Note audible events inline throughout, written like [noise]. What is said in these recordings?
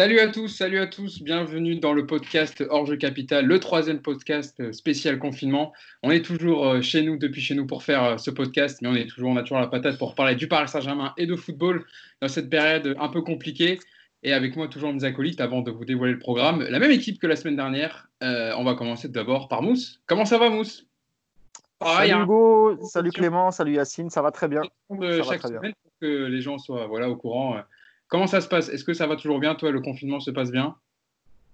Salut à tous, salut à tous, bienvenue dans le podcast Orge Capital, le troisième podcast spécial confinement. On est toujours euh, chez nous, depuis chez nous pour faire euh, ce podcast, mais on est toujours, on a toujours la patate pour parler du Paris Saint-Germain et de football dans cette période un peu compliquée. Et avec moi, toujours mes acolytes, avant de vous dévoiler le programme, la même équipe que la semaine dernière. Euh, on va commencer d'abord par Mousse. Comment ça va, Mousse? Salut hein. Hugo, salut Clément, salut Yacine, ça va très bien. Ça chaque semaine pour que les gens soient voilà, au courant Comment ça se passe? Est-ce que ça va toujours bien Toi, le confinement se passe bien?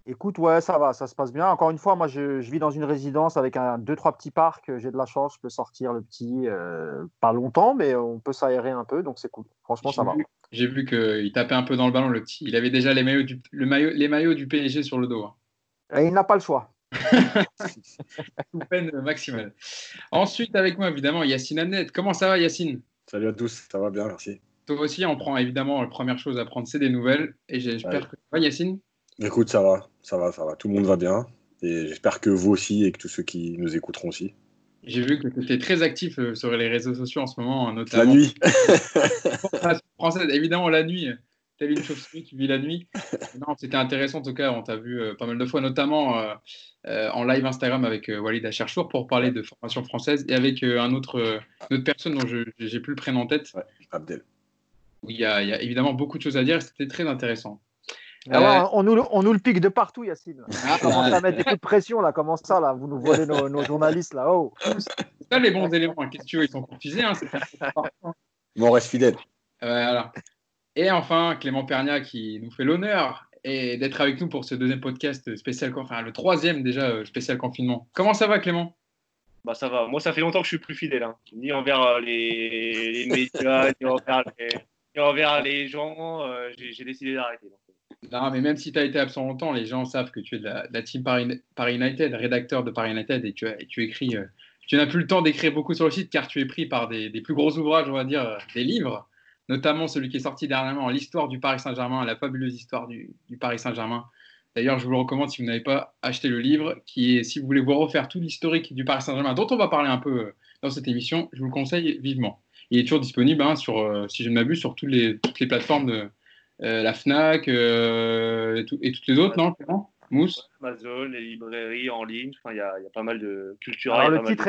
Écoute, ouais, ça va, ça se passe bien. Encore une fois, moi, je, vis dans une résidence avec un, deux, trois petits parcs. J'ai de la chance, je peux sortir le petit, euh, pas longtemps, mais on peut s'aérer un peu, donc c'est cool. Franchement, ça va. J'ai vu qu'il tapait un peu dans le ballon, le petit. Il avait déjà les maillots du, le maillot, les maillots du PSG sur le dos. Hein. Et il n'a pas le choix. [laughs] peine maximale. Ensuite, avec moi, évidemment, Yacine Amnet. Comment ça va, Yacine? Salut à tous, ça va bien, merci. Toi aussi, on prend évidemment la première chose à prendre, c'est des nouvelles. Et j'espère que ça va, Yacine? Écoute, ça va, ça va, ça va. Tout le monde va bien. Et j'espère que vous aussi et que tous ceux qui nous écouteront aussi. J'ai vu que tu étais très actif euh, sur les réseaux sociaux en ce moment, notamment. La nuit. [laughs] française, évidemment, la nuit. Tu as vu une chauve-souris, tu vis la nuit. [laughs] Non, c'était intéressant en tout cas. On t'a vu euh, pas mal de fois, notamment euh, en live Instagram avec Walid Acharchour pour parler de formation française et avec un autre, une autre personne dont je n'ai plus le prénom en tête. Abdel il y, a, évidemment beaucoup de choses à dire. C'était très intéressant. Ah euh, on, nous, on, nous, le pique de partout, Yacine. Ah, on commence à mettre des coups de pression, là. Comment ça, là? Vous nous volez nos, journalistes, là? Oh. C'est ça les bons éléments. Qu'est-ce que tu veux? Ils sont confusés. Hein, bon, on reste fidèle. voilà. Et enfin, Clément Pernia qui nous fait l'honneur d'être avec nous pour ce deuxième podcast spécial, enfin le troisième déjà euh, spécial confinement. Comment ça va, Clément? Bah ça va. Moi, ça fait longtemps que je suis plus fidèle, hein. ni envers euh, les, les médias, ni envers les, envers les gens, euh, j'ai décidé d'arrêter. Non, mais même si tu as été absent longtemps, les gens savent que tu es de la, team Paris, United, rédacteur de Paris United, et tu, tu écris. Euh, tu n'as plus le temps d'écrire beaucoup sur le site car tu es pris par des, plus gros ouvrages, on va dire, euh, des livres, notamment celui qui est sorti dernièrement, L'histoire du Paris Saint-Germain, la fabuleuse histoire du, Paris Saint-Germain. D'ailleurs, je vous le recommande si vous n'avez pas acheté le livre, qui est, si vous voulez vous refaire tout l'historique du Paris Saint-Germain, dont on va parler un peu dans cette émission, je vous le conseille vivement. Il est toujours disponible, hein, sur, euh, si je ne m'abuse, sur toutes les, toutes les plateformes de euh, la FNAC euh, et, toutes les autres, non Mousse? Amazon, les librairies en ligne, il y, a pas mal de culture. le, titre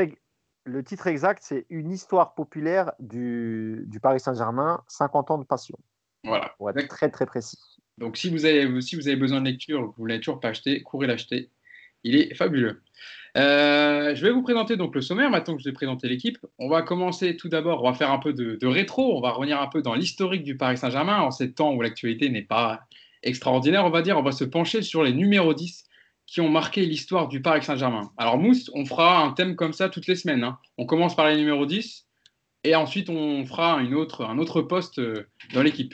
le titre exact, c'est Une histoire populaire du, du Paris Saint-Germain, 50 ans de passion. Voilà. Pour être très très précis. Donc si vous avez, si vous avez besoin de lecture, vous ne l'avez toujours pas acheté, courez l'acheter. Il est fabuleux. Euh, je vais vous présenter donc le sommaire maintenant que je vais présenter l'équipe. On va commencer tout d'abord, on va faire un peu de, rétro, on va revenir un peu dans l'historique du Paris Saint-Germain en ces temps où l'actualité n'est pas extraordinaire, on va dire. On va se pencher sur les numéros 10 qui ont marqué l'histoire du Paris Saint-Germain. Alors Mousse, on fera un thème comme ça toutes les semaines. Hein. On commence par les numéros 10 et ensuite on fera autre, un autre poste euh, dans l'équipe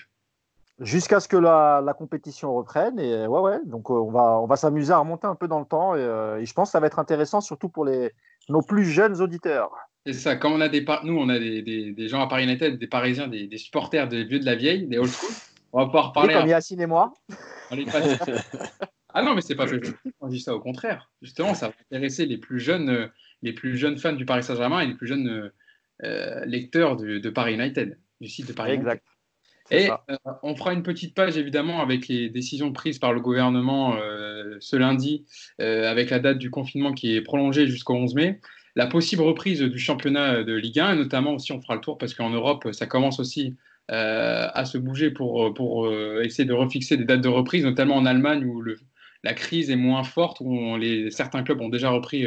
jusqu'à ce que la, compétition reprenne. Et ouais, ouais, donc euh, on va, on va s'amuser à remonter un peu dans le temps. Euh, et, je pense que ça va être intéressant, surtout pour les, nos plus jeunes auditeurs. C'est ça, quand on a des nous, on a des, des, gens à Paris United, des Parisiens, des, des, supporters des vieux de la vieille, des old school. On va pouvoir parler. comme Yacine et moi. [laughs] ah non, mais c'est pas fait. On dit ça au contraire. Justement, ça va intéresser les plus jeunes, euh, les plus jeunes fans du Paris Saint-Germain et les plus jeunes lecteurs de, de, Paris United, du site de Paris. Exact. Et euh, on fera une petite page évidemment avec les décisions prises par le gouvernement euh, ce lundi, euh, avec la date du confinement qui est prolongée jusqu'au 11 mai, la possible reprise du championnat de Ligue 1, et notamment aussi on fera le tour parce qu'en Europe ça commence aussi à se bouger pour, pour essayer de refixer des dates de reprise, notamment en Allemagne où le, la crise est moins forte, où les, certains clubs ont déjà repris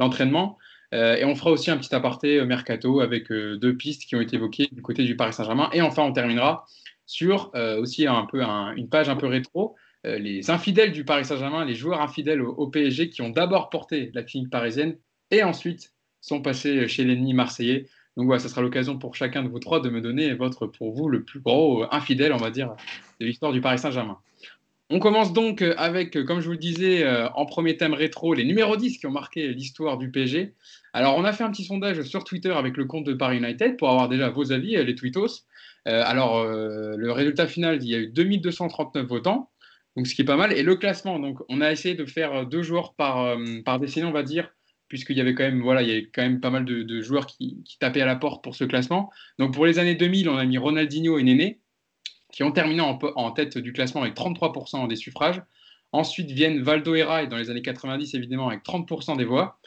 l'entraînement. et on fera aussi un petit aparté mercato avec deux pistes qui ont été évoquées du côté du Paris Saint-Germain. Et enfin, on terminera sur euh, aussi un peu une page un peu rétro, euh, les infidèles du Paris Saint-Germain, les joueurs infidèles au, PSG qui ont d'abord porté la clinique parisienne et ensuite sont passés chez l'ennemi marseillais. Donc voilà, ce sera l'occasion pour chacun de vous trois de me donner votre, pour vous, le plus gros euh, infidèle, on va dire, de l'histoire du Paris Saint-Germain. On commence donc avec, comme je vous le disais, en premier thème rétro, les numéros 10 qui ont marqué l'histoire du PSG. Alors, on a fait un petit sondage sur Twitter avec le compte de Paris United pour avoir déjà vos avis, les tweetos. Euh, alors, euh, le résultat final, il y a eu 2239 votants, donc ce qui est pas mal. Et le classement, donc on a essayé de faire deux joueurs par, euh, par décennie, on va dire, puisqu'il y avait quand même, voilà, il y avait quand même pas mal de, joueurs qui, tapaient à la porte pour ce classement. Donc pour les années 2000, on a mis Ronaldinho et Néné. qui ont terminé en, tête du classement avec 33% des suffrages. Ensuite viennent Valdo et dans les années 90, évidemment, avec 30% des voix.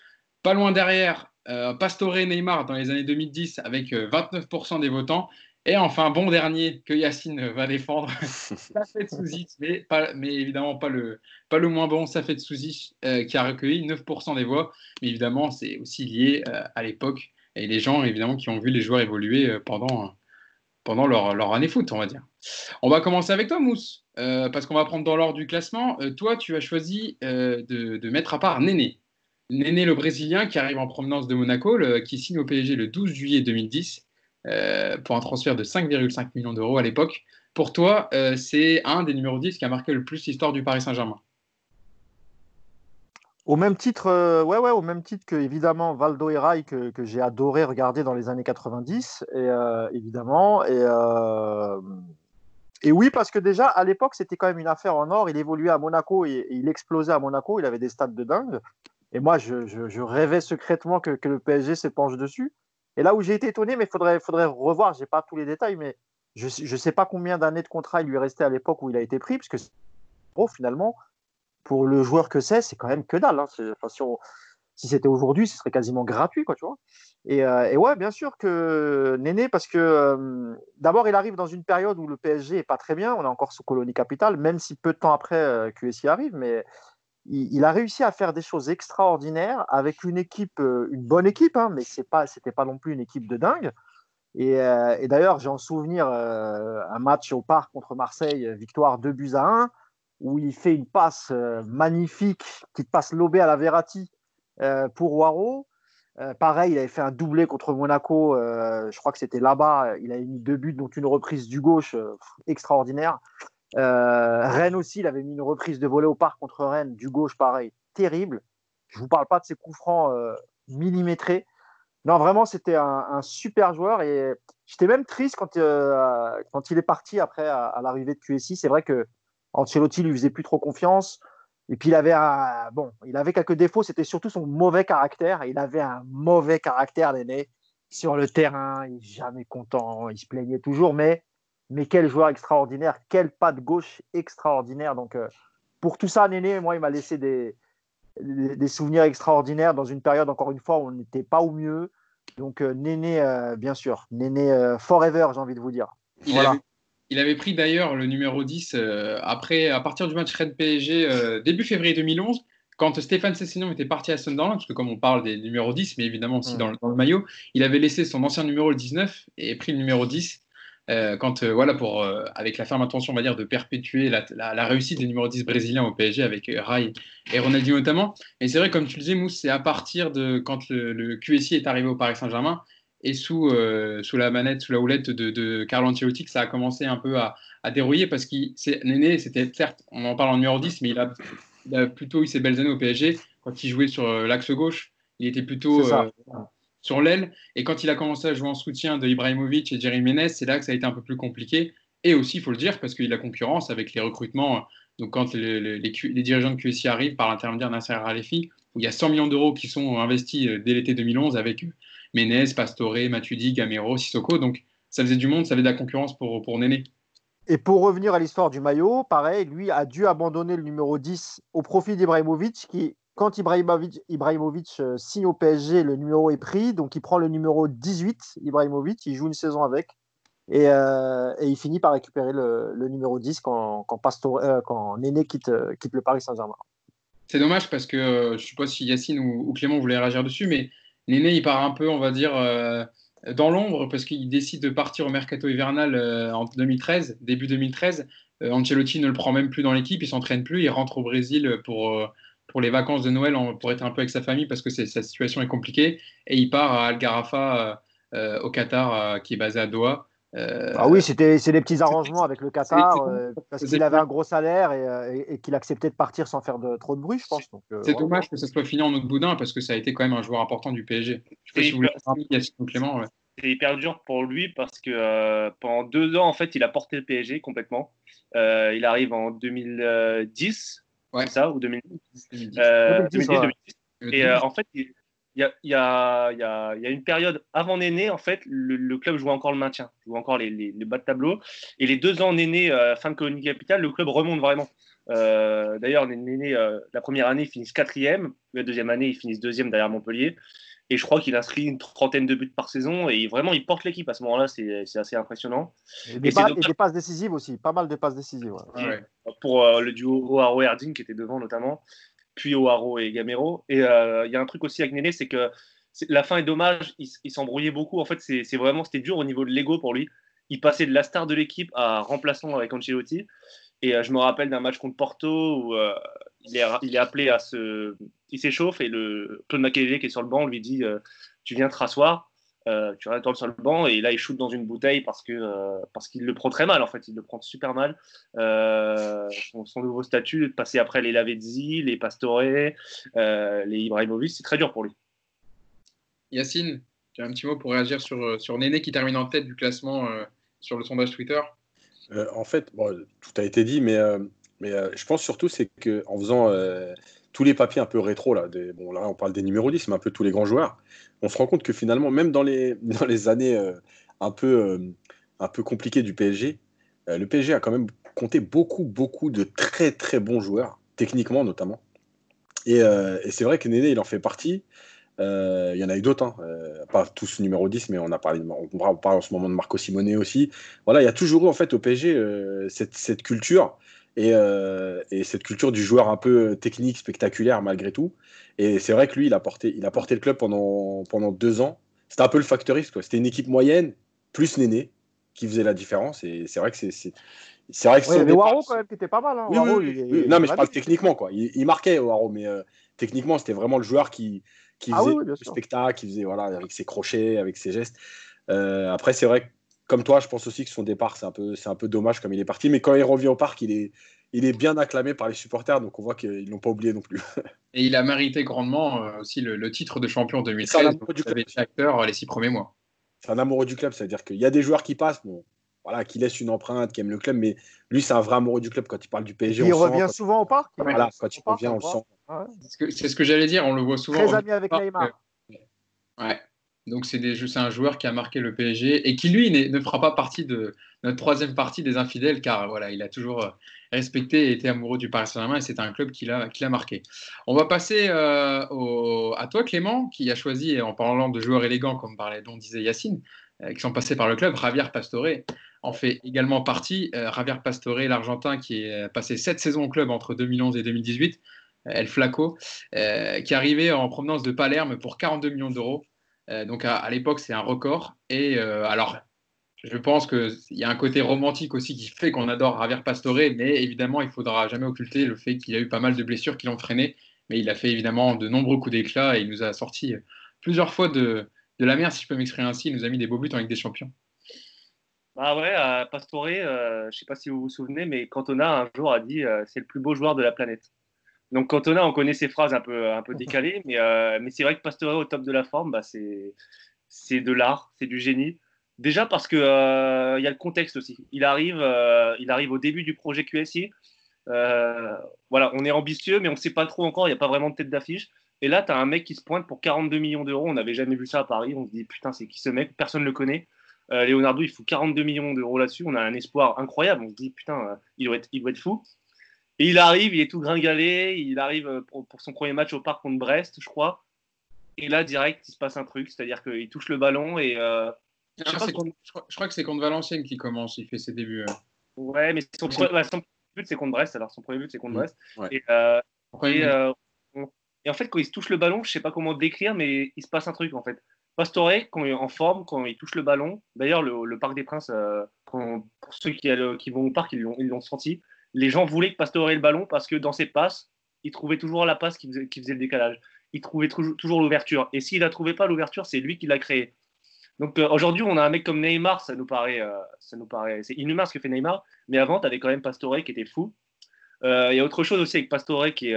Pas loin derrière, euh, Pastore et Neymar dans les années 2010 avec 29% des votants. Et enfin, bon dernier que Yacine va défendre, [laughs] Safet Souzic, mais, mais évidemment pas le, pas le moins bon, Safet Souzic, euh, qui a recueilli 9% des voix. Mais évidemment, c'est aussi lié euh, à l'époque et les gens, évidemment, qui ont vu les joueurs évoluer euh, pendant, pendant leur, leur, année foot, on va dire. On va commencer avec toi, Mousse, parce qu'on va prendre dans l'ordre du classement. toi, tu as choisi de, de, mettre à part Néné. Néné, le Brésilien, qui arrive en provenance de Monaco, qui signe au PSG le 12 juillet 2010 euh, pour un transfert de 5,5 millions d'euros à l'époque. Pour toi, euh, c'est un des numéros 10 qui a marqué le plus l'histoire du Paris Saint-Germain. Au même titre, euh, ouais, ouais, au même titre que évidemment Valdo et que, j'ai adoré regarder dans les années 90, et, évidemment. Et, oui, parce que déjà à l'époque c'était quand même une affaire en or. Il évoluait à Monaco et, il explosait à Monaco. Il avait des stats de dingue. Et moi, je, je, rêvais secrètement que, que, le PSG s'épanche dessus. Et là où j'ai été étonné, mais il faudrait, faudrait revoir, je n'ai pas tous les détails, mais je ne sais pas combien d'années de contrat il lui restait à l'époque où il a été pris, parce que finalement, pour le joueur que c'est, c'est quand même que dalle. Hein. si, c'était aujourd'hui, ce serait quasiment gratuit, quoi, tu vois. Et, euh, ouais, bien sûr que Néné, parce que euh, d'abord, il arrive dans une période où le PSG est pas très bien, on est encore sous colonie capitale, même si peu de temps après euh, QSI arrive, mais il, a réussi à faire des choses extraordinaires avec une équipe, euh, une bonne équipe, hein, mais ce n'était pas non plus une équipe de dingue. Et, euh, d'ailleurs, j'ai en souvenir euh, un match au parc contre Marseille, victoire 2 buts à 1, où il fait une passe magnifique, petite passe lobée à la Verratti pour Waro. pareil, il avait fait un doublé contre Monaco, je crois que c'était là-bas, il avait mis deux buts, dont une reprise du gauche extraordinaire. Euh, Rennes aussi, il avait mis une reprise de volée au parc contre Rennes, du gauche pareil, terrible. Je vous parle pas de ses coups francs euh, millimétrés. Non, vraiment, c'était un, super joueur et j'étais même triste quand, euh, quand il est parti après à, l'arrivée de QSI. C'est vrai que Ancelotti lui faisait plus trop confiance. Et puis il avait bon, il avait quelques défauts. C'était surtout son mauvais caractère. Il avait un mauvais caractère, l'aîné. Sur le terrain, il n'est jamais content, il se plaignait toujours, mais mais quel joueur extraordinaire, quel pas de gauche extraordinaire. Donc, euh, pour tout ça, Néné, moi, il m'a laissé des, des, souvenirs extraordinaires dans une période, encore une fois, où on n'était pas au mieux. Donc, euh, Néné, euh, bien sûr, Néné forever, j'ai envie de vous dire. Il, voilà. avait, il avait, pris d'ailleurs le numéro 10 après, à partir du match Red PSG, début février 2011 quand Stéphane Cessignon était parti à Sunderland, parce que comme on parle des numéros 10, mais évidemment aussi mm. dans, dans, le maillot, il avait laissé son ancien numéro le 19 et pris le numéro 10. Euh, quand, euh, voilà, pour, euh, avec la ferme intention, on va dire, de perpétuer la, réussite des numéros 10 brésiliens au PSG avec Rai et Ronaldinho notamment. Et c'est vrai, comme tu le disais, Mousse, c'est à partir de quand le, QSI est arrivé au Paris Saint-Germain et sous, sous la manette, sous la houlette de, de Carlo Ancelotti, que ça a commencé un peu à, dérouiller parce que Néné, c'était certes, on en parle en numéro 10, mais il a, plutôt eu ses belles années au PSG quand il jouait sur l'axe gauche. Il était plutôt sur l'aile. Et quand il a commencé à jouer en soutien de Ibrahimovic et Jerry Ménez, c'est là que ça a été un peu plus compliqué. Et aussi, il faut le dire, parce qu'il a concurrence avec les recrutements. Donc, quand les, dirigeants de QSI arrivent par l'intermédiaire Nasser Al-Khelaifi, où il y a 100 millions d'euros qui sont investis euh, dès l'été 2011 avec Ménez, Pastore, Matuidi, Gamero, Sissoko. Donc, ça faisait du monde, ça faisait de la concurrence pour, pour Néné. Et pour revenir à l'histoire du maillot, pareil, lui a dû abandonner le numéro 10 au profit d'Ibrahimovic, qui quand Ibrahimovic, euh, signe au PSG, le numéro est pris. Donc, il prend le numéro 18, Ibrahimovic. Il joue une saison avec. Et, euh, il finit par récupérer le, numéro 10 quand, quand, euh, quand Néné quitte, quitte le Paris Saint-Germain. C'est dommage parce que je ne sais pas si Yacine ou, Clément voulaient réagir dessus, mais Néné, il part un peu, on va dire, dans l'ombre parce qu'il décide de partir au mercato hivernal en 2013, début 2013. Ancelotti ne le prend même plus dans l'équipe, il s'entraîne plus, il rentre au Brésil pour pour les vacances de Noël pour être un peu avec sa famille parce que sa situation est compliquée. Et il part à Al Gharafa euh, euh, au Qatar, euh, qui est basé à Doha. ah oui, c'était c'est des petits arrangements avec le Qatar parce qu'il avait un gros salaire et, qu'il acceptait de partir sans faire de, trop de bruit, je pense. C'est dommage que ça soit fini en autre boudin parce que ça a été quand même un joueur important du PSG. Je sais pas si vous Clément. C'est hyper dur pour lui parce que pendant deux ans, en fait, il a porté le PSG complètement. il arrive en 2010 Ouais. ça, ou 2010. 2010, 2010. Euh, et euh, en fait, il, y a, y, a, y, a, y a, une période avant Néné, en fait, le, le, club jouait encore le maintien, jouait encore les, les, les, bas de tableau. Et les deux ans Néné, euh, fin de colonie capitale, le club remonte vraiment. Euh, D'ailleurs, Néné, euh, la première année, ils finissent quatrième. La deuxième année, ils finissent deuxième derrière Montpellier. Et je crois qu'il inscrit une trentaine de buts par saison. Et vraiment, il porte l'équipe à ce moment-là. C'est assez impressionnant. Et des, et, pas, et des, passes décisives aussi. Pas mal de passes décisives. Ouais. Ouais. Pour euh, le duo Oaro et Harding qui était devant notamment. Puis Oaro et Gamero. Et il euh, y a un truc aussi avec Néné, c'est que la fin est dommage. Il, il s'embrouillait beaucoup. En fait, c'est vraiment, c'était dur au niveau de l'ego pour lui. Il passait de la star de l'équipe à remplaçant avec Ancelotti. Et euh, je me rappelle d'un match contre Porto où euh, il, est, il, est, appelé à se. Il s'échauffe et le Claude Makelele qui est sur le banc lui dit euh, Tu viens te rasseoir, tu restes sur le banc. Et là, il shoot dans une bouteille parce qu'il parce qu'il le prend très mal en fait. Il le prend super mal. Son, son, nouveau statut, de passer après les Lavezzi, les Pastore, les Ibrahimovic, c'est très dur pour lui. Yacine, tu as un petit mot pour réagir sur, sur Néné qui termine en tête du classement sur le sondage Twitter? Euh, en fait, bon, tout a été dit, mais, euh, mais euh, je pense surtout c'est qu'en faisant tous les papiers un peu rétro, là, bon, là on parle des numéros 10, mais un peu tous les grands joueurs, on se rend compte que finalement, même dans les, [laughs] dans les années un, peu, un peu compliquées du PSG, le PSG a quand même compté beaucoup, beaucoup de très, très bons joueurs, techniquement notamment. Et, c'est vrai que Néné, il en fait partie. Euh, il y en a eu d'autres, hein. euh, pas tous numéro 10, mais on a parlé, on parle en ce moment de Marco Simone aussi. Voilà, il y a toujours eu en fait au PSG euh, cette, cette, culture et, euh, et, cette culture du joueur un peu technique, spectaculaire malgré tout. Et c'est vrai que lui, il a porté, il a porté le club pendant, pendant deux ans. C'était un peu le factoriste. C'était une équipe moyenne, plus Néné, qui faisait la différence. Et c'est vrai que c'est. C'est vrai que ouais, mais Waro, quand même, qui était pas mal. Hein. Oui, Waro, oui, oui, il, non, mais je parle techniquement, quoi. Il, il marquait, Waro, mais techniquement, c'était vraiment le joueur qui, qui faisait ah oui, le spectacle, qui faisait voilà, avec ses crochets, avec ses gestes. Euh, après, c'est vrai que, comme toi, je pense aussi que son départ, c'est un, peu, un peu dommage comme il est parti. Mais quand il revient au parc, il est, il est bien acclamé par les supporters, donc on voit qu'ils ne l'ont pas oublié non plus. [laughs] Et il a mérité grandement euh, aussi le, le, titre de champion 2013, du club. acteur les six premiers mois. C'est un amoureux du club, c'est-à-dire qu'il y a des joueurs qui passent, bon, voilà, qui laissent une empreinte, qui aiment le club, mais lui, c'est un vrai amoureux du club quand il parle du PSG. Il revient sent, souvent au parc? Voilà, quand il revient, on le sent. C'est ce que, que j'allais dire, on le voit souvent. Très ami avec Neymar. Ouais. Donc c'est un joueur qui a marqué le PSG et qui lui ne fera pas partie de notre troisième partie des infidèles car voilà il a toujours euh, respecté et été amoureux du Paris Saint-Germain et c'est un club qui l'a marqué. On va passer euh, à toi Clément qui a choisi en parlant de joueurs élégants comme parlait dont disait Yacine euh, qui sont passés par le club. Javier Pastore en fait également partie. Javier Pastore l'Argentin qui est passé sept saisons au club entre 2011 et 2018 El Flaco, qui arrivé en provenance de Palerme pour 42 millions d'euros. Euh, donc à, l'époque, c'est un record. Et euh, alors, je pense qu'il y a un côté romantique aussi qui fait qu'on adore Javier Pastore, mais évidemment, il ne faudra jamais occulter le fait qu'il a eu pas mal de blessures qui l'ont freiné. Mais il a fait évidemment de nombreux coups d'éclat et il nous a sorti plusieurs fois de, la mer, si je peux m'exprimer ainsi. Il nous a mis des beaux buts en Ligue des Champions. Ah ouais, Pastore, euh, je ne sais pas si vous vous souvenez, mais Cantona un jour a dit euh, c'est le plus beau joueur de la planète. Donc Cantona, on connaît ses phrases un peu, décalées, mais, euh, mais c'est vrai que Pastore au top de la forme, bah, c'est de l'art, c'est du génie. Déjà parce qu'il euh, y a le contexte aussi. Il arrive, euh, au début du projet QSI. Voilà, on est ambitieux, mais on ne sait pas trop encore, il n'y a pas vraiment de tête d'affiche. Et là, tu as un mec qui se pointe pour 42 millions d'euros. On n'avait jamais vu ça à Paris. On se dit, putain, c'est qui ce mec? Personne ne le connaît. Leonardo, il fout 42 millions d'euros là-dessus. On a un espoir incroyable. On se dit, putain, il doit être fou. Et il arrive, il est tout gringalé, il arrive pour, pour, son premier match au parc contre Brest, je crois. Et là, direct, il se passe un truc, c'est-à-dire qu'il touche le ballon et. Euh, je, crois, contre, je, crois, que c'est contre Valenciennes qui commence, il fait ses débuts. Euh. Ouais, mais son, ouais, son but, c'est contre Brest, alors son premier but, c'est contre Brest. Ouais. Et, euh, et, euh, et, en fait, quand il se touche le ballon, je sais pas comment décrire, mais il se passe un truc, en fait. Pastore, quand il est en forme, quand il touche le ballon, d'ailleurs, le, le, Parc des Princes, euh, quand, pour ceux qui, qui, vont au parc, ils l'ont senti les gens voulaient que Pastore ait le ballon parce que dans ses passes, il trouvait toujours la passe qui faisait, le décalage. Il trouvait toujours l'ouverture. Et s'il ne trouvait pas l'ouverture, c'est lui qui l'a créé. Donc euh, aujourd'hui, on a un mec comme Neymar, ça nous paraît, euh, ça nous paraît, c'est inhumain ce que fait Neymar. Mais avant, tu avais quand même Pastore qui était fou. Il euh, y a autre chose aussi avec Pastore qui,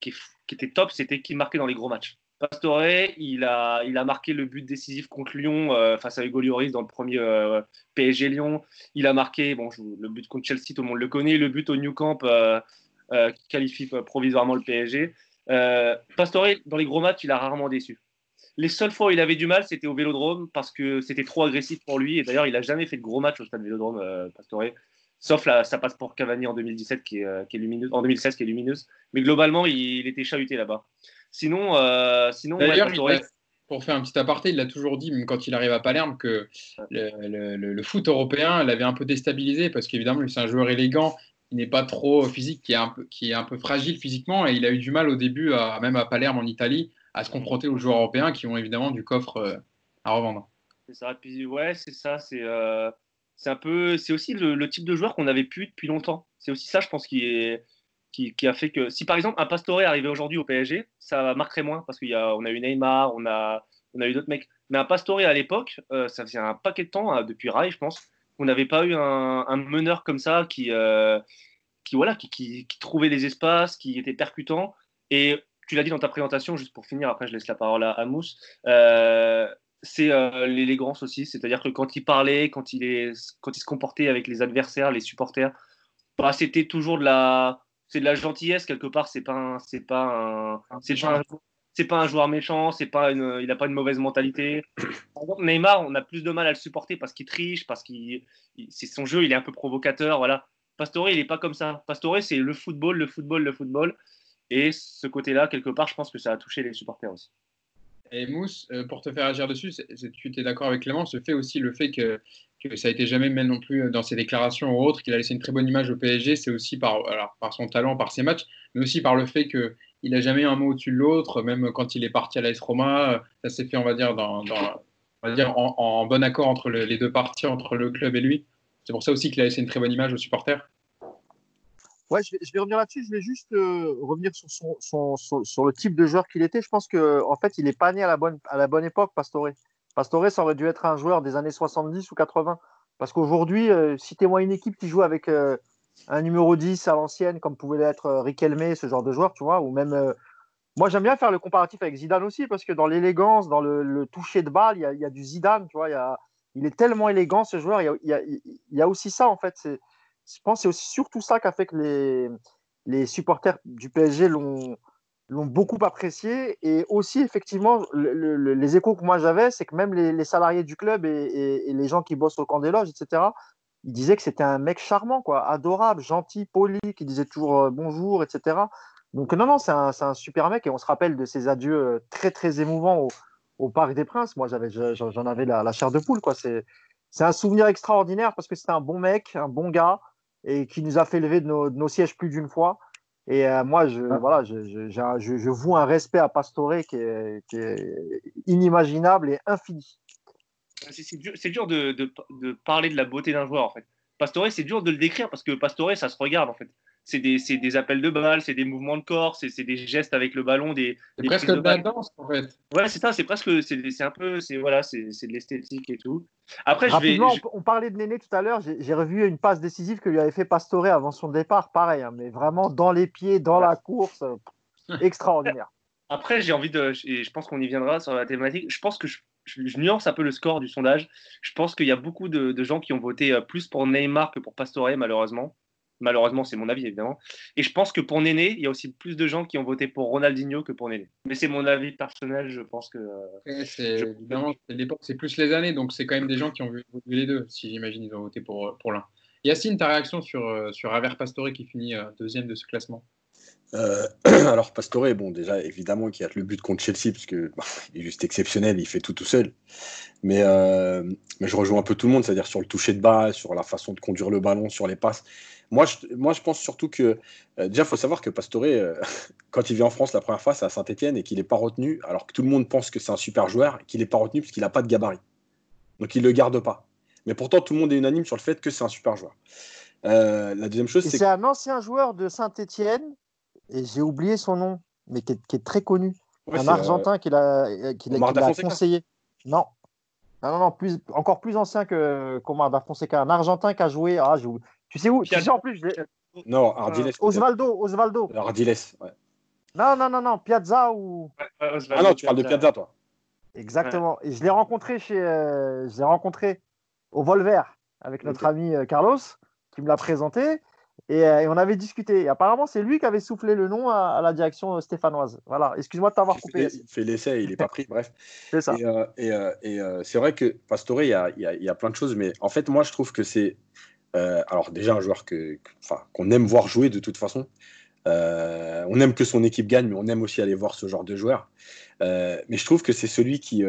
qui était top, c'était qu'il marquait dans les gros matchs. Pastore, il a, il a marqué le but décisif contre Lyon euh, face à Hugo dans le premier euh, PSG Lyon. Il a marqué bon, le but contre Chelsea, tout le monde le connaît, le but au New Camp euh, qui qualifie provisoirement le PSG. Pastore, dans les gros matchs, il a rarement déçu. Les seules fois où il avait du mal, c'était au Vélodrome parce que c'était trop agressif pour lui. Et d'ailleurs, il n'a jamais fait de gros matchs au stade Vélodrome, Pastore. Sauf là, ça passe pour Cavani en 2017 qui est, qui est lumineuse, en 2016 qui est lumineuse. Mais globalement, il, était chahuté là-bas. Sinon, sinon pour faire un petit aparté, il l'a toujours dit, même quand il arrive à Palerme, que le, foot européen l'avait un peu déstabilisé parce qu'évidemment, c'est un joueur élégant, qui n'est pas trop physique, qui est, un peu, qui est un peu fragile physiquement et il a eu du mal au début, à, même à Palerme en Italie, à se confronter aux joueurs européens qui ont évidemment du coffre euh, à revendre. C'est ça, puis ouais, c'est ça, c'est euh, c'est un peu, c'est aussi le, type de joueur qu'on n'avait plus depuis longtemps. C'est aussi ça, je pense, qui est qui, a fait que si par exemple un Pastore arrivait aujourd'hui au PSG, ça marquerait moins parce qu'on a, on a eu Neymar, on a, on a eu d'autres mecs. Mais un Pastore à l'époque, euh, ça faisait un paquet de temps, depuis Rai, je pense, qu'on n'avait pas eu un, meneur comme ça qui, qui, voilà, qui, qui, trouvait les espaces, qui était percutant. Et tu l'as dit dans ta présentation, juste pour finir, après je laisse la parole à, Mousse, euh, c'est euh, l'élégance aussi, c'est-à-dire que quand il parlait, quand il, est, quand il se comportait avec les adversaires, les supporters, bah, c'était toujours de la, c'est de la gentillesse quelque part. C'est pas, c'est pas c'est pas un joueur méchant, c'est pas une, il n'a pas une mauvaise mentalité. Neymar, on a plus de mal à le supporter parce qu'il triche, parce qu'il, c'est son jeu, il est un peu provocateur, voilà. Pastore, il n'est pas comme ça. Pastore, c'est le football, le football, le football. Et ce côté-là, quelque part, je pense que ça a touché les supporters aussi. Et Mousse, euh, pour te faire agir dessus, tu es d'accord avec Clément, ce fait aussi le fait que, que ça a été jamais, même non plus dans ses déclarations ou autres, qu'il a laissé une très bonne image au PSG, c'est aussi par, son talent, par ses matchs, mais aussi par le fait qu'il n'a jamais un mot au-dessus de l'autre, même quand il est parti à l'AS Roma, ça s'est fait, on va dire en, bon accord entre les deux parties, entre le club et lui. C'est pour ça aussi qu'il a laissé une très bonne image aux supporters. Ouais, je vais, revenir là-dessus. Je vais juste euh, revenir sur, son, sur, le type de joueur qu'il était. Je pense qu'en en fait, il n'est pas né à la, bonne, à la bonne époque, Pastore. Pastore, ça aurait dû être un joueur des années 70 ou 80. Parce qu'aujourd'hui, euh, citez-moi une équipe qui joue avec euh, un numéro 10 à l'ancienne, comme pouvait l'être Riquelme, ce genre de joueur, tu vois, ou même. moi, j'aime bien faire le comparatif avec Zidane aussi, parce que dans l'élégance, dans le, toucher de balle, il y, a, du Zidane, tu vois. Il, est tellement élégant, ce joueur. Il y a, aussi ça, en fait. Je pense que c'est surtout ça qui a fait que les, les supporters du PSG l'ont beaucoup apprécié. Et aussi effectivement les échos que moi j'avais c'est que même les, salariés du club et, les gens qui bossent au camp des loges etc ils disaient que c'était un mec charmant quoi adorable gentil poli qui disait toujours euh, bonjour etc donc non non c'est un, un, super mec. Et on se rappelle de ses adieux euh, très très émouvants au, au Parc des Princes. Moi j'en avais la, la, chair de poule quoi. C'est un souvenir extraordinaire parce que c'était un bon mec un bon gars et qui nous a fait lever de nos, sièges plus d'une fois. Et euh, moi, je, ah. voilà, je, je, je, je, voue un respect à Pastore qui est, qui est inimaginable et infini. C'est dur, dur de, de, de, parler de la beauté d'un joueur, en fait. Pastore, c'est dur de le décrire parce que Pastore, ça se regarde, en fait c'est des, des, appels de balles, c'est des mouvements de corps, c'est des gestes avec le ballon, des. C'est presque de, la danse en fait. Ouais, c'est ça, c'est presque, c'est un peu, c'est voilà, c'est de l'esthétique et tout. Après, je vais, on parlait de Néné tout à l'heure. J'ai revu une passe décisive que lui avait fait Pastore avant son départ, pareil, hein, mais vraiment dans les pieds, dans la course, [laughs] extraordinaire. Après, j'ai envie de, et je pense qu'on y viendra sur la thématique. Je pense que je, je, nuance un peu le score du sondage. Je pense qu'il y a beaucoup de, de gens qui ont voté euh, plus pour Neymar que pour Pastore, malheureusement. Malheureusement, c'est mon avis, évidemment. Et je pense que pour Néné, il y a aussi plus de gens qui ont voté pour Ronaldinho que pour Néné. Mais c'est mon avis personnel, je pense que. c'est, Évidemment, c'est plus les années, donc c'est quand même des gens qui ont vu les deux, si j'imagine, ils ont voté pour, pour l'un. Yacine, ta réaction sur, euh, sur Aver Pastore qui finit euh, deuxième de ce classement? Euh, [clears throat] alors Pastore, bon déjà évidemment qu'il y a le but contre Chelsea parce que bah, il est juste exceptionnel, il fait tout tout seul. Mais, mais je rejoins un peu tout le monde, c'est-à-dire sur le toucher de balle, sur la façon de conduire le ballon, sur les passes. Moi, je, moi, je pense surtout que, euh, déjà, il faut savoir que Pastore, euh, [laughs] quand il vient en France la première fois, c'est à Saint-Etienne et qu'il n'est pas retenu, alors que tout le monde pense que c'est un super joueur, qu'il n'est pas retenu parce qu'il n'a pas de gabarit. Donc, il ne le garde pas. Mais pourtant, tout le monde est unanime sur le fait que c'est un super joueur. Euh, la deuxième chose, c'est. C'est un ancien joueur de Saint-Etienne, et j'ai oublié son nom, mais qui est, très connu. un Argentin qui l'a conseillé. Non. Non, non, plus, encore plus ancien que qu'Omar da Fonseca. Un Argentin qui a joué. Ah, tu sais où? Tu sais en plus Non, Ardiles. Euh, Osvaldo, Osvaldo. Ardiles, ouais. Non, non, non, non, Piazza ou. ah non, tu parles de Piazza, toi. Exactement. Et je l'ai rencontré chez, euh, je l'ai rencontré au Volver avec notre ami euh, Carlos, qui me l'a présenté. Euh, et, on avait discuté. Et apparemment, c'est lui qui avait soufflé le nom à, la direction stéphanoise. Voilà, excuse-moi de t'avoir coupé. Il fait l'essai, il n'est pas pris, [laughs] bref. c'est ça. Et, euh, c'est vrai que Pastore, il y a, y a, plein de choses, mais en fait, moi, je trouve que c'est. Alors, déjà, un joueur que, qu'on aime voir jouer de toute façon. on aime que son équipe gagne, mais on aime aussi aller voir ce genre de joueur. mais je trouve que c'est celui qui,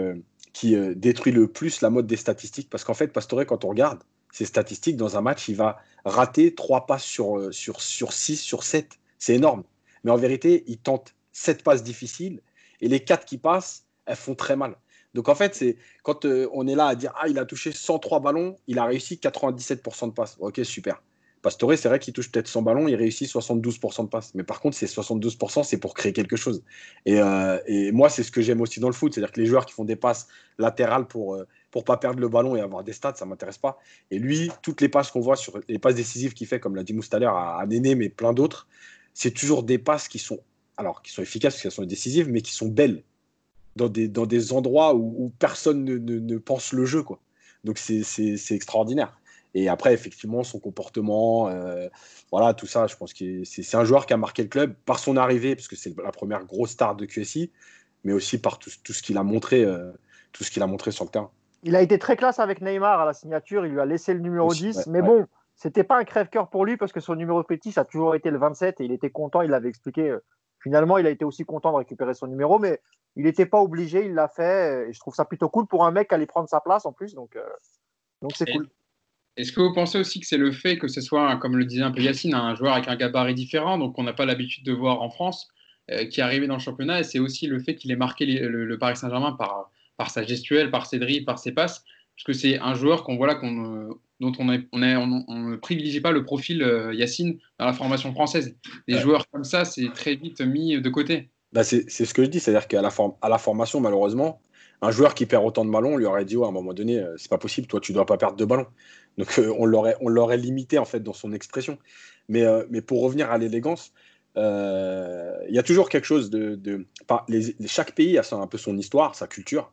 qui détruit le plus la mode des statistiques, parce qu'en fait, Pastore, quand on regarde, ses statistiques, dans un match, il va rater 3 passes sur, euh, sur, sur 6, sur 7. C'est énorme. Mais en vérité, il tente 7 passes difficiles et les 4 qui passent, elles font très mal. Donc en fait, c'est quand euh, on est là à dire Ah, il a touché 103 ballons, il a réussi 97% de passes. Ok, super. Pastore, c'est vrai qu'il touche peut-être 100 ballons, il réussit 72% de passes. Mais par contre, ces 72%, c'est pour créer quelque chose. Et, euh, et moi, c'est ce que j'aime aussi dans le foot. C'est-à-dire que les joueurs qui font des passes latérales pour, pour pas perdre le ballon et avoir des stats, ça m'intéresse pas. Et lui, toutes les passes qu'on voit sur les passes décisives qu'il fait, comme l'a dit tout à Néné, mais plein d'autres, c'est toujours des passes qui sont, alors, qui sont efficaces, parce qu'elles sont décisives, mais qui sont belles dans des, dans des endroits où, personne ne, ne, pense le jeu, quoi. Donc c'est extraordinaire. Et après, effectivement, son comportement, euh, voilà, tout ça, je pense que c'est un joueur qui a marqué le club par son arrivée, parce que c'est la première grosse star de QSI, mais aussi par tout, tout ce qu'il a montré, euh, tout ce qu'il a montré sur le terrain. Il a été très classe avec Neymar à la signature. Il lui a laissé le numéro 10. mais bon, c'était pas un crève-cœur pour lui parce que son numéro petit, ça a toujours été le 27 et il était content. Il l'avait expliqué. Finalement, il a été aussi content de récupérer son numéro, mais il n'était pas obligé. Il l'a fait. Et je trouve ça plutôt cool pour un mec qui allait prendre sa place en plus. Donc, euh, donc c'est cool. Est-ce que vous pensez aussi que c'est le fait que ce soit, comme le disait un peu Yacine, un joueur avec un gabarit différent, donc on n'a pas l'habitude de voir en France, euh, qui est arrivé dans le championnat, et c'est aussi le fait qu'il ait marqué le, Paris Saint-Germain par, par sa gestuelle, par ses drilles, par ses passes parce que c'est un joueur qu'on voilà, qu'on, euh, dont on, ne privilégie pas le profil euh, Yacine dans la formation française. Des joueurs comme ça, c'est très vite mis de côté. Bah c'est, ce que je dis, c'est-à-dire qu'à la, à la formation, malheureusement, un joueur qui perd autant de ballons, on lui aurait dit à un moment donné, euh, c'est pas possible, toi tu dois pas perdre de ballons. Donc on, l'aurait, on l'aurait limité en fait dans son expression. Mais, mais pour revenir à l'élégance, il y a toujours quelque chose de. de les, chaque pays a un peu son histoire, sa culture.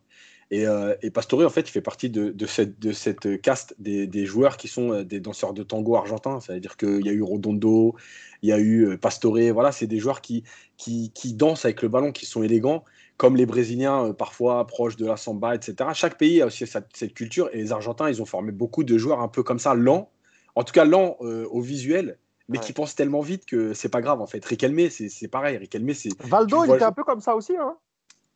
Et, euh, et, Pastore, en fait, il fait partie de, cette, de cette, caste des, joueurs qui sont euh, des danseurs de tango argentins. C'est-à-dire qu'il y a eu Rodondo, il y a eu euh, Pastore. Voilà, c'est des joueurs qui, qui, dansent avec le ballon, qui sont élégants, comme les Brésiliens, parfois proches de la samba, etc. Chaque pays a aussi cette, culture. Et les Argentins, ils ont formé beaucoup de joueurs un peu comme ça, lents. En tout cas, lents au visuel, mais qui pensent tellement vite que c'est pas grave en fait. Riquelme, c'est pareil. Riquelme, c'est. Valdo, il était un peu comme ça aussi. Hein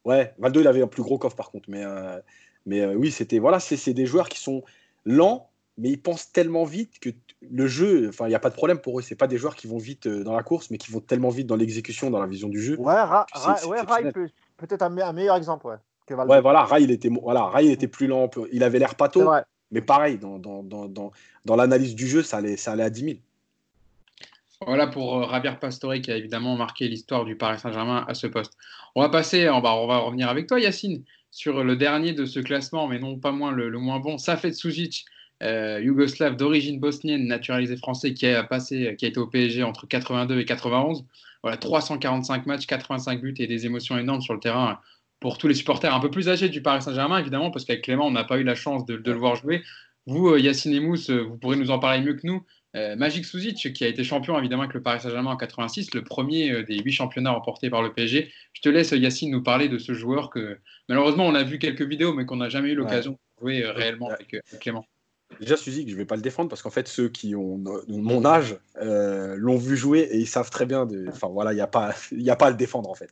Ouais, Valdo, il avait un plus gros coffre par contre. Mais, euh, mais euh, oui, c'était voilà, c'est des joueurs qui sont lents, mais ils pensent tellement vite que le jeu, enfin, il n'y a pas de problème pour eux. C'est pas des joueurs qui vont vite euh, dans la course, mais qui vont tellement vite dans l'exécution, dans la vision du jeu. Ouais, Rai, peut-être un, meilleur exemple. Ouais, que ouais, voilà, Rai, il était, voilà, Rai, il était plus lent. Il avait l'air pato, mais pareil, dans, dans, dans, dans l'analyse du jeu, ça allait, ça allait à 10 000. Voilà pour Javier Pastore qui a évidemment marqué l'histoire du Paris Saint-Germain à ce poste. On va passer, on va, on va revenir avec toi, Yacine, sur le dernier de ce classement, mais non pas moins le, moins bon, Safet Sujic, euh, yougoslave d'origine bosnienne, naturalisé français, qui a passé, qui a été au PSG entre 82 et 91. Voilà, 345 matchs, 85 buts et des émotions énormes sur le terrain pour tous les supporters un peu plus âgés du Paris Saint-Germain, évidemment, parce qu'avec Clément, on n'a pas eu la chance de, le voir jouer. Vous, euh, Yacine et Mousse, euh, vous pourrez nous en parler mieux que nous. Euh, Magic Suzic, qui a été champion évidemment avec le Paris Saint-Germain en 86, le premier euh, des huit championnats remportés par le PSG. Je te laisse, Yacine, nous parler de ce joueur que malheureusement on a vu quelques vidéos, mais qu'on n'a jamais eu l'occasion de jouer euh, réellement avec, Clément. Déjà, Suzic, je ne vais pas le défendre parce qu'en fait, ceux qui ont, mon âge l'ont vu jouer et ils savent très bien. De... Enfin, voilà, il n'y a, pas, [laughs] a pas à le défendre en fait.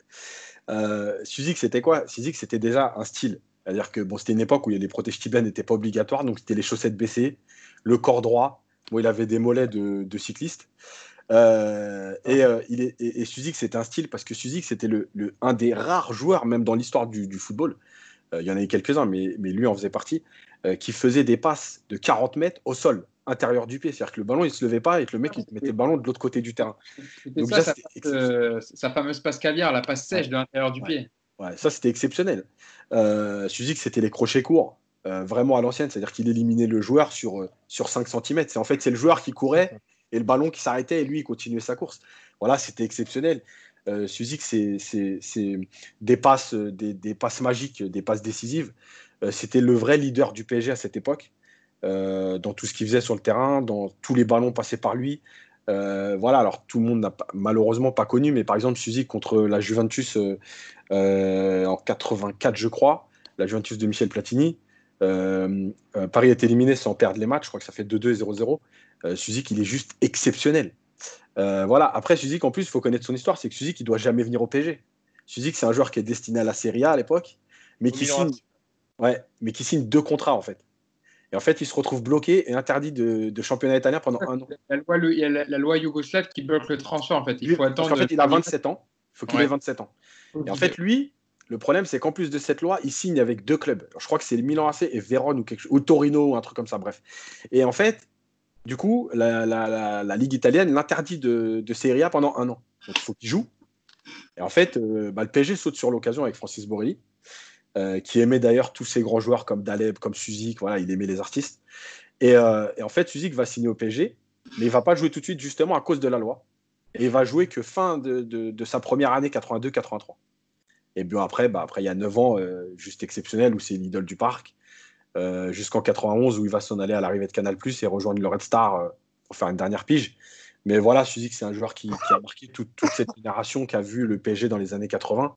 Euh, Suzic, c'était quoi? Suzic, c'était déjà un style. C'est-à-dire que bon, c'était une époque où les protèges tibias n'étaient pas obligatoires, donc c'était les chaussettes baissées, le corps droit, Bon, il avait des mollets de, cycliste. Euh, et, euh, il est, et, Suzik, c'était un style parce que Suzik, c'était le, un des rares joueurs, même dans l'histoire du, football, euh, il y en avait quelques-uns, mais, mais lui en faisait partie, qui faisait des passes de 40 mètres au sol, intérieur du pied. C'est-à-dire que le ballon, il ne se levait pas et que le mec, il mettait le ballon de l'autre côté du terrain. Donc, ça, sa, fameuse passe caviar, la passe sèche de l'intérieur du pied. Ouais, ça, c'était exceptionnel. Suzik, c'était les crochets courts. Euh, vraiment à l'ancienne, c'est-à-dire qu'il éliminait le joueur sur, euh, sur 5 cm. C'est en fait c'est le joueur qui courait et le ballon qui s'arrêtait et lui il continuait sa course. Voilà, c'était exceptionnel. Euh, Suzik, c'est des passes, des, passes magiques, des passes décisives. Euh, c'était le vrai leader du PSG à cette époque, dans tout ce qu'il faisait sur le terrain, dans tous les ballons passés par lui. voilà, alors tout le monde n'a malheureusement pas connu, mais par exemple, Suzy contre la Juventus en 84, je crois, la Juventus de Michel Platini. Paris est éliminé sans perdre les matchs, je crois que ça fait 2-2 et 0-0. Suzy, il est juste exceptionnel. voilà, après, Suzy, en plus, il faut connaître son histoire, c'est que Suzy, il doit jamais venir au PSG. Suzy, c'est un joueur qui est destiné à la Serie A à l'époque, mais qui signe, ouais, mais qui signe deux contrats en fait. Et en fait, il se retrouve bloqué et interdit de, championnat italien pendant un an. il y a la, loi yougoslave qui bloque le transfert en fait. Il faut attendre. Parce fait, il a 27 ans. Il faut qu'il ait 27 ans. Et en fait, lui, le problème, c'est qu'en plus de cette loi, il signe avec deux clubs. je crois que c'est Milan AC et Vérone ou, quelque ou Torino ou un truc comme ça, bref. Et en fait, du coup, la, Ligue italienne l'interdit de, de Serie A pendant un an. Il faut qu'il joue. Et en fait, euh, bah, le PSG saute sur l'occasion avec Francis Borelli, euh, qui aimait d'ailleurs tous ces grands joueurs comme Daleb, comme Suzik, voilà, il aimait les artistes. Euh, et, en fait, Suzik va signer au PSG, mais il va pas jouer tout de suite justement à cause de la loi. Et il va jouer que fin de, sa première année 82-83. Et bien après, bah, après, il y a 9 ans, juste exceptionnel, où c'est l'idole du parc, jusqu'en 91, où il va s'en aller à l'arrivée de Canal+, et rejoindre le Red Star pour faire une dernière pige. Mais voilà, Suzy, c'est un joueur qui, a marqué toute, cette génération qui a vu le PSG dans les années 80,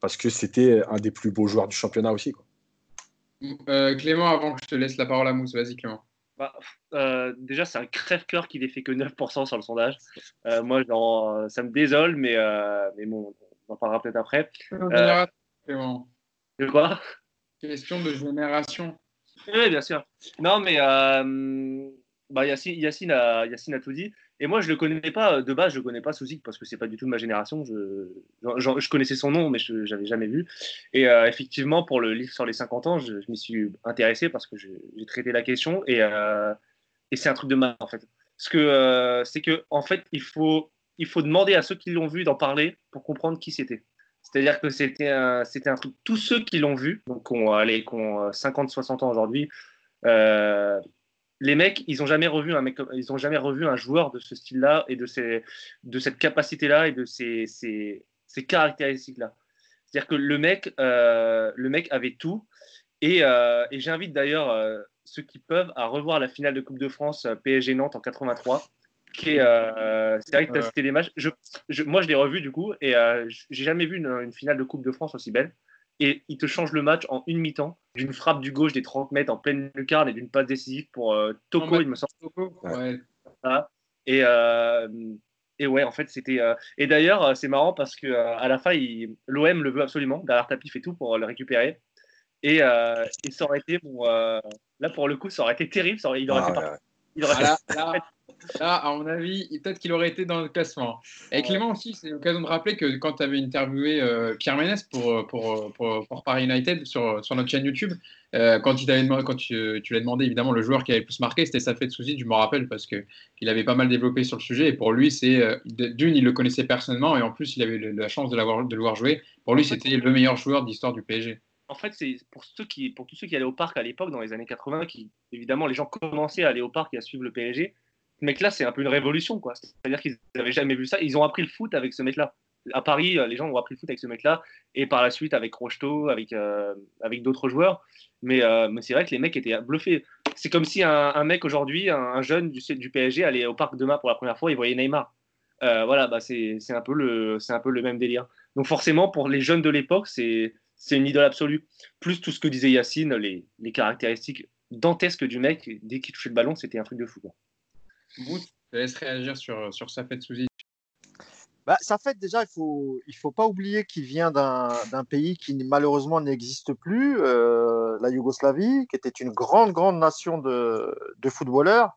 parce que c'était un des plus beaux joueurs du championnat aussi. Euh, Clément, avant que je te laisse la parole à Mousse, vas-y Clément. Bah, euh, déjà, c'est un crève-cœur qui n'est fait que 9% sur le sondage. Euh, moi, genre, ça me désole, mais, mais bon, on en parlera peut-être après. De quoi? Question de génération. Oui, bien sûr. Non, mais bah, Yacine, Yacine, a, Yacine a tout dit. Et moi, je le connais pas euh, de base, je connais pas Souzik parce que c'est pas du tout de ma génération. Je, je, connaissais son nom, mais je n'avais jamais vu. Et euh, effectivement, pour le livre sur les 50 ans, je, m'y suis intéressé parce que j'ai traité la question et, euh, et c'est un truc de mal en fait. Parce que c'est que en fait, il faut, il faut demander à ceux qui l'ont vu d'en parler pour comprendre qui c'était. C'est-à-dire que c'était un, c'était un truc. Tous ceux qui l'ont vu, donc qui ont, allez, qui ont 50, 60 ans aujourd'hui, les mecs, ils ont jamais revu un mec, jamais revu un joueur de ce style-là et de, ces, de cette capacité-là et de ces, ces, ces caractéristiques-là. C'est-à-dire que le mec, euh, le mec avait tout. Et, euh, et j'invite d'ailleurs euh, ceux qui peuvent à revoir la finale de Coupe de France PSG Nantes en 83. Qui c'est vrai que tu as cité les matchs. Je, moi, je l'ai revu du coup et j'ai jamais vu une finale de Coupe de France aussi belle et il te change le match en une mi-temps d'une frappe du gauche des 30 mètres en pleine lucarne et d'une passe décisive pour euh, Toko, il me semble. Toko, ouais. Et, euh, et ouais, en fait, c'était. Euh, et d'ailleurs, c'est marrant parce que à la fin, l'OM le veut absolument. Derrière tapis fait tout pour le récupérer. Et, et ça aurait été, bon, là pour le coup, ça aurait été terrible. Ça il aurait ah, il aurait fait Là, à mon avis, peut-être qu'il aurait été dans le classement. Et Clément aussi, c'est l'occasion de rappeler que quand tu avais interviewé euh, Pierre Ménès pour, pour, pour, Paris United sur, sur, notre chaîne YouTube, euh, quand, tu, quand tu, tu l'as demandé évidemment le joueur qui avait le plus marqué, c'était Safet Souzi, je me rappelle, parce qu'il avait pas mal développé sur le sujet. Et pour lui, c'est euh, d'une, il le connaissait personnellement, et en plus, il avait la chance de, l'avoir, de le voir jouer. Pour lui, c'était le meilleur joueur d'histoire du PSG en fait, c'est pour, ceux qui, pour tous ceux qui allaient au parc à l'époque, dans les années 80, qui, évidemment, les gens commençaient à aller au parc et à suivre le PSG mec-là, c'est un peu une révolution, quoi. C'est-à-dire qu'ils n'avaient jamais vu ça. Ils ont appris le foot avec ce mec-là. À Paris, euh, les gens ont appris le foot avec ce mec-là, et par la suite avec Rocheteau, avec, euh, avec d'autres joueurs. Mais, euh, mais c'est vrai que les mecs étaient bluffés. C'est comme si un, mec aujourd'hui, un, jeune du, PSG, allait au parc demain pour la première fois, il voyait Neymar. voilà, bah c'est un, peu le, un peu le même délire. Donc forcément, pour les jeunes de l'époque, c'est une idole absolue. Plus tout ce que disait Yacine, les, les caractéristiques dantesques du mec, dès qu'il touchait le ballon, c'était un truc de fou. Quoi. Je te laisse réagir sur, sur Safet Souzi. Bah, Safet, déjà, il ne faut, il faut pas oublier qu'il vient d'un pays qui malheureusement n'existe plus, euh, la Yougoslavie, qui était une grande, grande nation de, de, footballeurs.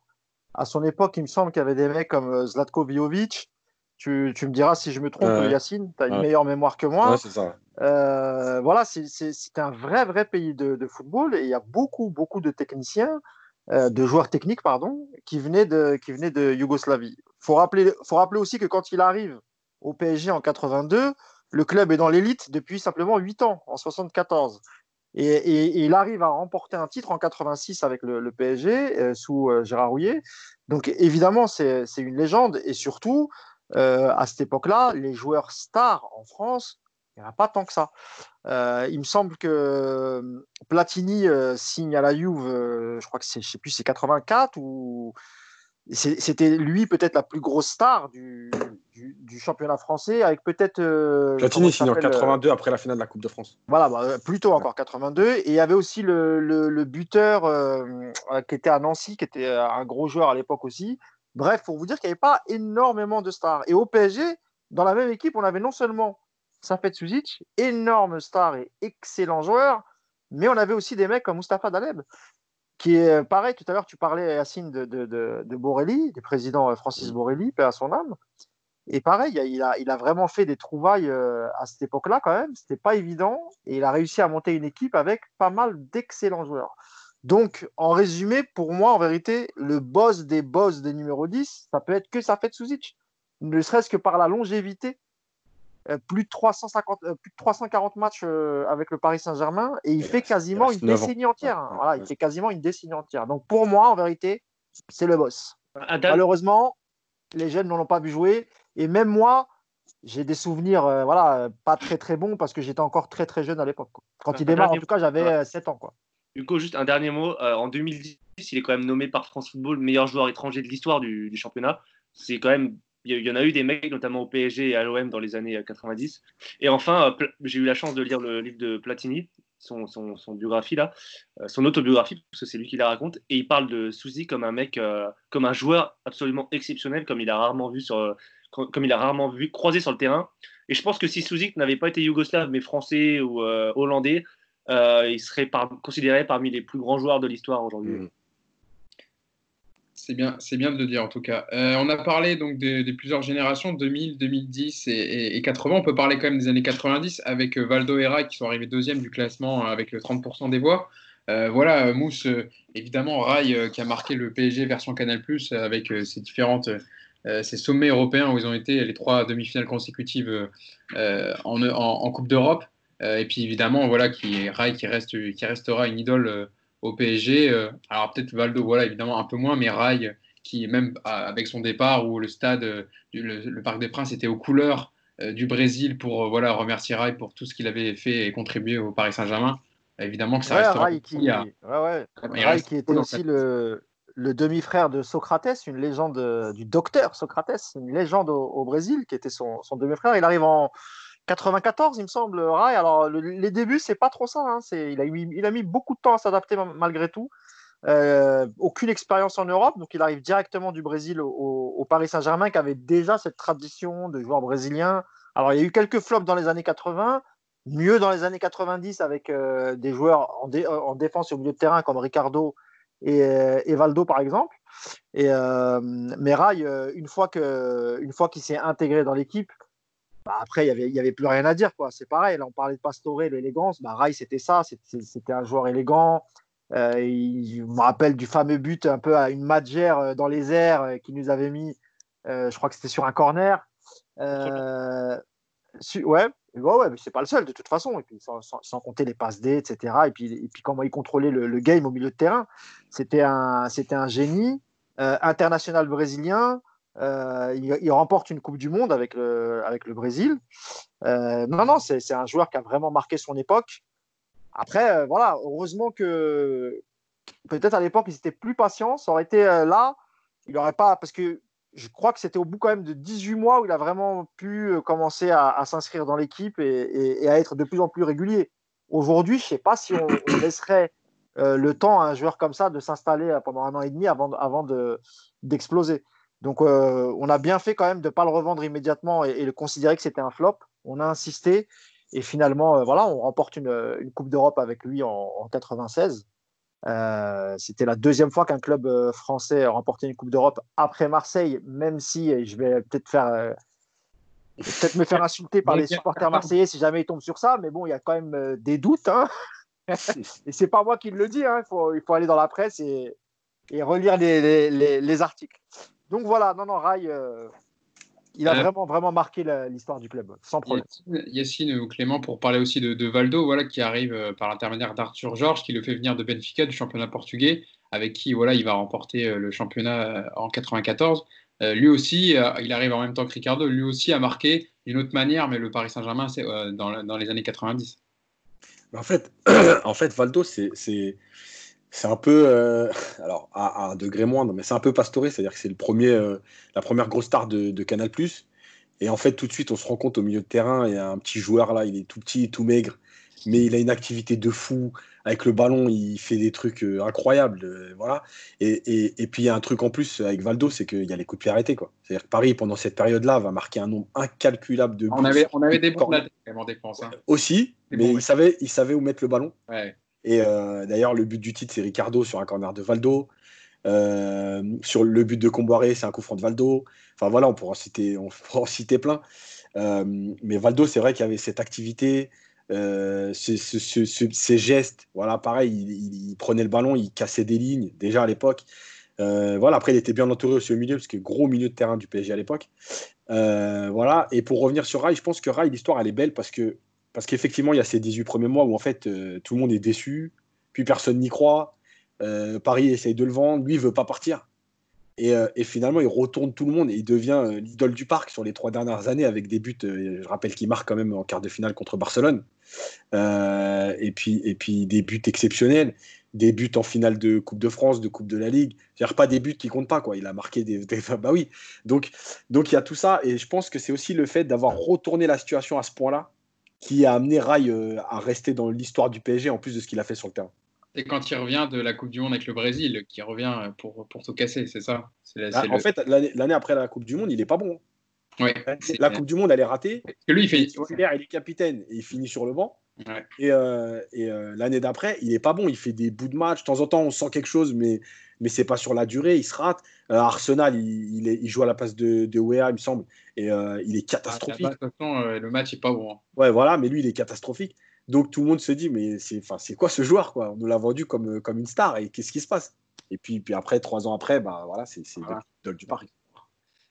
À son époque, il me semble qu'il y avait des mecs comme euh, Zlatko Viovic. Tu, tu me diras si je me trompe, Yacine, tu as une meilleure mémoire que moi. c'est ça. Euh, voilà, c'est un vrai, vrai pays de, de, football et il y a beaucoup, beaucoup de techniciens euh, de joueurs techniques pardon, qui venaient de, qui venaient de Yougoslavie. Il faut rappeler, faut rappeler aussi que quand il arrive au PSG en 82, le club est dans l'élite depuis simplement 8 ans, en 74. Et, il arrive à remporter un titre en 86 avec le, PSG euh, sous euh, Gérard Rouillet. Donc évidemment, c'est une légende. Et surtout, à cette époque-là, les joueurs stars en France il n'y en a pas tant que ça. Euh, il me semble que euh, Platini euh, signe à la Juve, je crois que c'est, je sais plus, c'est 84 ou c'était lui peut-être la plus grosse star du, du, championnat français, avec peut-être. Euh, Platini finit en 82 après la finale de la Coupe de France. Voilà, bah, plutôt encore 82. Et il y avait aussi le, le, buteur qui était à Nancy, qui était un gros joueur à l'époque aussi. Bref, pour vous dire qu'il n'y avait pas énormément de stars. Et au PSG, dans la même équipe, on avait non seulement Safet Suzic, énorme star et excellent joueur, mais on avait aussi des mecs comme Mustapha Daleb, qui est euh, pareil. Tout à l'heure, tu parlais, Yacine, de, de, de, Borelli, du président euh, Francis Borelli, paix à son âme. Et pareil, il a, il a vraiment fait des trouvailles euh, à cette époque-là quand même. C'était pas évident. Et il a réussi à monter une équipe avec pas mal d'excellents joueurs. Donc, en résumé, pour moi, en vérité, le boss des boss des numéro 10, ça peut être que Safet Suzic. Ne serait-ce que par la longévité plus de 350, euh, plus de 340 matchs euh, avec le Paris Saint-Germain et il fait quasiment une décennie entière. Hein. Voilà, il fait quasiment une décennie entière. Donc pour moi, en vérité, c'est le boss. Malheureusement, les jeunes n'en ont pas vu jouer et même moi, j'ai des souvenirs, voilà, pas très très bons parce que j'étais encore très très jeune à l'époque. Quand il démarre, en tout cas, j'avais 7 ans, quoi. Hugo, juste un dernier mot. en 2010, il est quand même nommé par France Football meilleur joueur étranger de l'histoire du, du championnat. C'est quand même il y en a eu des mecs, notamment au PSG et à l'OM dans les années 90. Et enfin, euh, j'ai eu la chance de lire le livre de Platini, son, son, biographie là, euh, son autobiographie, parce que c'est lui qui la raconte. Et il parle de Souzy comme un mec, euh, comme un joueur absolument exceptionnel, comme il a rarement vu sur, comme il a rarement vu croiser sur le terrain. Et je pense que si Souzy n'avait pas été yougoslave mais français ou hollandais, il serait considéré parmi les plus grands joueurs de l'histoire aujourd'hui. Mmh. C'est bien, c'est bien de le dire en tout cas. Euh, on a parlé donc des, plusieurs générations, 2000, 2010 et, 80. On peut parler quand même des années 90 avec euh, Valdo Rai qui sont arrivés deuxième du classement euh, avec le 30% des voix. voilà, Mousse, évidemment, Rai qui a marqué le PSG version Canal avec ses différentes, ses sommets européens où ils ont été les trois demi-finales consécutives en, en, Coupe d'Europe. et puis évidemment, voilà, qui Rai qui reste, qui restera une idole au PSG. Euh, alors peut-être Valdo, voilà, évidemment un peu moins, mais Rai, qui même avec son départ où le stade, euh, le, Parc des Princes était aux couleurs euh, du Brésil pour voilà remercier Rai pour tout ce qu'il avait fait et contribué au Paris Saint-Germain. Évidemment que ça reste Rai qui, qui était aussi le, le demi-frère de Socrates, une légende du docteur Socrates, une légende au, Brésil, qui était son, son demi-frère. Il arrive en, 94, il me semble, Rai. Alors, les débuts, c'est pas trop ça. Hein. Il, a mis beaucoup de temps à s'adapter malgré tout. Euh, aucune expérience en Europe, donc il arrive directement du Brésil au, Paris Saint-Germain, qui avait déjà cette tradition de joueurs brésiliens. Alors, il y a eu quelques flops dans les années 80, mieux dans les années 90 avec euh, des joueurs en, en, défense et au milieu de terrain comme Ricardo et, euh, Valdo, par exemple. Mais Rai, une fois qu'il s'est intégré dans l'équipe, bah, après, il n'y avait, plus rien à dire. C'est pareil, là, on parlait de Pastore, l'élégance. Bah, Rai, c'était ça. C'était un joueur élégant. Euh, il, me rappelle du fameux but un peu à une magère euh, dans les airs euh, qui nous avait mis, je crois que c'était sur un corner. ouais, ouais, ouais, mais c'est pas le seul de toute façon. Et puis sans, compter les passes D, etc. Et puis, et puis comment il contrôlait le, game au milieu de terrain. C'était un, un génie international brésilien. Euh, il, remporte une Coupe du Monde avec le, avec le Brésil. Euh, non, non, c'est un joueur qui a vraiment marqué son époque. Après, euh, voilà, heureusement que peut-être à l'époque, ils étaient plus patients. Ça aurait été là, il n'aurait pas. Parce que je crois que c'était au bout quand même de 18 mois où il a vraiment pu commencer à, s'inscrire dans l'équipe et, à être de plus en plus régulier. Aujourd'hui, je ne sais pas si on, laisserait le temps à un joueur comme ça de s'installer pendant un an et demi avant, avant d'exploser. Donc, euh, on a bien fait quand même de ne pas le revendre immédiatement et, le considérer que c'était un flop. On a insisté et finalement, euh, voilà, on remporte une, Coupe d'Europe avec lui en, 1996. 96. Euh, c'était la deuxième fois qu'un club français remportait une Coupe d'Europe après Marseille, même si je vais peut-être faire peut-être me faire [laughs] insulter par les supporters marseillais si jamais ils tombent sur ça, mais bon, il y a quand même des doutes. Hein [laughs] et c'est pas moi qui le dis, hein. il, faut, il faut aller dans la presse et, relire les articles. Donc voilà, non, non, Rai, euh, il a euh, vraiment, vraiment marqué l'histoire du club, sans problème. Yacine, ou Clément, pour parler aussi de, Valdo, voilà, qui arrive euh, par l'intermédiaire d'Arthur Georges, qui le fait venir de Benfica, du championnat portugais, avec qui voilà, il va remporter le championnat en 94. lui aussi, il arrive en même temps que Ricardo, lui aussi a marqué d'une autre manière, mais le Paris Saint-Germain, c'est dans, dans, les années 90. En fait, [clears throat] en fait Valdo, c'est c'est un peu, euh, [laughs] alors à, un degré moindre, mais c'est un peu pastoré, c'est-à-dire que c'est le premier, euh, la première grosse star de, de, Canal+. Et en fait, tout de suite, on se rend compte au milieu de terrain, il y a un petit joueur là, il est tout petit, tout maigre, mais il a une activité de fou. Avec le ballon, il fait des trucs euh, incroyables, voilà. Et, et, puis il y a un truc en plus avec Valdo, c'est qu'il y a les coups de pied arrêtés, quoi. C'est-à-dire que Paris, pendant cette période-là, va marquer un nombre incalculable de buts. On avait, on avait des bons en défense. Hein. Aussi, mais il savait, il savait où mettre le ballon. Ouais. Et euh, d'ailleurs, le but du titre, c'est Ricardo sur un corner de Valdo. Euh, sur le but de Comboiré, c'est un coup franc de Valdo. Enfin voilà, on pourra en citer, on pourra citer plein. Euh, mais Valdo, c'est vrai qu'il y avait cette activité, ces, gestes. Voilà, pareil, il, prenait le ballon, il cassait des lignes déjà à l'époque. voilà, après, il était bien entouré aussi au milieu, parce que gros milieu de terrain du PSG à l'époque. voilà, et pour revenir sur Rai, je pense que Rai, l'histoire, elle est belle parce que parce qu'effectivement, il y a ces 18 premiers mois où en fait euh, tout le monde est déçu, puis personne n'y croit. Euh, Paris essaye de le vendre, lui il veut pas partir. Et, euh, finalement, il retourne tout le monde et il devient l'idole du parc sur les trois dernières années avec des buts. je rappelle qu'il marque quand même en quart de finale contre Barcelone. et, puis, des buts exceptionnels, des buts en finale de Coupe de France, de Coupe de la Ligue. C'est-à-dire pas des buts qui comptent pas. Il a marqué des. [laughs] bah oui. Donc il y a tout ça. Et je pense que c'est aussi le fait d'avoir retourné la situation à ce point-là qui a amené Rai euh, à rester dans l'histoire du PSG en plus de ce qu'il a fait sur le terrain. Et quand il revient de la Coupe du Monde avec le Brésil, qui revient pour, pour tout casser, c'est ça? Bah, En fait, l'année après la Coupe du Monde, il n'est pas bon. Ouais, la Coupe du Monde, elle est ratée. Parce que lui, il fait. Il est capitaine et il finit sur le banc. Et, euh, et euh, l'année d'après, il est pas bon. Il fait des bouts de match. De temps en temps, on sent quelque chose, mais mais c'est pas sur la durée. Il se rate. Euh, Arsenal, il, il, joue à la place de, de Wea, il me semble, et il est catastrophique. de toute façon, le match est pas bon. Hein. Ouais, voilà, mais lui, il est catastrophique. Donc tout le monde se dit, mais c'est, enfin, c'est quoi ce joueur quoi? On nous l'a vendu comme, comme une star. Et qu'est-ce qui se passe? Et puis, puis après, trois ans après, bah voilà, c'est, c'est du Paris.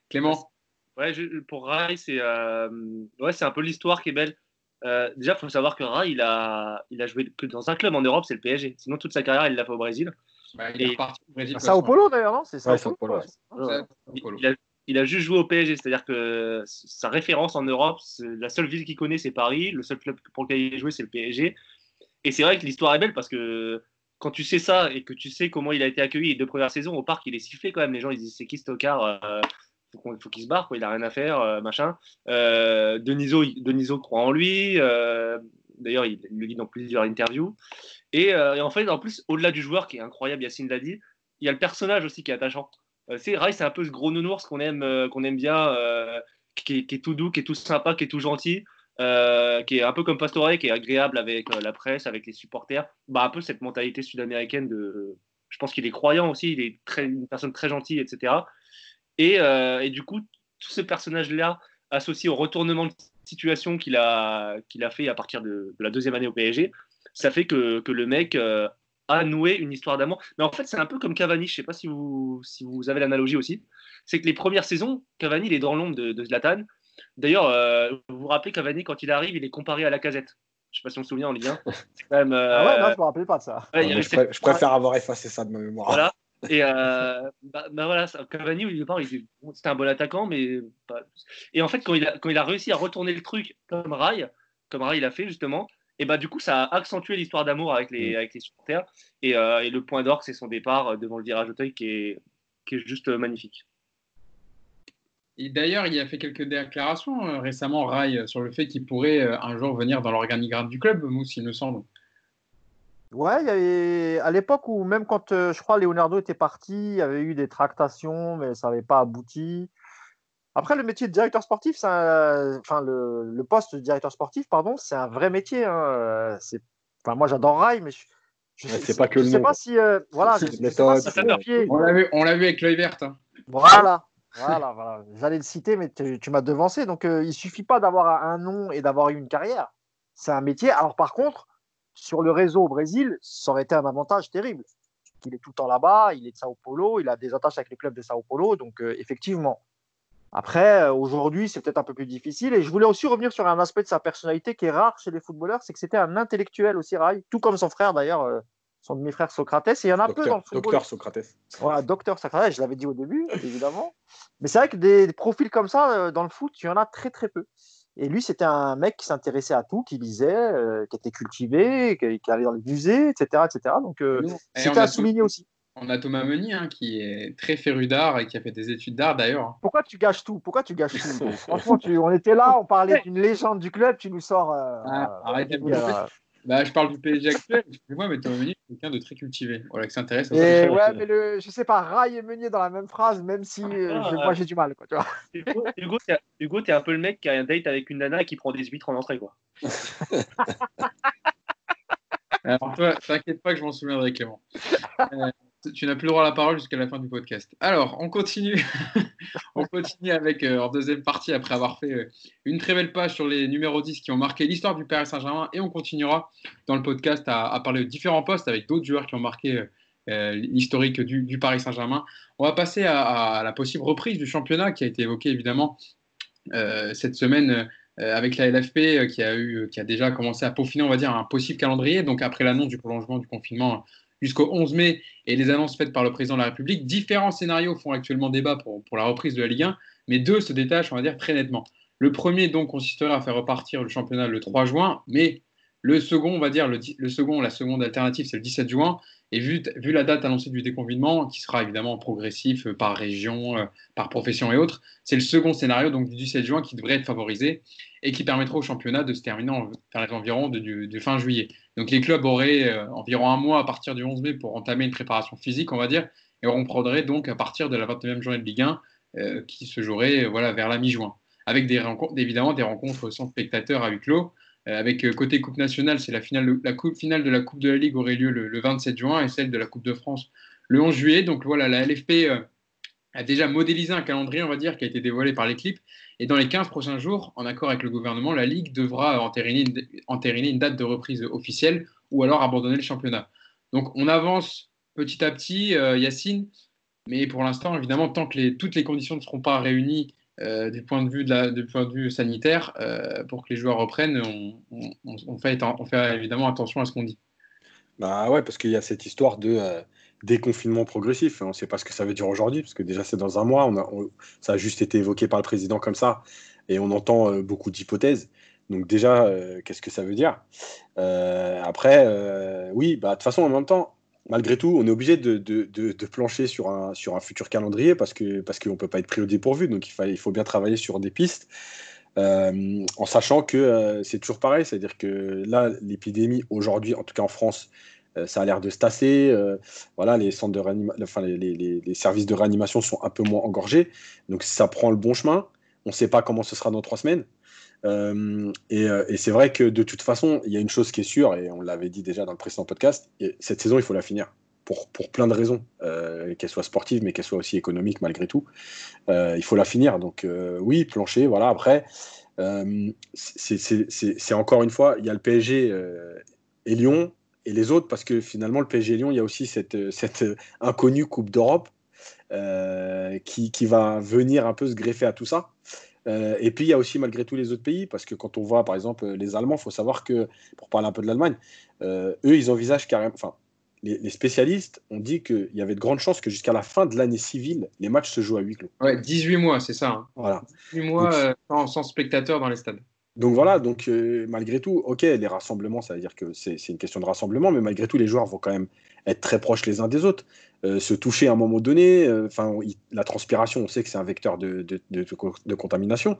Clément? Ouais, pour Rai, c'est ouais, c'est un peu l'histoire qui est belle. Euh, déjà, il faut savoir que Rai, il a, il a joué que dans un club en Europe, c'est le PSG. Sinon, toute sa carrière, il l'a fait au Brésil. Bah, il est reparti au Brésil. Sao Paulo, d'ailleurs, non? C'est Sao, Paulo. Il, a, juste joué au PSG, c'est-à-dire que sa référence en Europe, la seule ville qu'il connaît, c'est Paris. Le seul club pour lequel il a joué, c'est le PSG. Et c'est vrai que l'histoire est belle parce que quand tu sais ça et que tu sais comment il a été accueilli les deux premières saisons au parc, il est sifflé quand même. Les gens ils disent c'est qui Stockard euh, faut, qu'il se barre, il a rien à faire, euh, machin. Euh, Deniso, croit en lui. Euh, d'ailleurs, il, le dit dans plusieurs interviews. Et, en fait, en plus, au-delà du joueur qui est incroyable, Yacine l'a dit, il y a le personnage aussi qui est attachant. C'est Rai, c'est un peu ce gros nounours qu'on aime, qu'on aime bien, qui est, tout doux, qui est tout sympa, qui est tout gentil. qui est un peu comme Pastore, qui est agréable avec la presse, avec les supporters. Bah, un peu cette mentalité sud-américaine de. Je pense qu'il est croyant aussi, il est une personne très gentille, etc. Euh, et, du coup, tout ce personnage-là, associé au retournement de situation qu'il a, a fait à partir de, la deuxième année au PSG, ça fait que le mec euh, a noué une histoire d'amour. Mais en fait, c'est un peu comme Cavani, je ne sais pas si vous, si vous avez l'analogie aussi. C'est que les premières saisons, Cavani, il est dans l'ombre de, Zlatan. D'ailleurs, euh, vous vous rappelez, Cavani, quand il arrive, il est comparé à la casette. Je ne sais pas si on se souvient en Ligue 1. ah ouais, non, je ne me rappelais pas de ça. je, préfère avoir effacé ça de ma mémoire. Voilà. Et euh, bah, bah, voilà, Cavani, au départ, c'était un bon attaquant, mais Et en fait, quand il, a, quand il a réussi à retourner le truc comme Rai, comme Rai l'a fait justement, et bah du coup, ça a accentué l'histoire d'amour avec les, mm. avec les supporters. Et, euh, et le point d'orgue, c'est son départ devant le virage Auteuil qui est, qui est juste magnifique. Et d'ailleurs, il a fait quelques déclarations euh, récemment, Rai, sur le fait qu'il pourrait un jour venir dans l'organigramme du club, Mousse, il me semble. Ouais, il y avait, à l'époque où même quand euh, je crois Leonardo était parti, il y avait eu des tractations, mais ça n'avait pas abouti. Après, le métier de directeur sportif, c'est enfin le, le, poste de directeur sportif, pardon, c'est un vrai métier. Hein. C'est, enfin, moi, j'adore Rai, mais je, ne sais pas que le sais pas si, euh, voilà, je, sais pas si on l'a vu, on l'a vu avec l'œil vert. Hein. Voilà. Voilà, voilà. J'allais le citer, mais tu, m'as devancé. Donc, euh, il suffit pas d'avoir un nom et d'avoir eu une carrière. C'est un métier. Alors, par contre, sur le réseau au Brésil, ça aurait été un avantage terrible. Il est tout le temps là-bas, il est de Sao Paulo, il a des attaches avec les clubs de Sao Paulo, donc euh, effectivement. Après, euh, aujourd'hui, c'est peut-être un peu plus difficile. Et je voulais aussi revenir sur un aspect de sa personnalité qui est rare chez les footballeurs, c'est que c'était un intellectuel aussi, Rai, tout comme son frère d'ailleurs, euh, son demi-frère Socrates. Et il y en a un peu dans le football. Docteur Socrates. Voilà, docteur Socrates, je l'avais dit au début, [laughs] évidemment. Mais c'est vrai que des, profils comme ça, dans le foot, il y en a très très peu. Et lui, c'était un mec qui s'intéressait à tout, qui lisait, euh, qui était cultivé, qui, allait dans les musées, etc. etc. Donc, euh, c'était à souligner aussi. On a Thomas Meunier, hein, qui est très féru d'art et qui a fait des études d'art d'ailleurs. Pourquoi tu gâches tout? Pourquoi tu gâches tout? [laughs] Franchement, on était là, on parlait d'une légende du club, tu nous sors. Euh, ah, arrête de bah, je parle du PSG actuel, excusez-moi, mais Thomas Meunier est quelqu'un de très cultivé. Voilà, qui s'intéresse à ça. Ouais, mais le, je sais pas, Rai et Meunier dans la même phrase, même si euh, ah, moi j'ai du mal. Quoi, tu vois. Hugo, Hugo t'es un peu le mec qui a un date avec une nana et qui prend des huîtres en entrée. quoi. [laughs] Alors, toi, t'inquiète pas que je m'en souviendrai, Clément. Euh, tu n'as plus le droit à la parole jusqu'à la fin du podcast. Alors, on continue. [laughs] on continue avec, euh, en deuxième partie, après avoir fait euh, une très belle page sur les numéros 10 qui ont marqué l'histoire du Paris Saint-Germain. Et on continuera dans le podcast à, parler de différents postes avec d'autres joueurs qui ont marqué euh, l'historique du, Paris Saint-Germain. On va passer à, la possible reprise du championnat qui a été évoquée évidemment cette semaine. avec la LFP qui a, qui a déjà commencé à peaufiner, on va dire, un possible calendrier. Donc, après l'annonce du prolongement du confinement jusqu'au 11 mai et les annonces faites par le président de la République. Différents scénarios font actuellement débat pour, pour la reprise de la Ligue 1, mais deux se détachent, on va dire, très nettement. Le premier, donc, consisterait à faire repartir le championnat le 3 juin, mais le second, on va dire, le, second, la seconde alternative, c'est le 17 juin. Et vu, la date annoncée du déconfinement, qui sera évidemment progressif euh, par région, euh, par profession et autres, c'est le second scénario donc du 17 juin qui devrait être favorisé et qui permettra au championnat de se terminer en, vers de, fin juillet. Donc les clubs auraient euh, environ un mois à partir du 11 mai pour entamer une préparation physique, on va dire, et on prendrait donc à partir de la 29e journée de Ligue 1 qui se jouerait voilà, vers la mi-juin, avec des rencontres, évidemment des rencontres sans spectateurs à huis clos. Euh, avec euh, côté Coupe nationale, c'est la finale, la coupe finale de la Coupe de la Ligue aurait lieu le, 27 juin et celle de la Coupe de France le 11 juillet. Donc voilà, la LFP euh, a déjà modélisé un calendrier, on va dire, qui a été dévoilé par l'équipe. Et dans les 15 prochains jours, en accord avec le gouvernement, la Ligue devra entériner une, date de reprise officielle ou alors abandonner le championnat. Donc on avance petit à petit, Yacine, mais pour l'instant, évidemment, tant que toutes les conditions ne seront pas réunies euh, du, point de vue de point de vue sanitaire, euh, pour que les joueurs reprennent, on, fait, évidemment attention à ce qu'on dit. Bah ouais, parce qu'il y a cette histoire de euh, déconfinement progressif. On ne sait pas ce que ça veut dire aujourd'hui, parce que déjà c'est dans un mois. Ça a juste été évoqué par le président comme ça, et on entend beaucoup d'hypothèses. Donc déjà, qu'est-ce que ça veut dire? Après, oui, bah de toute façon, en même temps, malgré tout, on est obligé de, plancher sur un, futur calendrier parce qu'on ne peut pas être pris au dépourvu. Donc il, faut bien travailler sur des pistes. Euh, en sachant que euh, c'est toujours pareil, c'est-à-dire que là, l'épidémie aujourd'hui, en tout cas en France, euh, ça a l'air de se tasser. voilà, les, les, services de réanimation sont un peu moins engorgés. Donc ça prend le bon chemin. On ne sait pas comment ce sera dans trois semaines. Euh, euh, et, c'est vrai que de toute façon, il y a une chose qui est sûre, et on l'avait dit déjà dans le précédent podcast, cette saison, il faut la finir. Pour, pour plein de raisons, euh, qu'elle soit sportive, mais qu'elle soit aussi économique malgré tout. il faut la finir. Donc oui, plancher, voilà. Après, c'est encore une fois, il y a le PSG et Lyon et les autres, parce que finalement, le PSG et Lyon, il y a aussi cette, cette inconnue Coupe d'Europe qui, qui, va venir un peu se greffer à tout ça. Euh, et puis il y a aussi malgré tout les autres pays, parce que quand on voit par exemple les Allemands, il faut savoir que, pour parler un peu de l'Allemagne, euh, eux ils envisagent carrément, enfin les, spécialistes ont dit qu'il y avait de grandes chances que jusqu'à la fin de l'année civile, les matchs se jouent à huis clos. Ouais, 18 mois, c'est ça. Hein. Voilà. 18 mois euh, sans, spectateurs dans les stades. Donc voilà, donc malgré tout, ok, les rassemblements, ça veut dire que c'est une question de rassemblement, mais malgré tout, les joueurs vont quand même être très proches les uns des autres. Euh, se toucher à un moment donné. Euh, enfin, la transpiration, on sait que c'est un vecteur de, de, contamination.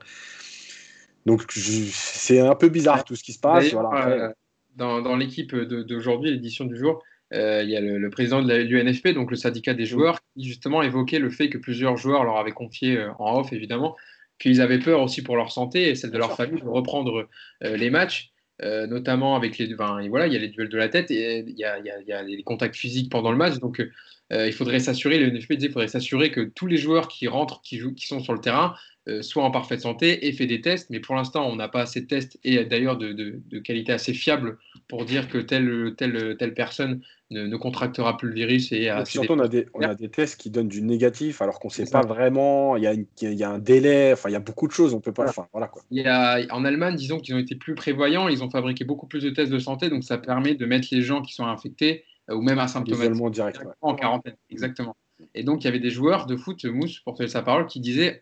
Donc c'est un peu bizarre tout ce qui se passe. Euh, dans, dans l'équipe d'aujourd'hui, l'édition du jour, il y a le, président de l'UNFP, donc le syndicat des joueurs, qui justement évoquait le fait que plusieurs joueurs leur avaient confié en off, évidemment, qu'ils avaient peur aussi pour leur santé et celle de leur famille de reprendre les matchs. notamment avec les, enfin, voilà, il y a les duels de la tête et il y a, il y a les contacts physiques pendant le match. Donc, euh, il faudrait s'assurer, le NFP disait, il faudrait s'assurer que tous les joueurs qui rentrent, qui, jouent, qui sont sur le terrain, euh, soient en parfaite santé et fait des tests. Mais pour l'instant, on n'a pas assez de tests et d'ailleurs de, qualité assez fiable pour dire que telle, telle, telle personne ne, contractera plus le virus. Et, surtout, on a, des, on a des tests qui donnent du négatif alors qu'on ne sait pas vraiment. Il y, a il y, a un délai, enfin, il y a beaucoup de choses. On peut pas. Enfin, voilà, quoi. Il y a, en Allemagne, disons qu'ils ont été plus prévoyants. Ils ont fabriqué beaucoup plus de tests de santé. Donc, ça permet de mettre les gens qui sont infectés ou même asymptomatiques. direct. En quarantaine, exactement. Et donc, il y avait des joueurs de foot, Mousse, pour faire sa parole, qui disaient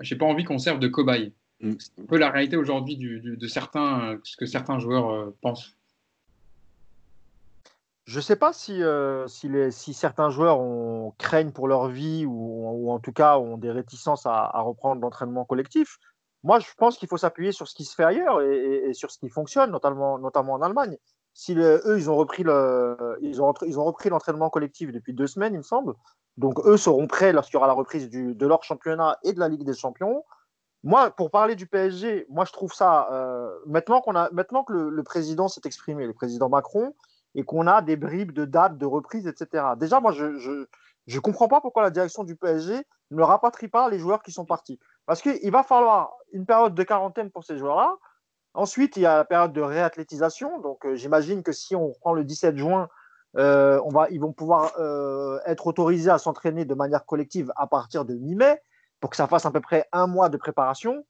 J'ai pas envie qu'on serve de cobaye. mm. C'est un peu la réalité aujourd'hui de certains, ce que certains joueurs pensent. Je ne sais pas si, si, certains joueurs ont, craignent pour leur vie ou, en tout cas ont des réticences à, reprendre l'entraînement collectif. Moi, je pense qu'il faut s'appuyer sur ce qui se fait ailleurs et, sur ce qui fonctionne, notamment, notamment en Allemagne. Si eux, ils ont repris le, ils ont, ils ont repris l'entraînement collectif depuis deux semaines, il me semble. Donc eux seront prêts lorsqu'il y aura la reprise du, de leur championnat et de la Ligue des Champions. Moi, pour parler du PSG, moi je trouve ça euh, maintenant qu'on a maintenant que le, président s'est exprimé, le président Macron, et qu'on a des bribes de dates, de reprise, etc. Déjà, moi je je, je comprends pas pourquoi la direction du PSG ne rapatrie pas les joueurs qui sont partis. Parce qu'il va falloir une période de quarantaine pour ces joueurs-là. Ensuite, il y a la période de réathlétisation. Donc, euh, j'imagine que si on prend le 17 juin, euh, on va, ils vont pouvoir euh, être autorisés à s'entraîner de manière collective à partir de mi-mai pour que ça fasse à peu près un mois de préparation,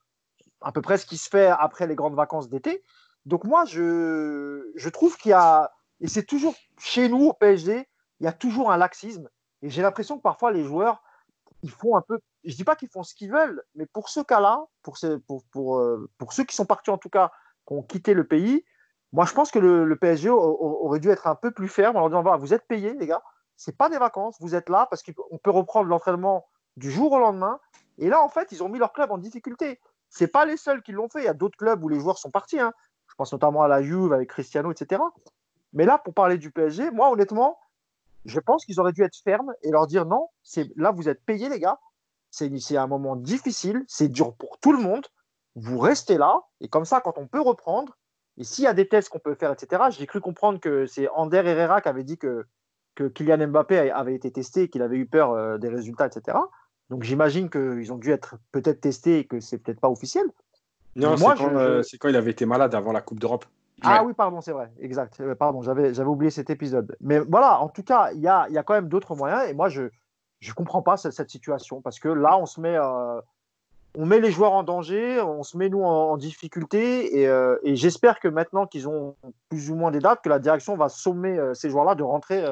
à peu près ce qui se fait après les grandes vacances d'été. Donc, moi, je, je trouve qu'il y a, et c'est toujours chez nous au PSG, il y a toujours un laxisme. Et j'ai l'impression que parfois les joueurs ils font un peu, je dis pas qu'ils font ce qu'ils veulent, mais pour ce cas-là, pour, pour, pour, euh, pour, ceux qui sont partis en tout cas, qui ont quitté le pays, moi je pense que le, PSG aurait dû être un peu plus ferme en leur disant vous êtes payés les gars, c'est pas des vacances, vous êtes là parce qu'on peut reprendre l'entraînement du jour au lendemain. Et là en fait ils ont mis leur club en difficulté. C'est pas les seuls qui l'ont fait, il y a d'autres clubs où les joueurs sont partis. Hein. Je pense notamment à la Juve avec Cristiano, etc. Mais là pour parler du PSG, moi honnêtement je pense qu'ils auraient dû être fermes et leur dire non, là vous êtes payés les gars, c'est un moment difficile, c'est dur pour tout le monde, vous restez là et comme ça quand on peut reprendre et s'il y a des tests qu'on peut faire etc. J'ai cru comprendre que c'est Ander Herrera qui avait dit que que Kylian Mbappé avait été testé et qu'il avait eu peur euh, des résultats etc. Donc j'imagine qu'ils ont dû être peut-être testés et que c'est peut-être pas officiel. Non, c'est quand, euh, quand, il avait été malade avant la Coupe d'Europe. Ah oui, pardon, c'est vrai, exact. Euh, pardon, j'avais, oublié cet épisode. Mais voilà, en tout cas, il y a, y a quand même d'autres moyens. Et moi, je ne comprends pas cette, situation parce que là, on se met, euh, on met les joueurs en danger, on se met nous en, difficulté. Et, euh, et j'espère que maintenant qu'ils ont plus ou moins des dates, que la direction va sommer ces joueurs-là de rentrer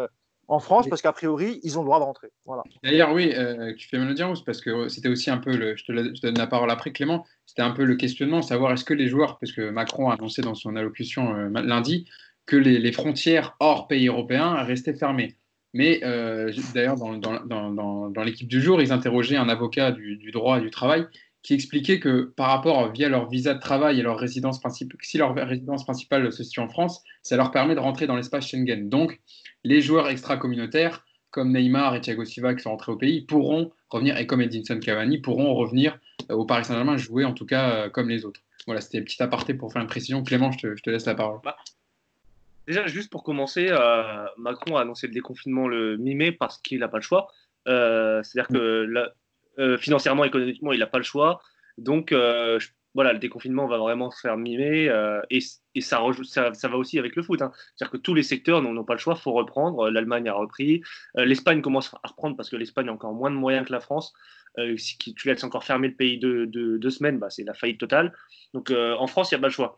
en France parce qu'a priori, ils ont le droit de rentrer. Voilà. D'ailleurs, oui, euh, tu fais bien le dire, parce que c'était aussi un peu, le, je, te donne la parole après Clément, c'était un peu le questionnement, savoir est-ce que les joueurs, parce que Macron a annoncé dans son allocution euh, lundi que les, frontières hors pays européens restaient fermées. Mais euh, d'ailleurs, dans, dans, dans, l'équipe du jour, ils interrogeaient un avocat du, du droit et du travail qui expliquait que par rapport via leur visa de travail et leur résidence principale, si leur résidence principale se situe en France, ça leur permet de rentrer dans l'espace Schengen. Donc, les joueurs extra-communautaires comme Neymar et Thiago Silva qui sont rentrés au pays pourront revenir, et comme Edinson Cavani, pourront revenir euh, au Paris Saint-Germain jouer en tout cas euh, comme les autres. Voilà, c'était un petit aparté pour faire une précision. Clément, je te, laisse la parole. Bah, déjà, juste pour commencer, euh, Macron a annoncé le déconfinement le mi-mai parce qu'il n'a pas le choix. C'est-à-dire que euh, financièrement, économiquement, il n'a pas le choix. Donc, euh, voilà, le déconfinement va vraiment se faire mimer euh, et, ça, va aussi avec le foot. Hein. C'est-à-dire que tous les secteurs n'ont pas le choix, il faut reprendre. L'Allemagne a repris, l'Espagne commence à reprendre parce que l'Espagne a encore moins de moyens que la France. si tu laisses encore fermer le pays de, deux semaines, bah, c'est la faillite totale. Donc en France, il n'y a pas le choix.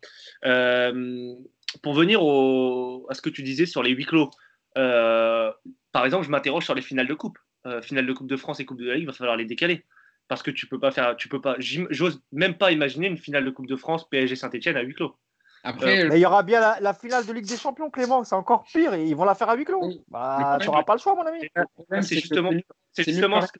pour venir à ce que tu disais sur les huis clos, par exemple, je m'interroge sur les finales de coupe. Euh, finale de Coupe de France et Coupe de la Ligue, il va falloir les décaler. Parce que tu peux pas faire, tu peux pas, j'ose même pas imaginer une finale de Coupe de France PSG Saint-Etienne à huis clos. Après, euh, il y aura bien la, finale de Ligue des Champions, Clément, c'est encore pire, et ils vont la faire à huis clos. Bah, tu n'auras pas le choix, mon ami. C'est justement, c'est justement ce que,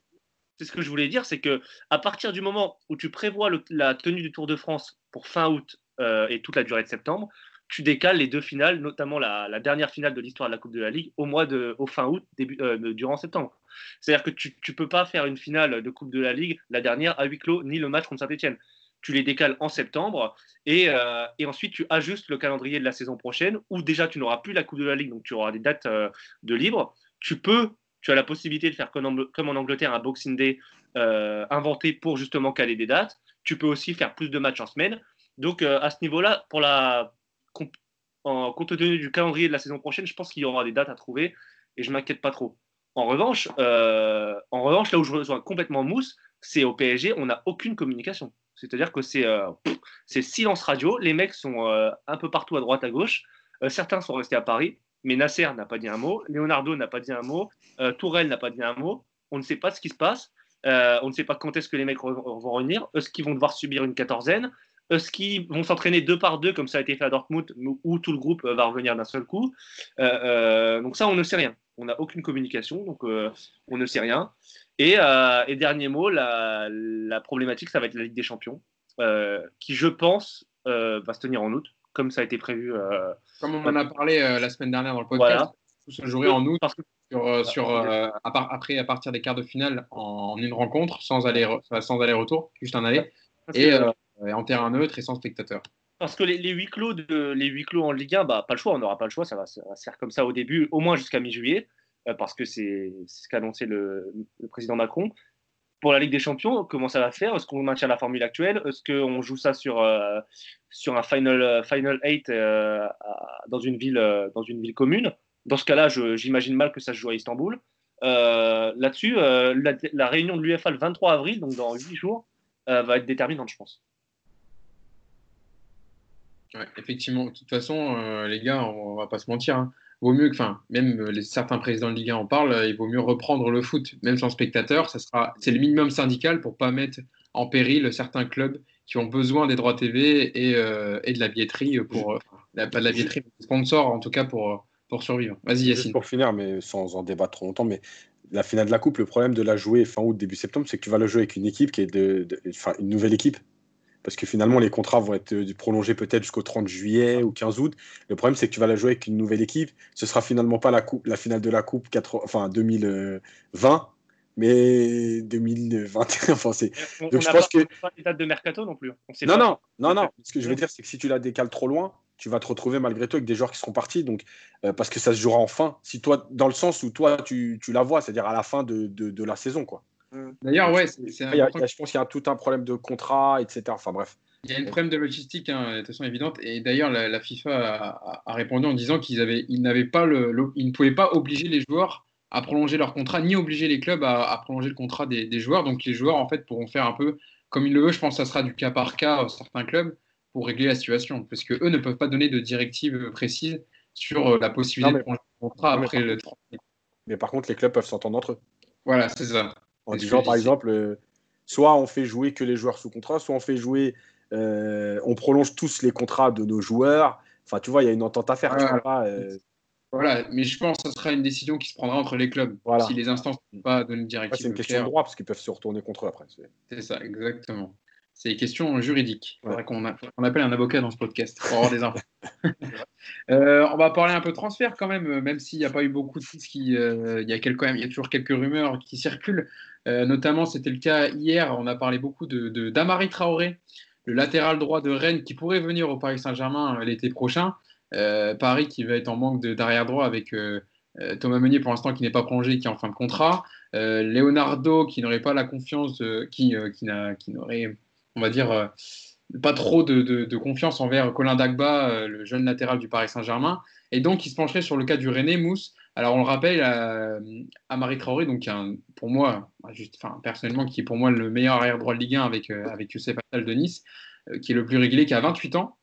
ce que je voulais dire, c'est que à partir du moment où tu prévois la tenue du Tour de France pour fin août euh, et toute la durée de septembre, tu décales les deux finales, notamment la, dernière finale de l'histoire de la Coupe de la Ligue, au mois de, au fin août, début, durant septembre. C'est-à-dire que tu ne peux pas faire une finale de Coupe de la Ligue, la dernière, à huis clos, ni le match contre Saint-Etienne. Tu les décales en septembre et, euh, et, ensuite tu ajustes le calendrier de la saison prochaine où déjà tu n'auras plus la Coupe de la Ligue, donc tu auras des dates euh, de libre. Tu peux, tu as la possibilité de faire comme en, Angleterre un Boxing Day euh, inventé pour justement caler des dates. Tu peux aussi faire plus de matchs en semaine. Donc à ce niveau-là, pour la, en, compte tenu du calendrier de la saison prochaine, je pense qu'il y aura des dates à trouver et je m'inquiète pas trop. En revanche, euh, en revanche, là où je rejoins complètement Mousse, c'est au PSG, on n'a aucune communication. C'est-à-dire que c'est euh, silence radio. Les mecs sont euh, un peu partout à droite, à gauche. certains sont restés à Paris, mais Nasser n'a pas dit un mot. Leonardo n'a pas dit un mot. Tourelle n'a pas dit un mot. On ne sait pas ce qui se passe. on ne sait pas quand est-ce que les mecs vont revenir. Est-ce qu'ils vont devoir subir une quatorzaine Qu'ils vont s'entraîner deux par deux, comme ça a été fait à Dortmund, où tout le groupe va revenir d'un seul coup Donc ça, on ne sait rien. On n'a aucune communication, donc on ne sait rien. Et, dernier mot, la, la, problématique, ça va être la Ligue des Champions, qui, je pense, va se tenir en août comme ça a été prévu. Euh, comme on en a parlé euh, la semaine dernière dans le podcast, tout se jouerait en août. Sur, euh, sur après, à partir des quarts de finale, en, une rencontre, sans aller-retour, sans aller juste un aller, et, en terrain neutre et sans spectateurs. Parce que les, huit clos de, les huit clos en Ligue 1, bah, pas le choix, on n'aura pas le choix, ça va, se faire comme ça au début, au moins jusqu'à mi-juillet, parce que c'est ce qu'a annoncé le, président Macron pour la Ligue des Champions, comment ça va faire? Est-ce qu'on maintient la formule actuelle? Est-ce qu'on joue ça sur, euh, sur un Final, euh, final 8 euh, dans, une ville, dans une ville commune? Dans ce cas-là, j'imagine mal que ça se joue à Istanbul. Là-dessus, la, réunion de l'UFA le 23 avril, donc dans 8 jours, va être déterminante, je pense. Effectivement, de toute façon, les gars, on, ne va pas se mentir. Hein vaut mieux, enfin, même euh, les, certains présidents de Ligue 1 en parlent, euh, il vaut mieux reprendre le foot, même sans. Ça sera, c'est le minimum syndical pour pas mettre en péril certains clubs qui ont besoin des droits TV et, euh, et de la billetterie pour, pas de la billetterie, mais des sponsors en tout cas pour, pour survivre. Vas-y Yacine. pour finir, mais sans en débattre trop longtemps, mais la finale de la coupe, le problème de la jouer fin août début septembre, c'est que tu vas la jouer avec une équipe qui est de, enfin, une nouvelle équipe parce que finalement les contrats vont être euh, prolongés peut-être jusqu'au 30 juillet ou 15 août. Le problème c'est que tu vas la jouer avec une nouvelle équipe. Ce sera finalement pas la, coupe, la finale de la coupe enfin 2020, mais 2021. [laughs] Enfin, c'est... Donc je pense que pas les dates de mercato non plus. non, non, non, non. [laughs] Ce que je veux dire c'est que si tu la décales trop loin, tu vas te retrouver malgré tout avec des joueurs qui seront partis. Donc, euh, parce que ça se jouera en fin. Si toi, dans le sens où toi tu, tu la vois, c'est-à-dire à la fin de, de, de la saison, quoi. Mm. D'ailleurs, ouais, c'est, je pense qu'il y a tout un problème de contrat, etc. Enfin bref. Il y a un problème de logistique, hein, de façon évidente. Et d'ailleurs, la, FIFA a, répondu en disant qu'ils avaient, ils n'avaient pas le, ils ne pouvaient pas obliger les joueurs à prolonger leur contrat, ni obliger les clubs à, prolonger le contrat des, joueurs. Donc les joueurs, en fait, pourront faire un peu comme ils le veulent. Je pense que ça sera du cas par cas euh, certains clubs pour régler la situation, parce que eux ne peuvent pas donner de directives précises sur euh, la possibilité de prolonger le contrat après le Mais par contre, les clubs peuvent s'entendre entre eux. Voilà, c'est ça. En disant, par exemple, euh, soit on fait jouer que les joueurs sous contrat, soit on fait jouer, euh, on prolonge tous les contrats de nos joueurs. Enfin, tu vois, il y a une entente à faire. Euh. Voilà, mais je pense que ce sera une décision qui se prendra entre les cluls. Si les instances ne pas donner une directive. c'est une question de droit parce qu'ils peuvent se retourner contre eux après. C'est ça, exactement. C'est une question juridique. Il faudrait qu'on appelle un avocat dans ce podcast pour avoir des infos. [laughs] [laughs] Euh, on va parler un peu transfert quand même, même s'il n'y a pas eu beaucoup de qui, euh, il, y a quelques, il y a toujours quelques rumeurs qui circulent. Euh, notamment, c'était le cas hier. On a parlé beaucoup de d'Amari Traoré, le latéral droit de Rennes, qui pourrait venir au Paris Saint-Germain l'été prochain. Paris qui va être en manque d'arrière droit avec Thomas Meunier pour l'instant qui n'est pas prolongé, qui est en fin de contrat. Leonardo qui n'aurait pas la confiance, qui, qui n'aurait on va dire, euh, pas trop de, confiance envers Colin Dagba, euh, le jeune latéral du Paris Saint-Germain. Et donc, il se pencherait sur le cas du René Mousse. Alors, on le rappelle à, Marie Traoré, donc pour moi, personnellement, qui est pour moi le meilleur arrière droit de Ligue 1 avec, euh, avec Youssef Attal de Nice, qui est le plus régulier, qui a 28 ans,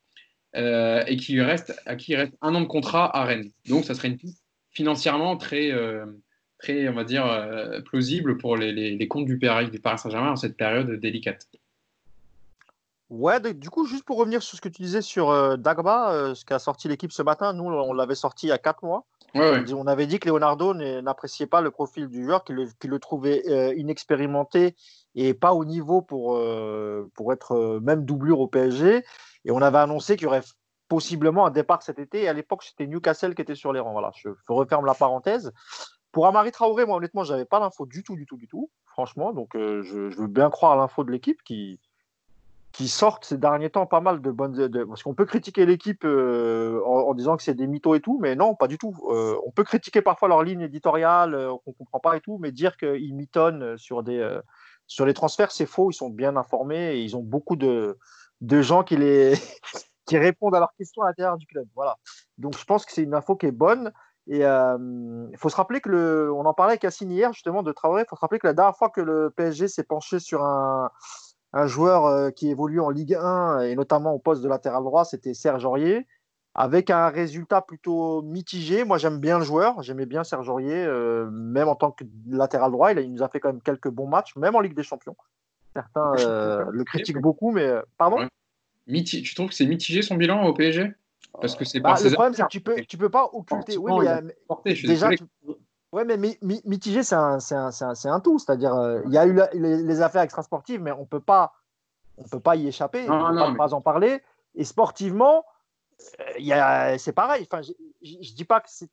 et qui reste, à qui reste un an de contrat à Rennes. Donc, ça serait une piste financièrement très, très on va dire, plausible pour les, comptes du du Paris Saint-Germain en cette période délicate. Ouais, du coup, juste pour revenir sur ce que tu disais sur euh, Dagba, euh, ce qu'a sorti l'équipe ce matin, nous, on l'avait sorti il y a quatre mois. On avait dit que Leonardo n'appréciait pas le profil du joueur, qu'il le, trouvait euh, inexpérimenté et pas au niveau pour, pour être même doublure au PSG. Et on avait annoncé qu'il y aurait possiblement un départ cet été. Et à l'époque, c'était Newcastle qui était sur les rangs. Voilà, je, referme la parenthèse. Pour Amari Traoré, moi, honnêtement, je n'avais pas l'info du tout, du tout, du tout, franchement. Donc, je, je, veux bien croire l'info de l'équipe qui, qui sortent ces derniers temps pas mal de bonnes. parce qu'on peut critiquer l'équipe euh, en, disant que c'est des mythos et tout, mais non, pas du tout. Euh, on peut critiquer parfois leur ligne éditoriale, euh, qu'on ne comprend pas et tout, mais dire qu'ils mitonnent sur, des, sur les transferts, c'est faux. Ils sont bien informés et ils ont beaucoup de, de gens qui, les [laughs] qui répondent à leurs questions à l'intérieur du club. Voilà. Donc je pense que c'est une info qui est bonne. Et il faut se rappeler que le, on en parlait avec Cassine hier justement de Traoré. Il faut se rappeler que la dernière fois que le PSG s'est penché sur un, un joueur euh, qui évolue en Ligue 1 et notamment au poste de latéral droit, c'était Serge Aurier. avec un résultat plutôt mitigé. Moi, j'aime bien le joueur, j'aimais bien Serge Aurier, même en tant que latéral droit. Il, nous a fait quand même quelques bons matchs, même en Ligue des Champions. Certains le critiquent beaucoup, mais pardon? Tu trouves que c'est mitigé son bilan au PSG Parce que c'est bah, Le problème, c'est que tu peux, tu peux pas occulter. Oui, mais, déjà, Ouais, mais mitigé, c'est un, un, un, tout. C'est-à-dire, euh, il y a eu les, affaires extrasportives, mais on peut pas, on peut pas y échapper. on ne peut pas, en parler. Et sportivement, euh, c'est pareil. Enfin, je ne dis pas que c'est.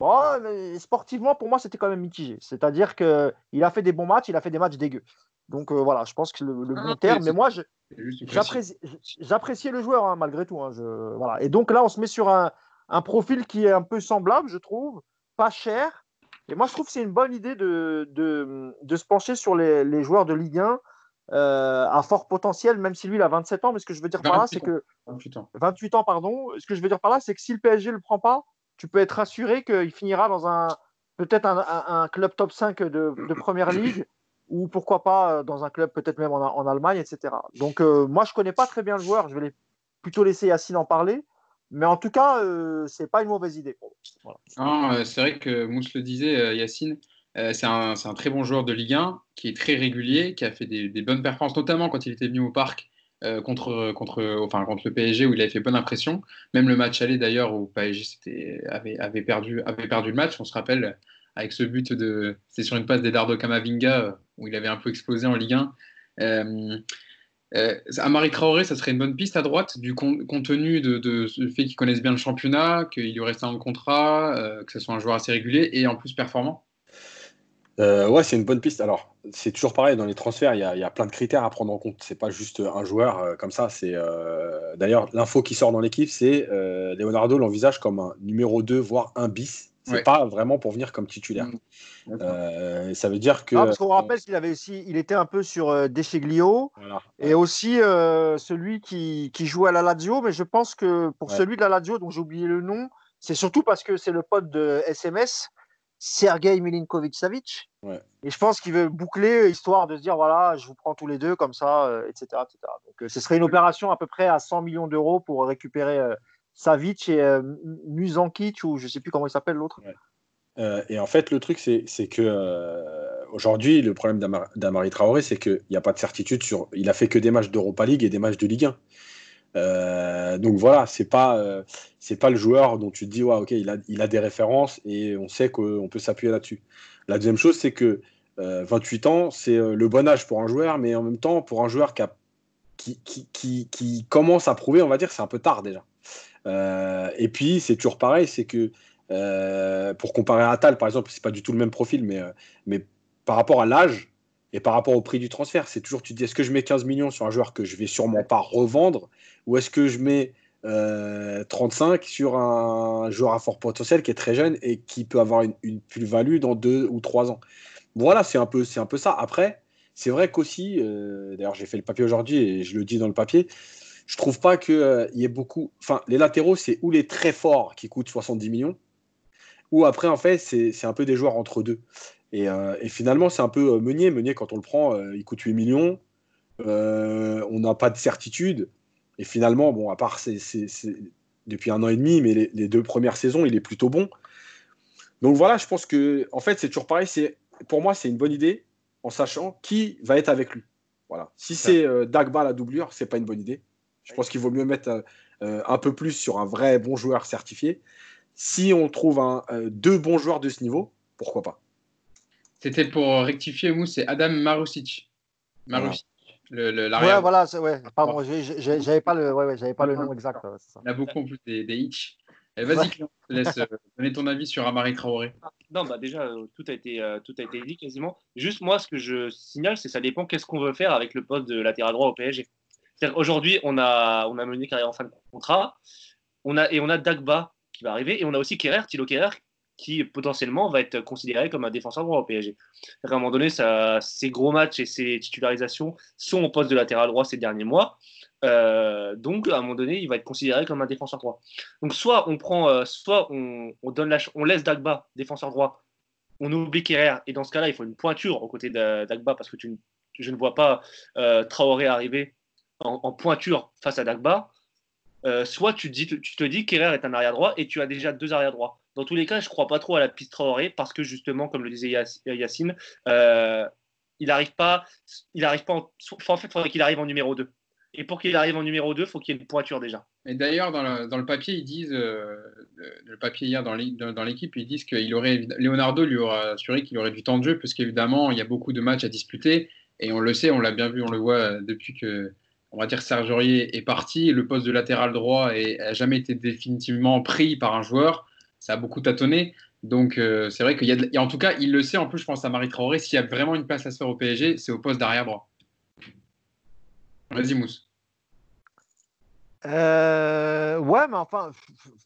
Bon, mais sportivement, pour moi, c'était quand même mitigé. C'est-à-dire qu'il a fait des bons matchs, il a fait des matchs dégueux. Donc euh, voilà, je pense que le, le bon terme. Mais moi, j'appréciais le joueur hein, malgré tout. Hein, je, voilà. Et donc là, on se met sur un, un profil qui est un peu semblable, je trouve, pas cher et moi, je trouve que c'est une bonne idée de, de, de, se pencher sur les, les joueurs de Ligue 1 euh, à fort potentiel, même si lui, il a 27 ans. Mais ce que je veux dire par là, c'est que. 28 ans. 28 ans, pardon. Ce que je veux dire par là, c'est que si le PSG ne le prend pas, tu peux être assuré qu'il finira dans un. Peut-être un, un, club top 5 de, de première ligue ou pourquoi pas euh, dans un club peut-être même en, en, Allemagne, etc. Donc euh, moi, je connais pas très bien le joueur. Je vais les, plutôt laisser Yacine en parler. Mais en tout cas, euh, c'est pas une mauvaise idée. Euh, c'est vrai que Mousse le disait, euh, Yacine, euh, c'est un, un, très bon joueur de Ligue 1 qui est très régulier, qui a fait des, des bonnes performances, notamment quand il était venu au parc contre, contre, enfin, contre le PSG où il avait fait bonne impression. Même le match aller d'ailleurs où PSG avait, avait, perdu, avait perdu le match, on se rappelle, avec ce but de. C'est sur une passe d'Edardo Camavinga où il avait un peu explosé en Ligue 1. Euh, Amari Traoré, ça serait une bonne piste à droite, du compte tenu de, fait qu'ils connaissent bien le championnat, qu'il lui reste un contrat, euh, que ce soit un joueur assez régulier et en plus performant euh, Ouais, c'est une bonne piste. Alors, c'est toujours pareil, dans les transferts, il y, a, plein de critères à prendre en compte. C'est pas juste un joueur euh, comme ça. C'est D'ailleurs, l'info qui sort dans l'équipe, c'est Leonardo l'envisage comme un numéro 2, voire un bis c'est pas vraiment pour venir comme titulaire. Mmh. Euh, ça veut dire que. Ah, parce qu'on rappelle qu'il avait aussi, il était un peu sur euh, Descheglio et aussi euh, celui qui, qui joue à la Lazio, mais je pense que pour celui de la Lazio, dont j'ai oublié le nom, c'est surtout parce que c'est le pote de SMS, Sergei Milinkovic-Savic. Et je pense qu'il veut boucler histoire de se dire voilà, je vous prends tous les deux comme ça, etc., etc. Donc ce serait une opération à peu près à 100 millions d'euros pour récupérer Savic et euh, ou je sais plus comment il s'appelle l'autre. Euh, et en fait, le truc, c'est que euh, aujourd'hui, le problème d'Amari Traoré, c'est qu'il n'y a pas de certitude sur. Il a fait que des matchs d'Europa League et des matchs de Ligue 1. donc voilà, c'est pas pas le joueur dont tu te dis ouais, ok, il a, il a des références et on sait qu'on peut s'appuyer là-dessus. La deuxième chose, c'est que 28 ans, c'est le bon âge pour un joueur, mais en même temps, pour un joueur qui, qui, qui, qui commence à prouver, on va dire, c'est un peu tard déjà. Euh, et puis, c'est toujours pareil, c'est que euh, pour comparer à Atal, par exemple, c'est pas du tout le même profil, mais, euh, mais par rapport à l'âge et par rapport au prix du transfert, c'est toujours, tu te dis, est-ce que je mets 15 millions sur un joueur que je vais sûrement pas revendre, ou est-ce que je mets 35 sur un joueur à fort potentiel qui est très jeune et qui peut avoir une, plus-value dans deux ou trois ans? Voilà, c'est un peu, un peu ça. Après, c'est vrai qu'aussi, d'ailleurs, j'ai fait le papier aujourd'hui et je le dis dans le papier, je trouve pas qu'il euh, y ait beaucoup. Enfin, les latéraux, c'est ou les très forts qui coûtent 70 millions, ou après, en fait, c'est un peu des joueurs entre deux. Et, euh, finalement, c'est un peu euh, Meunier. Meunier, quand on le prend, il coûte 8 millions. on n'a pas de certitude. Et finalement, bon, à part c'est depuis un an et demi, mais les, deux premières saisons, il est plutôt bon. Donc voilà, je pense que, en fait, c'est toujours pareil. Pour moi, c'est une bonne idée en sachant qui va être avec lui. Voilà. Si c'est Dagba la doublure, c'est pas une bonne idée. Je pense qu'il vaut mieux mettre euh, un peu plus sur un vrai bon joueur certifié. Si on trouve un, euh, deux bons joueurs de ce niveau, pourquoi pas? C'était pour rectifier, Mousse, c'est Adam Marusic. Marusic. Le, le, ouais, voilà, ouais, pardon, j'avais pas le, ouais, j'avais pas le nom exact. Il y a beaucoup en plus des, des hitch. Eh, vas-y, je te laisse euh, donner ton avis sur Amari Traoré. Non, bah déjà, tout a, été, tout a été dit quasiment. Juste, moi, ce que je signale, c'est que ça dépend qu'est-ce qu'on veut faire avec le poste de latéral droit au PSG. Aujourd'hui, on a, on a mené carrière en fin de contrat, on a, et on a Dagba qui va arriver, et on a aussi Kerrer, Thilo Kerrer, qui potentiellement va être considéré comme un défenseur droit au PSG. À un moment donné, ses gros matchs et ses titularisations sont au poste de latéral droit ces derniers mois. Euh, donc, à un moment donné, il va être considéré comme un défenseur droit. Donc, soit on prend, euh, soit on, on, laisse Dagba défenseur droit, on oublie Kerrer, et dans ce cas-là, il faut une pointure aux côtés Dagba parce que je ne vois pas euh, Traoré arriver en, pointure face à Dagba, soit tu te dis, tu te dis qu'Herrera est un arrière droit et tu as déjà deux arrière droits. Dans tous les cas, je ne crois pas trop à la piste Traoré parce que justement, comme le disait Yacine, il n'arrive pas, il pas en, en fait, il faudrait qu'il arrive en numéro 2. Et pour qu'il arrive en numéro 2, il faut qu'il y ait une pointure déjà. Et d'ailleurs, dans, le, papier, ils disent, euh, le papier hier dans l'équipe, ils disent qu'il aurait, Leonardo lui aura assuré qu'il aurait du temps de jeu, parce qu'évidemment, il y a beaucoup de matchs à disputer. Et on le sait, on l'a bien vu, on le voit depuis que, on va dire, Serge Aurier est parti. Le poste de latéral droit n'a jamais été définitivement pris par un joueur. Ça a beaucoup tâtonné. Donc, euh, c'est vrai qu'il y a, et en tout cas, il le sait. En plus, je pense à Marie Traoré. S'il y a vraiment une place à se faire au PSG, c'est au poste d'arrière droit. Vas-y, Mousse. Euh, ouais, mais enfin,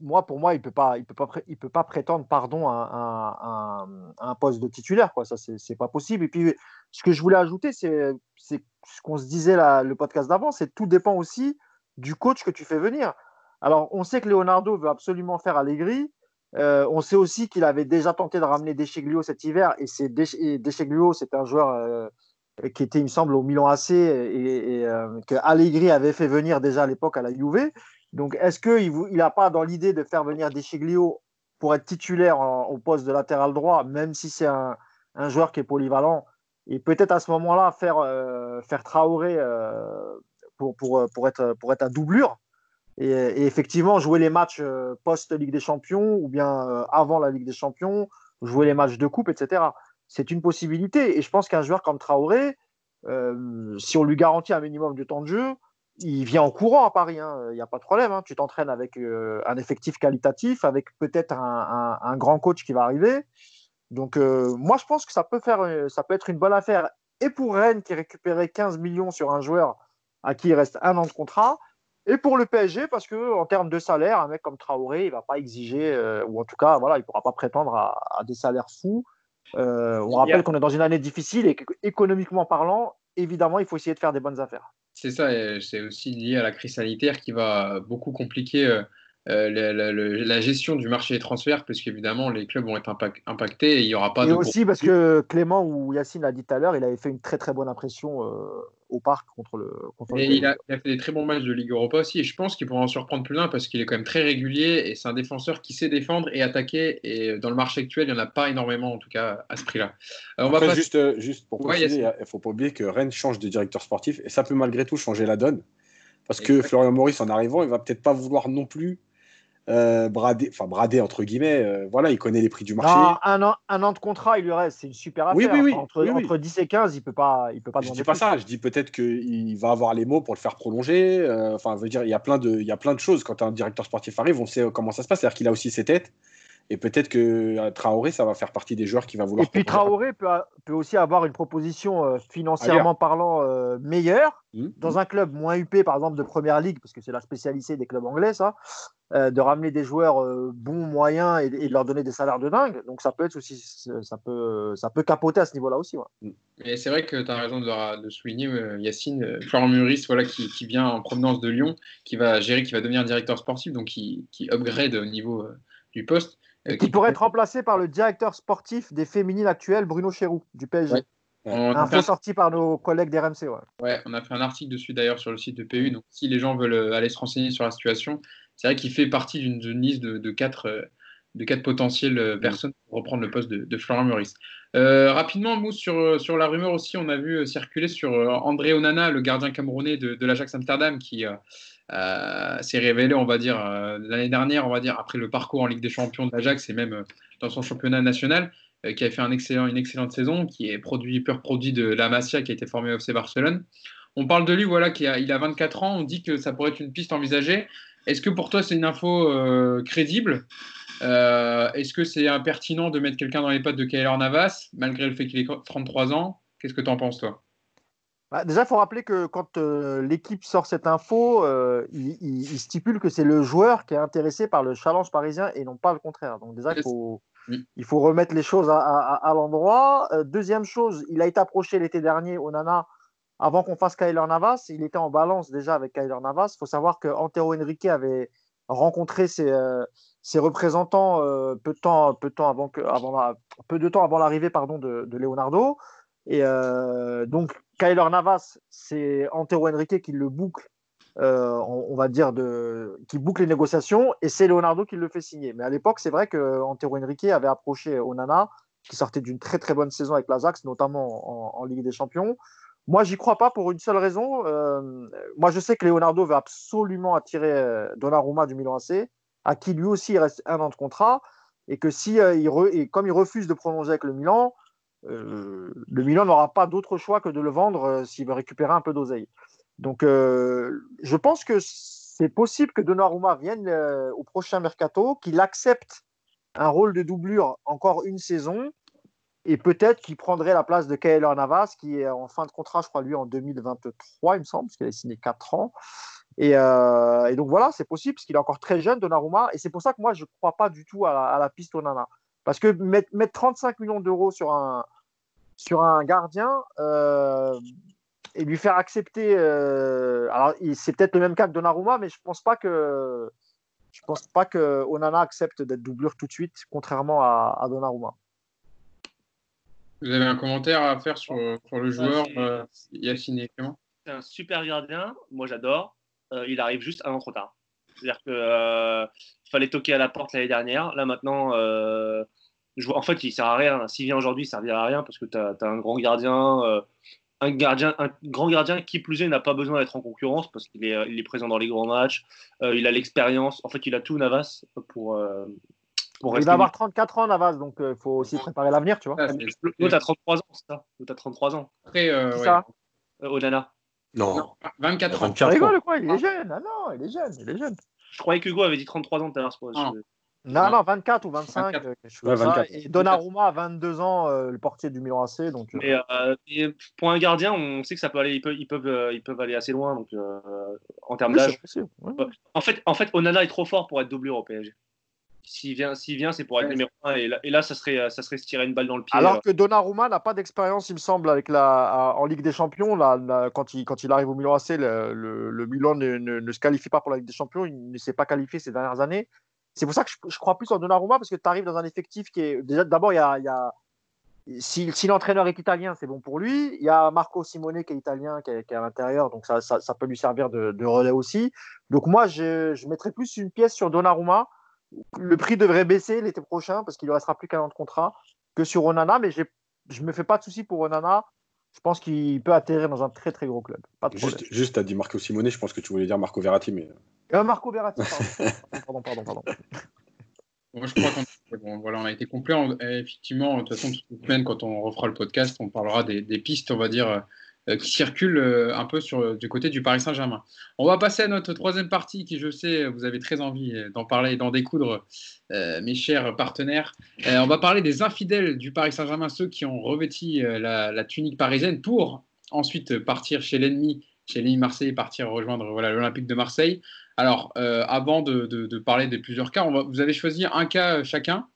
moi, pour moi, il peut peut pas, peut pas prétendre, pardon, à, un poste de titulaire, quoi. Ça, c'est pas possible. Et puis, ce que je voulais ajouter, c'est ce qu'on se disait le podcast d'avant, c'est tout dépend aussi du coach que tu fais venir. Alors, on sait que Leonardo veut absolument faire Allegri. Euh, on sait aussi qu'il avait déjà tenté de ramener Descheglio cet hiver, et c'est Descheglio, c'est un joueur euh, qui était, il me semble, au Milan AC et, euh, que Allegri avait fait venir déjà à l'époque à la Juve. Donc, est-ce qu'il n'a pas dans l'idée de faire venir Descheglio pour être titulaire au poste de latéral droit, même si c'est un, joueur qui est polyvalent, et peut-être à ce moment-là faire, euh, faire Traoré euh, pour, être, à doublure et, effectivement jouer les matchs post-Ligue des Champions ou bien avant la Ligue des Champions, jouer les matchs de coupe, etc c'est une possibilité. Et je pense qu'un joueur comme Traoré, euh, si on lui garantit un minimum de temps de jeu, il vient en courant à Paris. Hein. Il n'y a pas de problème. Hein. Tu t'entraînes avec euh, un effectif qualitatif, avec peut-être un, grand coach qui va arriver. Donc, euh, moi, je pense que ça peut, faire, être une bonne affaire. Et pour Rennes, qui récupérait 15 millions sur un joueur à qui il reste un an de contrat, et pour le PSG, parce que en termes de salaire, un mec comme Traoré, il ne va pas exiger, ou en tout cas, il ne pourra pas prétendre à des salaires fous. Euh, on rappelle qu'on est dans une année difficile et qu'économiquement parlant, évidemment, il faut essayer de faire des bonnes affaires. C'est ça, c'est aussi lié à la crise sanitaire qui va beaucoup compliquer euh, euh, la, gestion du marché des transferts, parce qu'évidemment, les clubs vont être impactés et il n'y aura pas et aussi parce que Clément ou Yacine l'a dit tout à l'heure, il avait fait une très très bonne impression au parc contre le. et il, a, fait des très bons matchs de Ligue Europa aussi. Et je pense qu'il pourra en surprendre plus d'un parce qu'il est quand même très régulier et c'est un défenseur qui sait défendre et attaquer. Et dans le marché actuel, il n'y en a pas énormément, en tout cas, à ce prix-là. Euh, on va juste, euh, juste pour préciser, il ne faut pas oublier que Rennes change de directeur sportif et ça peut malgré tout changer la donne. Parce que Florian Maurice, en arrivant, il va peut-être pas vouloir non plus euh, bradé, enfin bradé entre guillemets, euh, voilà, il connaît les prix du marché. un, an, un an de contrat, il lui reste, c'est une super affaire. Oui, oui, oui. Entre, entre 10 et 15, il peut pas, il peut pas. Je dis pas ça, je dis peut-être qu'il va avoir les mots pour le faire prolonger. Euh, enfin, veut dire, il y a plein de, il y a plein de choses quand un directeur sportif arrive, on sait comment ça se passe, c'est-à-dire qu'il a aussi ses têtes. Et peut-être que Traoré, ça va faire partie des joueurs qui va vouloir. Et puis Traoré peut, peut, aussi avoir une proposition financièrement parlant meilleure mmh, dans mmh. un club moins huppé, par exemple de première ligue, parce que c'est la spécialité des clubs anglais, ça. Euh, de ramener des joueurs euh, bons, moyens et, de leur donner des salaires de dingue. Donc ça peut être aussi, ça peut, ça peut capoter à ce niveau-là aussi. Mm. Et c'est vrai que tu as raison de, souligner, euh, Yacine, Florent Muris, voilà, qui, vient en provenance de Lyon, qui va gérer, qui va devenir directeur sportif, donc qui, qui upgrade au niveau du poste. Qui, pourrait être remplacé par le directeur sportif des féminines actuelles, Bruno Chéroux, du PSG. Un Info sorti par nos collègues d'RMC. Ouais. ouais, on a fait un article dessus d'ailleurs sur le site de PU. Donc, si les gens veulent aller se renseigner sur la situation, c'est vrai qu'il fait partie d'une liste de, quatre, euh, de quatre potentielles euh, mm. personnes pour reprendre le poste de, Florent Maurice. Euh, rapidement, Mousse, sur, sur la rumeur aussi, on a vu circuler sur André Onana, le gardien camerounais de, de l'Ajax Amsterdam, qui s'est révélé, on va dire, l'année dernière, on va dire, après le parcours en Ligue des Champions de l'Ajax et même dans son championnat national, qui a fait un excellent, une excellente saison, qui est produit, pur produit de la Masia, qui a été formé au FC Barcelone. On parle de lui, voilà, qui a, il a 24 ans, on dit que ça pourrait être une piste envisagée. Est-ce que pour toi, c'est une info euh, crédible? Euh, Est-ce que c'est impertinent de mettre quelqu'un dans les pattes de Kyler Navas, malgré le fait qu'il ait 33 ans? Qu'est-ce que tu en penses, toi? Bah, Déjà, il faut rappeler que quand euh, l'équipe sort cette info, il, stipule que c'est le joueur qui est intéressé par le challenge parisien et non pas le contraire. Donc déjà, il faut, il faut remettre les choses à, l'endroit. deuxième chose, il a été approché l'été dernier au Nana avant qu'on fasse Kyler Navas, il était en balance déjà avec Kyler Navas. Il faut savoir que Antero Henrique avait rencontré ses, euh, représentants euh, peu, de temps, peu, de temps avant que, avant peu de temps avant l'arrivée pardon, de, Leonardo. Et euh, donc, Kyler Navas, c'est Antero Henrique qui le boucle on, va dire, qui boucle les négociations, et c'est Leonardo qui le fait signer. Mais à l'époque, c'est vrai que Antero Henrique avait approché Onana, qui sortait d'une très très bonne saison avec l'Ajax, notamment en, Ligue des Champions. Moi, j'y crois pas pour une seule raison. moi, je sais que Leonardo veut absolument attirer Donnarumma du Milan AC, à qui lui aussi il reste un an de contrat et que si euh, il et comme il refuse de prolonger avec le Milan, euh, le Milan n'aura pas d'autre choix que de le vendre euh, s'il veut récupérer un peu d'oseille. Donc, je pense que c'est possible que Donnarumma vienne au prochain mercato, qu'il accepte un rôle de doublure encore une saison, et peut-être qu'il prendrait la place de Kaeler Navas, qui est en fin de contrat, je crois, lui, en 2023, il me semble, parce qu'il a signé 4 ans. Euh, et, donc voilà, c'est possible parce qu'il est encore très jeune, Donnarumma. Et c'est pour ça que moi, je ne crois pas du tout à la, piste Onana. Parce que mettre, 35 millions d'euros sur un, sur un gardien euh, et lui faire accepter. Euh, alors, c'est peut-être le même cas que Donnarumma, mais je ne pense pas que. Je pense pas que Onana accepte d'être doublure tout de suite, contrairement à, à Donnarumma. Vous avez un commentaire à faire sur, sur le joueur Yacine C'est un super gardien, moi j'adore. Euh, il arrive juste un an trop tard. C'est-à-dire qu'il euh, fallait toquer à la porte l'année dernière. Là maintenant, euh, en fait, il sert à rien. S'il vient aujourd'hui, il ne servira à rien parce que tu as, un grand gardien un gardien, un grand gardien qui plus est n'a pas besoin d'être en concurrence parce qu'il est, il est présent dans les grands matchs, il a l'expérience, en fait il a tout Navas pour, pour Il va avoir 34 ans Navas, donc il faut aussi préparer l'avenir, tu vois. L'autre a 33 ans, c'est ça. L'autre a 33 ans. Après, euh, ça Onana. Non. 24 ans. Tu rigoles quoi? Il est jeune. Ah non, il est jeune. Il est jeune. Je croyais que Hugo avait dit 33 ans tout à l'heure. Non, non, 24 ou 25. 24. Ouais, 24. Et Donnarumma a 22 ans, euh, le portier du Milan AC. Donc, euh... Euh, et, pour un gardien, on sait que ça peut aller, ils peuvent, ils peuvent, euh, ils peuvent aller assez loin donc, en termes oui, d'âge. Ouais. En, fait, en fait, Onana est trop fort pour être doublure au PSG s'il vient, s'il vient, c'est pour être numéro 1 et là, et là, ça serait, ça serait se tirer une balle dans le pied. Alors euh. que Donnarumma n'a pas d'expérience, il me semble, avec la, en Ligue des Champions. Là, quand, il, quand il arrive au Milan AC, le, le, Milan ne, ne, se qualifie pas pour la Ligue des Champions. Il ne s'est pas qualifié ces dernières années. C'est pour ça que je, crois plus en Donnarumma parce que tu arrives dans un effectif qui est d'abord il y a, si, l'entraîneur est italien, c'est bon pour lui. Il y a Marco Simone qui est italien, qui est, à l'intérieur, donc ça, ça, peut lui servir de, relais aussi. Donc moi, je, je mettrais plus une pièce sur Donnarumma le prix devrait baisser l'été prochain parce qu'il ne restera plus qu'un an de contrat que sur Onana, mais je ne me fais pas de soucis pour Onana. Je pense qu'il peut atterrir dans un très très gros club. juste, tu as dit Marco Simone, je pense que tu voulais dire Marco Verratti. Mais... Euh, Marco Verratti, [laughs] pardon. pardon, pardon, Moi, je crois qu'on voilà, on a été complet. Effectivement, de toute façon, toute semaine, quand on refera le podcast, on parlera des, des pistes, on va dire, euh, qui circule euh, un peu sur, du côté du Paris Saint-Germain. On va passer à notre troisième partie qui, je sais, vous avez très envie d'en parler et d'en découdre, euh, mes chers partenaires. on va parler des infidèles du Paris Saint-Germain, ceux qui ont revêti la, tunique parisienne pour ensuite partir chez l'ennemi, chez l'ennemi Marseille, partir rejoindre l'Olympique de Marseille. Alors, avant de, parler des plusieurs cas, vous avez choisi un cas chacun,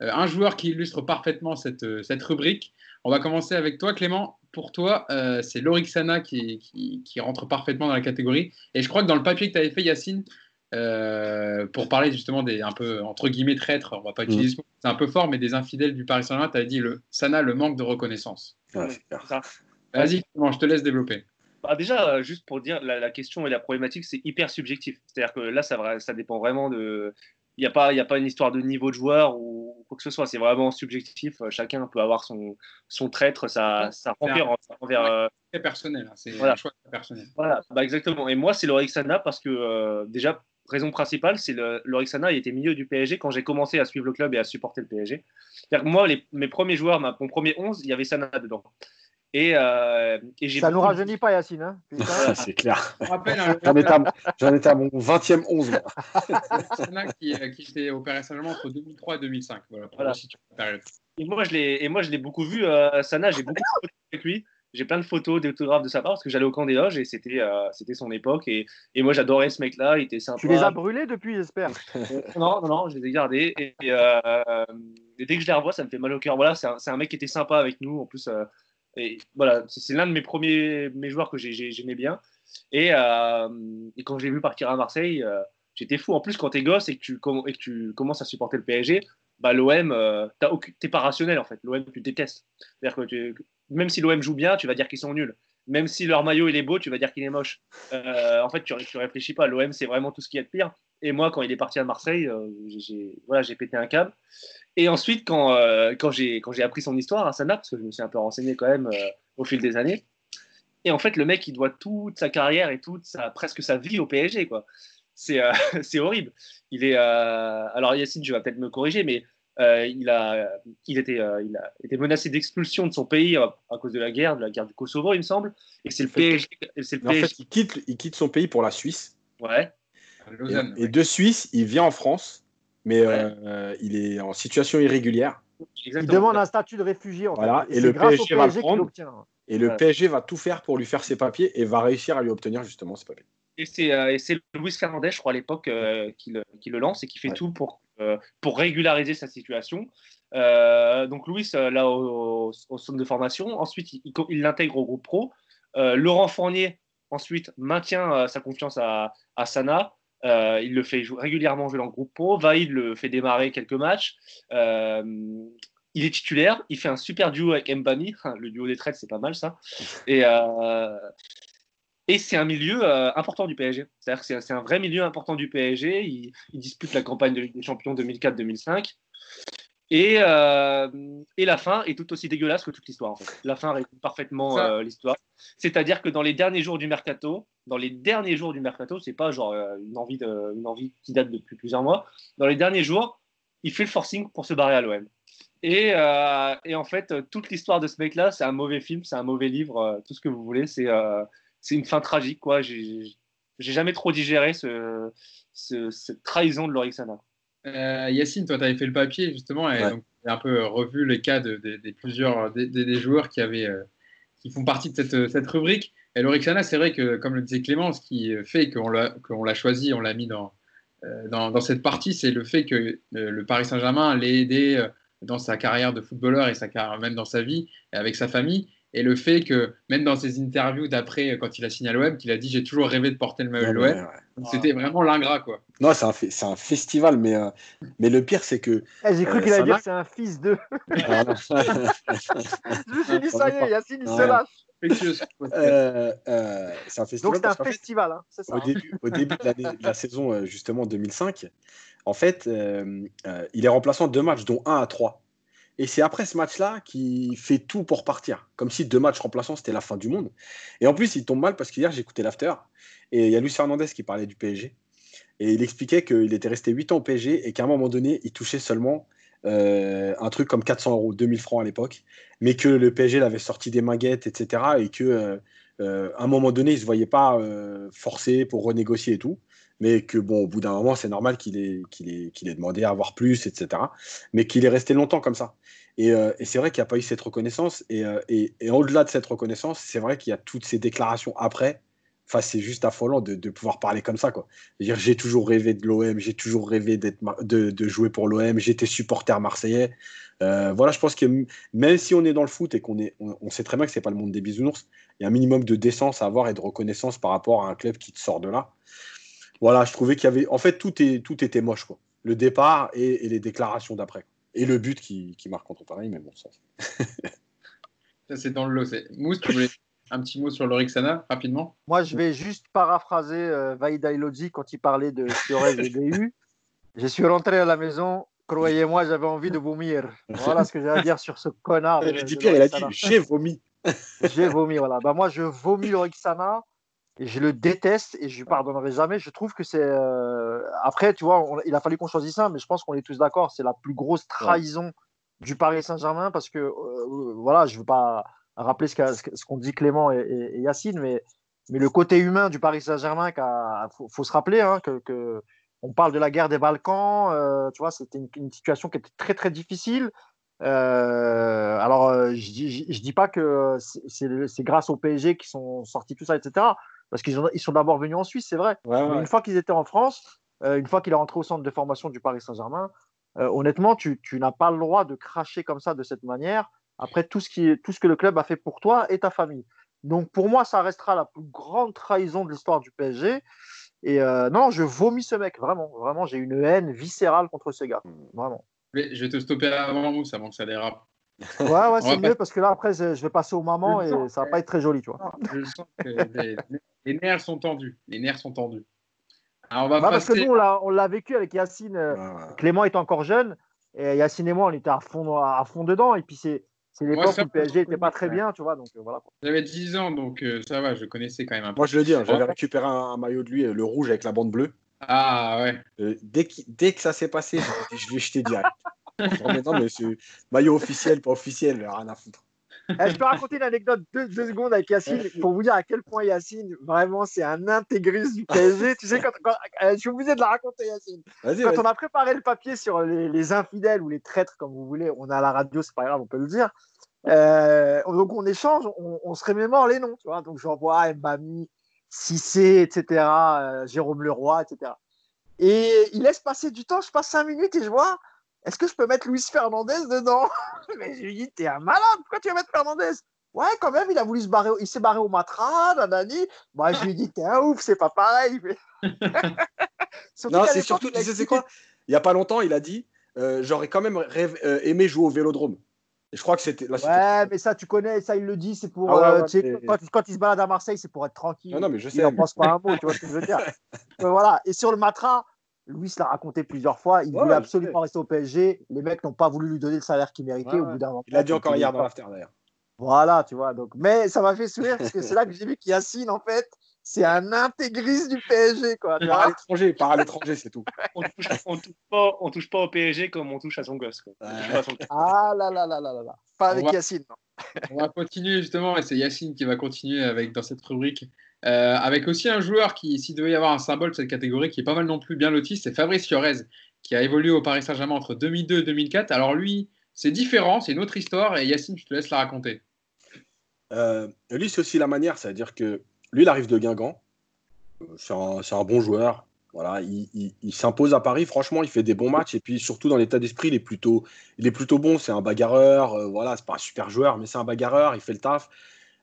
un joueur qui illustre parfaitement cette rubrique. On va commencer avec toi, Clément pour toi, euh, c'est Lorixana qui, qui, rentre parfaitement dans la catégorie. Et je crois que dans le papier que tu avais fait, Yacine, euh, pour parler justement des un peu entre guillemets traîtres, on va pas utiliser ce mot, c'est un peu fort, mais des infidèles du Paris Saint-Germain, tu avais dit le Sana, le manque de reconnaissance. Vas-y, je te laisse développer. Bah déjà, euh, juste pour dire, la, question et la problématique, c'est hyper subjectif. C'est-à-dire que là, ça, ça dépend vraiment de, il n'y a, pas, a pas une histoire de niveau de joueur ou que ce soit. C'est vraiment subjectif. Chacun peut avoir son, son traître, sa, sa envers. C'est personnel. Hein. C'est un choix personnel. Voilà, bah exactement. Et moi, c'est l'Orixana parce que euh, déjà, raison principale, c'est l'Orixana. Il était milieu du PSG quand j'ai commencé à suivre le club et à supporter le PSG. moi, les, mes premiers joueurs, mon premier 11, il y avait Sana dedans. Et, euh, ça ne nous rajeunit pas, Yacine. Hein [laughs] c'est clair. Hein, j'en étais, à mon 20e 11. [laughs] qui, euh, qui était au Paris Saint-Germain entre 2003 et 2005. Voilà, voilà. Et moi, je l'ai, et moi, je l'ai beaucoup vu, euh, Sana. J'ai beaucoup de photos avec lui. J'ai plein de photos, d'autographes de sa part parce que j'allais au camp des loges et c'était, euh, c'était son époque. Et, et moi, j'adorais ce mec-là. Il était sympa. Tu les as brûlés depuis, j'espère [laughs] Non, non, non, je les ai gardés. Et, et, dès que je les revois, ça me fait mal au cœur. Voilà, c'est un, c'est un mec qui était sympa avec nous. En plus, et voilà, c'est l'un de mes premiers mes joueurs que j'aimais bien. Et, euh, et quand j'ai vu partir à Marseille, euh, j'étais fou. En plus, quand t'es gosse et que, tu, et que tu commences à supporter le PSG, bah, l'OM, euh, t'es pas rationnel en fait. L'OM, tu détestes. C'est-à-dire que même si l'OM joue bien, tu vas dire qu'ils sont nuls. Même si leur maillot il est beau, tu vas dire qu'il est moche. Euh, en fait, tu, tu réfléchis pas. L'OM, c'est vraiment tout ce qu'il y a de pire. Et moi, quand il est parti à Marseille, euh, j'ai pété un câble. Et ensuite, quand, euh, quand j'ai appris son histoire à Sana, parce que je me suis un peu renseigné quand même au fil des années, et en fait, le mec, il doit toute sa carrière et toute sa, presque sa vie au PSG. [laughs] C'est horrible. Il est, alors, Yacine, je vais peut-être me corriger, mais il, a, il, était, euh, il a été menacé d'expulsion de son pays à, cause de la guerre, de la guerre du Kosovo, il me semble. Et c'est le PSG. En fait, il quitte, il quitte son pays pour la Suisse. Ouais. Et, de Suisse, il vient en France, mais euh, il est en situation irrégulière. Il demande un statut de réfugié. En voilà. Et, le PSG, va le prendre. Et le PSG va tout faire pour lui faire ses papiers et va réussir à lui obtenir justement ses papiers. Et c'est Luis Fernandez, je crois, à l'époque, qui, le, qui, le, lance et qui fait tout pour euh, pour régulariser sa situation. Euh, donc Louis, euh, là, au, centre de formation. Ensuite, il l'intègre au groupe pro. Laurent Fournier, ensuite, maintient sa confiance à, Sana. il le fait régulièrement jouer dans le groupe pro. Vaïd le fait démarrer quelques matchs. il est titulaire. Il fait un super duo avec Mbani. [laughs] Le duo des traites, c'est pas mal ça. Et, et c'est un milieu euh, important du PSG. C'est-à-dire que c'est un vrai milieu important du PSG. Il, dispute la campagne de Ligue des Champions 2004-2005. Et, euh, et, la fin est tout aussi dégueulasse que toute l'histoire. En fait. La fin résume parfaitement euh, l'histoire. C'est-à-dire que dans les derniers jours du mercato, dans les derniers jours du mercato, c'est pas genre une envie, de, une envie qui date depuis plusieurs mois. Dans les derniers jours, il fait le forcing pour se barrer à l'OM. Et, et, en fait, toute l'histoire de ce mec-là, c'est un mauvais film, c'est un mauvais livre, tout ce que vous voulez. C'est c'est une fin tragique. quoi. J'ai jamais trop digéré ce, cette trahison de Lorixana. Euh, Yacine, toi, tu avais fait le papier justement et donc tu as un peu revu les cas de, plusieurs des, joueurs qui, avaient, euh, qui font partie de cette, cette rubrique. Et Lorixana, c'est vrai que, comme le disait Clément, ce qui fait qu'on l'a choisi, on l'a mis dans, euh, dans, dans, cette partie, c'est le fait que euh, le Paris Saint-Germain l'ait aidé dans sa carrière de footballeur et sa carrière, même dans sa vie, et avec sa famille. Et le fait que, même dans ses interviews d'après, quand il a signé à l'OM, qu'il a dit J'ai toujours rêvé de porter le maillot de l'OM. C'était vraiment l'ingrat, quoi. Non, c'est un, un, festival, mais, euh, mais le pire, c'est que. Eh, j'ai cru euh, qu'il allait dire que c'est un fils de. Ah, [laughs] Je me suis dit Ça y est, Yacine, il se lâche. [laughs] Euh, c'est un festival. Donc c'est un festival, hein, ça, au, hein. début, au, début, de, la saison, justement, 2005, en fait, il est remplaçant deux matchs, dont un à trois. Et c'est après ce match-là qu'il fait tout pour partir. Comme si deux matchs remplaçants, c'était la fin du monde. Et en plus, il tombe mal parce qu'hier, écouté l'after. Et il y a Luis Fernandez qui parlait du PSG. Et il expliquait qu'il était resté 8 ans au PSG et qu'à un moment donné, il touchait seulement euh, un truc comme 400 euros, 2000 francs à l'époque. Mais que le PSG l'avait sorti des manguettes, etc. Et qu'à euh, euh, un moment donné, il ne se voyait pas forcé pour renégocier et tout mais que bon, au bout d'un moment, c'est normal qu'il ait, qu'il ait, qu'il ait demandé à avoir plus, etc. Mais qu'il est resté longtemps comme ça. Et, euh, c'est vrai qu'il n'y a pas eu cette reconnaissance. Et, euh, et, et au-delà de cette reconnaissance, c'est vrai qu'il y a toutes ces déclarations après. Enfin, c'est juste affolant de, pouvoir parler comme ça. Quoi. J'ai toujours rêvé de l'OM, j'ai toujours rêvé de, jouer pour l'OM, j'étais supporter marseillais. Euh, voilà, je pense que même si on est dans le foot et qu'on est, on sait très bien que c'est pas le monde des bisounours, il y a un minimum de décence à avoir et de reconnaissance par rapport à un club qui te sort de là voilà, je trouvais qu'il y avait. En fait, tout, est, tout était moche, quoi. Le départ et, les déclarations d'après. Et le but qui, marque contre Paris, mais bon, ça. [laughs] ça, c'est dans le lot. Mousse, tu voulais un petit mot sur l'Orixana, rapidement? Moi, je vais juste paraphraser euh, Vaïda quand il parlait de Fiorez et DU. [laughs] Je suis rentré à la maison, croyez-moi, j'avais envie de vomir. Voilà ce que j'ai à dire sur ce connard. il a dit il a dit j'ai vomi. j'ai vomi, voilà. Bah, moi, je vomis l'Orixana et je le déteste et je lui pardonnerai jamais. Je trouve que c'est. Euh, après, tu vois, il a fallu qu'on choisisse un, mais je pense qu'on est tous d'accord. C'est la plus grosse trahison du Paris Saint-Germain parce que, euh, voilà, je ne veux pas rappeler ce qu'ont dit Clément et, Yacine, mais, mais le côté humain du Paris Saint-Germain, il faut, se rappeler hein, que, on parle de la guerre des Balkans. Euh, tu vois, c'était une, situation qui était très très difficile. alors, je je, dis pas que c'est grâce au PSG qui sont sortis tout ça, etc parce qu'ils ils sont d'abord venus en Suisse, c'est vrai. Une fois qu'ils étaient en France, euh, une fois qu'il est rentré au centre de formation du Paris Saint-Germain, euh, honnêtement, tu, n'as pas le droit de cracher comme ça, de cette manière, après tout ce, qui, tout ce que le club a fait pour toi et ta famille. Donc pour moi, ça restera la plus grande trahison de l'histoire du PSG. Et euh, non, je vomis ce mec, vraiment. Vraiment, j'ai une haine viscérale contre ce gars. Vraiment. Mais je vais te stopper avant, Mousse, avant que ça dérape. Ouais, ouais, c'est mieux parce que là, après, je vais passer aux mamans et ça va pas être très joli, tu vois. Je sens que les, nerfs sont tendus. Les nerfs sont tendus. Alors, on va Parce que nous, on l'a vécu avec Yacine. Euh, Clément est encore jeune et Yacine et moi, on était à fond, à fond dedans. Et puis, c'est. C'est l'époque où le PSG n'était pas très bien, tu vois. Donc, euh, voilà. J'avais 10 ans, donc euh, ça va, je connaissais quand même un peu. Moi, je le dis, hein, j'avais récupéré un, maillot de lui, le rouge avec la bande bleue. Ah ouais. dès, dès, que ça s'est passé, je l'ai jeté direct. Non, mais c'est maillot officiel, pas officiel, rien à foutre. Eh, je peux raconter une anecdote deux, deux, secondes avec Yacine pour vous dire à quel point Yacine, vraiment, c'est un intégriste du PSG. tu sais, quand, euh, je suis obligé de la raconter, Yacine. Quand on a préparé le papier sur les, infidèles ou les traîtres, comme vous voulez, on à la radio, c'est pas grave, on peut le dire. Euh, donc on échange, on, se remémore les noms, tu vois. Donc j'envoie Mbami, Cissé, etc., euh, Jérôme Leroy, etc. Et il laisse passer du temps, je passe cinq minutes et je vois est-ce que je peux mettre Luis Fernandez dedans? [laughs] Mais je lui dis, t'es un malade, pourquoi tu veux mettre Fernandez? Ouais, quand même, il a voulu se barrer, il s'est barré au Matra, nanani. Moi, je lui dis, t'es un ouf, c'est pas pareil. [laughs] [laughs] non, c'est surtout, tu sais, c'est quoi? Il y a pas longtemps, il a dit, euh, j'aurais quand même euh, aimé jouer au Vélodrome. Et je crois que c'était. Ouais, mais ça, tu connais, ça, il le dit, c'est pour. Ah euh, quand, il se balade à Marseille, c'est pour être tranquille. Non, non, mais je sais. Il n'en pense pas un mot, tu vois ce que je veux dire. voilà. Et sur le Matra, Louis l'a raconté plusieurs fois. Il voulait absolument rester au PSG. Les mecs n'ont pas voulu lui donner le salaire qu'il méritait au bout d'un moment. Il a dit encore hier dans l'after d'ailleurs. Voilà, tu vois. Donc, mais ça m'a fait sourire parce que c'est [laughs] là que j'ai vu qu'Yacine, en fait, c'est un intégriste du PSG. Quoi, par à l'étranger, par à l'étranger, c'est tout. [laughs] on touche, touche, pas, on touche pas au PSG comme on touche à son gosse. Quoi. Ah là là là là là là. Pas avec Yacine. on va continuer justement, et c'est Yacine qui va continuer avec dans cette rubrique euh, avec aussi un joueur qui, s'il devait y avoir un symbole de cette catégorie, qui est pas mal non plus bien loti, c'est Fabrice Fiorez, qui a évolué au Paris Saint-Germain entre 2002 et 2004. Alors lui, c'est différent, c'est une autre histoire, et Yacine, je te laisse la raconter. Euh, lui, c'est aussi la manière, c'est-à-dire que lui, il arrive de Guingamp, c'est un, bon joueur, voilà, il, s'impose à Paris, franchement, il fait des bons matchs, et puis surtout dans l'état d'esprit, il est plutôt, il est plutôt bon, c'est un bagarreur, euh, voilà, c'est pas un super joueur, mais c'est un bagarreur, il fait le taf.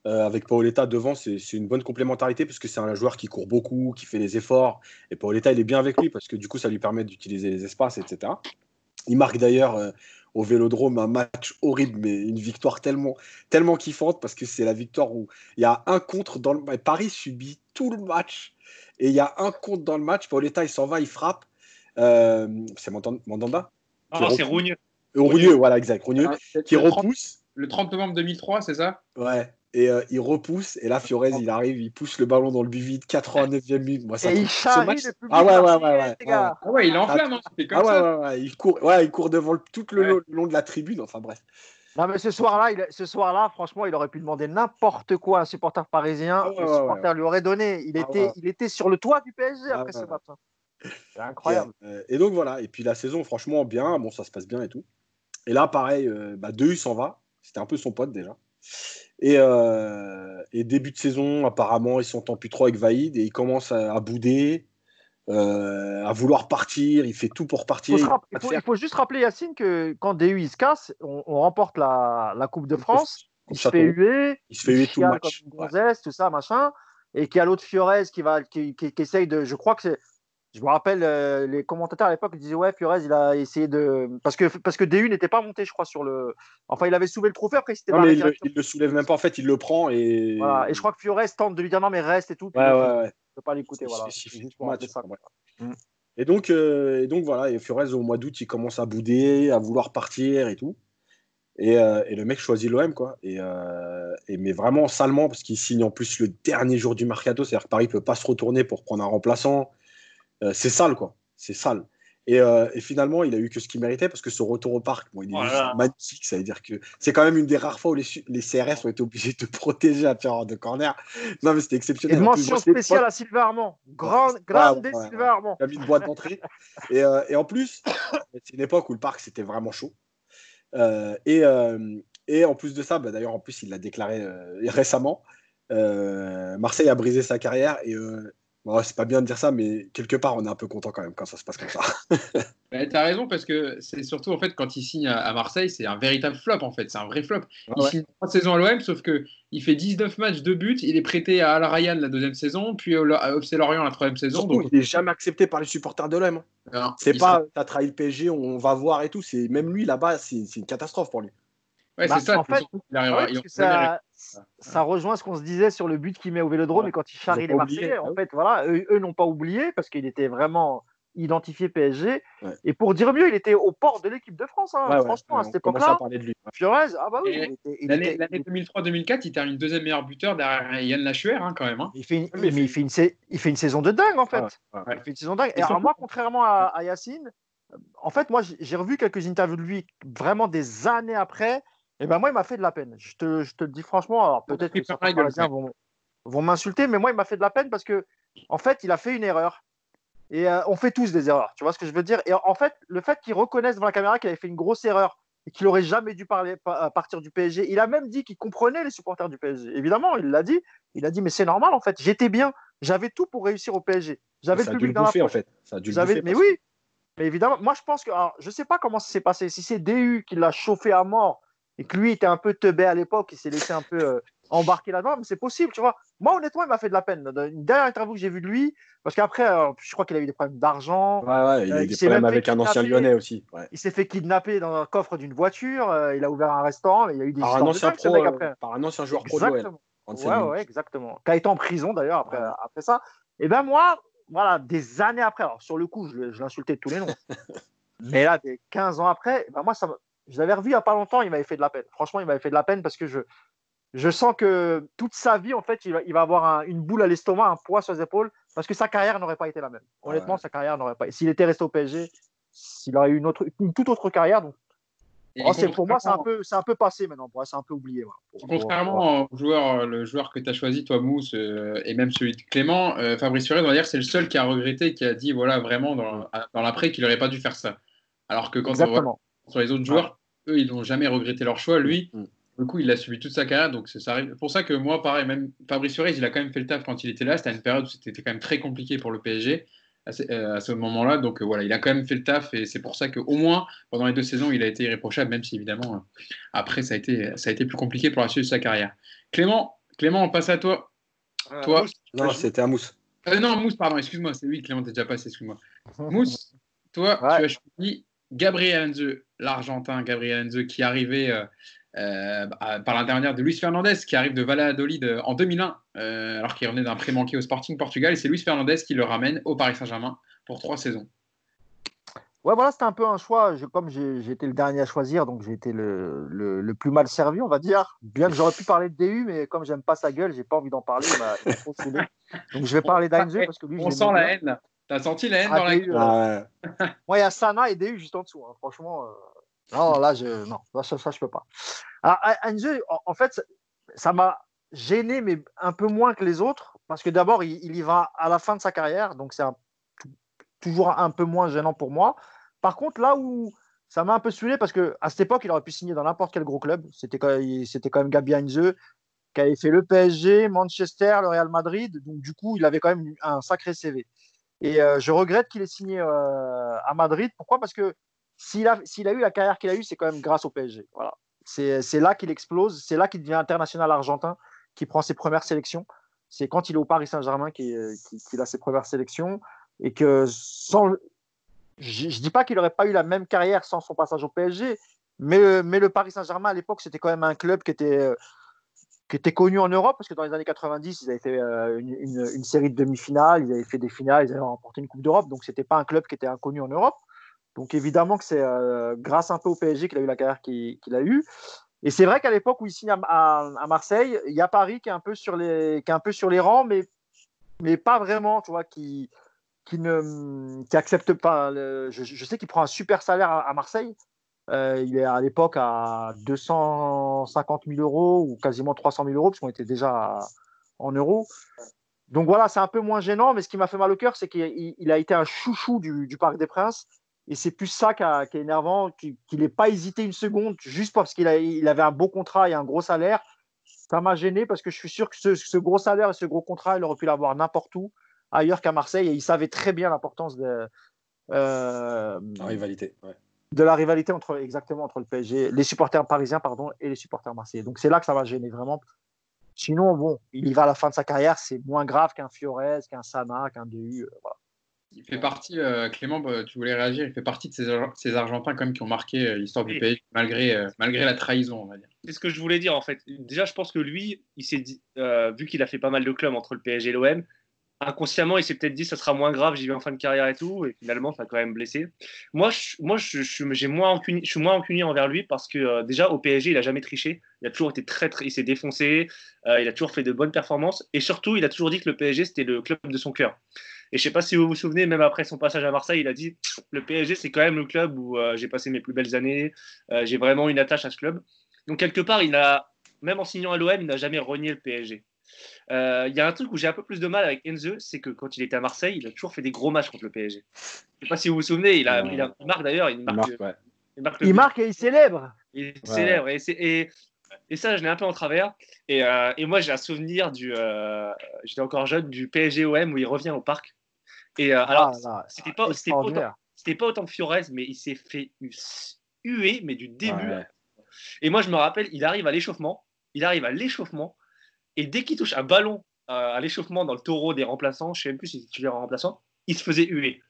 Euh, avec Paoletta devant, c'est une bonne complémentarité parce que c'est un joueur qui court beaucoup, qui fait les efforts. Et Paoletta, il est bien avec lui parce que du coup, ça lui permet d'utiliser les espaces, etc. Il marque d'ailleurs euh, au Vélodrome un match horrible, mais une victoire tellement, tellement kiffante parce que c'est la victoire où il y a un contre dans le Paris subit tout le match et il y a un contre dans le match. Paoletta, il s'en va, il frappe. Euh, c'est Mandanda Non, c'est Rougneux. Rougneux, voilà, exact. Rougneux, ah, qui repousse. Le 30 novembre 2003, c'est ça? Ouais et euh, il repousse et là Fiorez il arrive il pousse le ballon dans le but vide 89e minute moi ça et il charrie match... le public ah ouais ouais ouais ouais, ah ouais il enflamme hein, comme ah ouais, ça. ouais, ouais, il court ouais il court devant tout le long de la tribune enfin bref non mais ce soir-là, il, ce soir-là, franchement, il aurait pu demander n'importe quoi à un supporter parisien. Ah le supporter lui aurait donné. Il ah était, il était sur le toit du PSG après ce match. C'est incroyable. Euh, et, donc voilà. Et puis la saison, franchement, bien. Bon, ça se passe bien et tout. Et là, pareil, euh, bah, Dehu s'en va. C'était un peu son pote déjà. Euh, et, début de saison, apparemment, ils sont en plus trop avec Vaïd et il commence à, bouder, euh, à vouloir partir. Il fait tout pour partir. Il faut, juste rappeler, Yacine, que quand DU il se casse, on, remporte la, Coupe de France. Il se fait huer. Il se fait huer tout le match. Comme tout ça, machin. Et qu'il y a l'autre Fiorez qui, va, qui, qui, essaye de. Je crois que c'est je me rappelle, euh, les commentateurs à l'époque disaient Ouais, Fiorez, il a essayé de. Parce que, parce que DU n'était pas monté, je crois, sur le. Enfin, il avait soulevé le trophée, après, c'était pas. il, le, le soulève même pas, en fait, il le prend et. Voilà. Et je crois que Fiorez tente de lui dire Non, mais reste et tout. Ouais, ouais, ouais. Je peux pas l'écouter, voilà. Mm. Et donc, euh, et donc, voilà, et Fiorez, au mois d'août, il commence à bouder, à vouloir partir et tout. Et, euh, et le mec choisit l'OM, quoi. Et, et, mais vraiment salement, parce qu'il signe en plus le dernier jour du mercato, c'est-à-dire que Paris peut pas se retourner pour prendre un remplaçant. Euh, c'est sale, quoi. C'est sale. Euh, et, finalement, il a eu que ce qu'il méritait parce que ce retour au parc, il est magnifique. Ça veut dire que c'est quand même une des rares fois où les, CRS ont été obligés de [laughs] protéger à faire de corner. Non, mais c'était exceptionnel. Une mention spéciale à Sylvain Armand. Grande, grande des Sylvain Armand. Il a mis une boîte d'entrée. et, euh, et, en plus, c'est une époque où le parc c'était vraiment chaud. et, et en plus de ça, bah, d'ailleurs, en plus, il l'a déclaré récemment. Marseille a brisé sa carrière et c'est pas bien de dire ça, mais quelque part, on est un peu content quand même quand ça se passe comme ça. [laughs] bah, tu as raison, parce que c'est surtout en fait quand il signe à Marseille, c'est un véritable flop en fait, c'est un vrai flop. il signe trois saisons à l'OM, sauf qu'il fait 19 matchs, de buts, il est prêté à Al Rayyan la deuxième saison, puis à FC Lorient la troisième saison. donc... Il n'est jamais accepté par les supporters de l'OM. C'est pas, t'as trahi le PSG, on va voir et tout, c'est même lui là-bas, c'est une catastrophe pour lui. Ouais, c'est ça. En fait, ça, rejoint ce qu'on se disait sur le but qu'il met au Vélodrome et quand il charrie les Marseillais. En fait, voilà, eux, n'ont pas oublié parce qu'il était vraiment identifié PSG. Et pour dire mieux, il était au port de l'équipe de France. Hein. Franchement, à cette époque-là. Fiorez, ah bah oui. L'année 2003-2004, il termine deuxième meilleur buteur derrière Yann Lachuer, hein, quand même. Hein. Il, fait une, mais il, fait une, il fait une saison de dingue, en fait. Il fait une saison dingue. Et, alors, moi, contrairement à, à Yacine, en fait, moi, j'ai revu quelques interviews de lui vraiment des années après. Et ben moi, il m'a fait de la peine. Je te, je te le dis franchement. Alors peut-être que certains Parisiens vont, vont m'insulter, mais moi, il m'a fait de la peine parce que, en fait, il a fait une erreur. Et euh, on fait tous des erreurs. Tu vois ce que je veux dire? Et en fait, le fait qu'il reconnaisse devant la caméra qu'il avait fait une grosse erreur et qu'il aurait jamais dû parler, partir du PSG, il a même dit qu'il comprenait les supporters du PSG. Évidemment, il l'a dit. Il a dit, mais c'est normal en fait. J'étais bien. J'avais tout pour réussir au PSG. J'avais le public dans bouffer, en fait. Ça a dû le mais oui, mais évidemment, moi je pense que. je ne sais pas comment ça s'est passé. Si c'est DU qui l'a chauffé à mort et que lui était un peu teubé à l'époque, il s'est laissé un peu euh, embarquer là-dedans, mais c'est possible, tu vois. Moi, honnêtement, il m'a fait de la peine. Une dernière interview que j'ai vue de lui, parce qu'après, euh, je crois qu'il a eu des problèmes d'argent. Ouais, ouais, il a eu euh, des problèmes avec un ancien lyonnais aussi. Il s'est fait kidnapper dans un coffre d'une voiture, il a ouvert un restaurant, il y a eu des par un ancien pro, Par un ancien joueur pro de Ouais, ouais, exactement. Qui a été en prison d'ailleurs après, après ça. Et ben moi, voilà, des années après, alors sur le coup, je, je l'insultais de tous les noms. [laughs] mais là, des 15 ans après, ben moi, ça, je l'avais revu il n'y a pas longtemps, il m'avait fait de la peine. Franchement, il m'avait fait de la peine parce que je, je sens que toute sa vie, en fait, il va, il va avoir une boule à l'estomac, un poids sur les épaules, parce que sa carrière n'aurait pas été la même. Honnêtement, sa carrière n'aurait pas. S'il était resté au PSG, s'il aurait eu une, autre, une toute autre carrière, donc Oh, pour moi, c'est un, peu, un peu passé maintenant. c'est un peu oublié. contrairement au joueur, le joueur que tu as choisi, toi, Mousse, euh, et même celui de Clément, euh, Fabrice Furet, on va dire c'est le seul qui a regretté, qui a dit voilà, vraiment dans, dans l'après qu'il n'aurait pas dû faire ça. Alors que quand on voit sur les autres joueurs, eux, ils n'ont jamais regretté leur choix. Lui, mm. du coup, il a subi toute sa carrière. Donc, c'est pour ça que moi, pareil, même Fabrice Furet, il a quand même fait le taf quand il était là. C'était une période où c'était quand même très compliqué pour le PSG. Euh, à ce, moment-là. Donc euh, voilà, il a quand même fait le taf et c'est pour ça qu'au moins pendant les deux saisons, il a été irréprochable, même si évidemment euh, après ça a, été, ça a été plus compliqué pour la suite de sa carrière. Clément, Clément, on passe à toi. toi non, c'était à Mousse. non, Mousse, pardon, excuse-moi, c'est lui, Clément, t'es déjà passé, excuse-moi. [laughs] Mousse, toi, tu as choisi Gabriel Enze, l'Argentin Gabriel Enze, qui arrivait euh, par l'intermédiaire de Luis Fernandez qui arrive de Valladolid euh, en 2001 euh, alors qu'il revenait d'un prêt manqué au Sporting Portugal et c'est Luis Fernandez qui le ramène au Paris Saint-Germain pour trois saisons. Ouais, voilà, c'était un peu un choix. comme j'ai été le dernier à choisir, donc j'ai été le, le, plus mal servi, on va dire. Bien que j'aurais pu parler de DU, mais comme j'aime pas sa gueule, j'ai pas envie d'en parler. donc je vais parler d'Ainze parce que lui, on sent la haine. T'as senti la haine ah, dans la gueule? Moi, il y a Sana et DU juste en dessous. Hein. Franchement, non, là, je, non, ça, ça, je peux pas. Alors, en fait, ça m'a gêné, mais un peu moins que les autres, parce que d'abord, il, y va à la fin de sa carrière, donc c'est toujours un peu moins gênant pour moi. Par contre, là où ça m'a un peu saoulé, parce qu'à cette époque, il aurait pu signer dans n'importe quel gros club. C'était quand, c'était quand même Gabi Heinze, qui avait fait le PSG, Manchester, le Real Madrid. Donc, du coup, il avait quand même un sacré CV. Et euh, je regrette qu'il ait signé euh, à Madrid. Pourquoi? Parce que s'il a, a, eu la carrière qu'il a eue, c'est quand même grâce au PSG. Voilà. C'est là qu'il explose, c'est là qu'il devient international argentin, qui prend ses premières sélections. C'est quand il est au Paris Saint-Germain qu'il a ses premières sélections. Et que sans. Je ne dis pas qu'il n'aurait pas eu la même carrière sans son passage au PSG, mais, mais le Paris Saint-Germain à l'époque, c'était quand même un club qui était, qui était connu en Europe, parce que dans les années 90, ils avaient fait euh, une, une série de demi-finales, ils avaient fait des finales, ils avaient remporté une Coupe d'Europe, donc ce n'était pas un club qui était inconnu en Europe. Donc évidemment que c'est euh, grâce un peu au PSG qu'il a eu la carrière qu'il a eue. Et c'est vrai qu'à l'époque où il signe à, Marseille, il y a Paris qui est un peu sur les, qui est un peu sur les rangs, mais, mais pas vraiment, tu vois, qui, qui ne qui accepte pas. je, sais qu'il prend un super salaire à, Marseille. Euh, il est à l'époque à 250 000 euros ou quasiment 300 000 euros, parce qu'on était déjà en euros. Donc voilà, c'est un peu moins gênant, mais ce qui m'a fait mal au cœur, c'est qu'il a été un chouchou du, Parc des Princes. Et c'est plus ça qui, est énervant, qu'il n'ait pas hésité une seconde juste parce qu'il il avait un beau contrat et un gros salaire. Ça m'a gêné parce que je suis sûr que ce, gros salaire et ce gros contrat, il aurait pu l'avoir n'importe où ailleurs qu'à Marseille. Et il savait très bien l'importance de euh, la rivalité. De la rivalité entre exactement entre le PSG, les supporters parisiens pardon, et les supporters marseillais. Donc c'est là que ça m'a gêné vraiment. Sinon, bon, il y va à la fin de sa carrière, c'est moins grave qu'un Fiorez, qu'un Sana, qu'un DU. Euh, voilà. Il fait partie, euh, Clément, bah, tu voulais réagir, il fait partie de ces, Argentins quand même qui ont marqué euh, l'histoire du pays malgré, euh, malgré la trahison, on va dire. C'est ce que je voulais dire en fait. Déjà, je pense que lui, il s'est dit, vu qu'il a fait pas mal de clubs entre le PSG et l'OM, inconsciemment, il s'est peut-être dit ça sera moins grave, j'y vais en fin de carrière et tout, et finalement, ça a quand même blessé. Moi, je, moi, je, j'ai moins je suis moins encunier envers lui parce que déjà au PSG, il a jamais triché, il a toujours été très, il s'est défoncé, il a toujours fait de bonnes performances, et surtout, il a toujours dit que le PSG c'était le club de son cœur. Et je sais pas si vous vous souvenez, même après son passage à Marseille, il a dit le PSG, c'est quand même le club où euh, j'ai passé mes plus belles années. Euh, j'ai vraiment une attache à ce club. Donc, quelque part, il a, même en signant à l'OM, il n'a jamais renié le PSG. Euh, il y a un truc où j'ai un peu plus de mal avec Enzo, c'est que quand il était à Marseille, il a toujours fait des gros matchs contre le PSG. Je sais pas si vous vous souvenez, il, a, il, marque d'ailleurs, il marque. Il marque, et il célèbre. Il célèbre. Et, et, et, ça, je l'ai un peu en travers. Et, et moi, j'ai un souvenir du. J'étais encore jeune, du PSG-OM où il revient au parc. Et euh, alors, ah, c'était pas, pas, autant que Fiorez, mais il s'est fait huer, mais du début. Et moi, je me rappelle, il arrive à l'échauffement, il arrive à l'échauffement, et dès qu'il touche un ballon euh, à l'échauffement dans le taureau des remplaçants, je sais même plus si tu en remplaçant, il se faisait huer.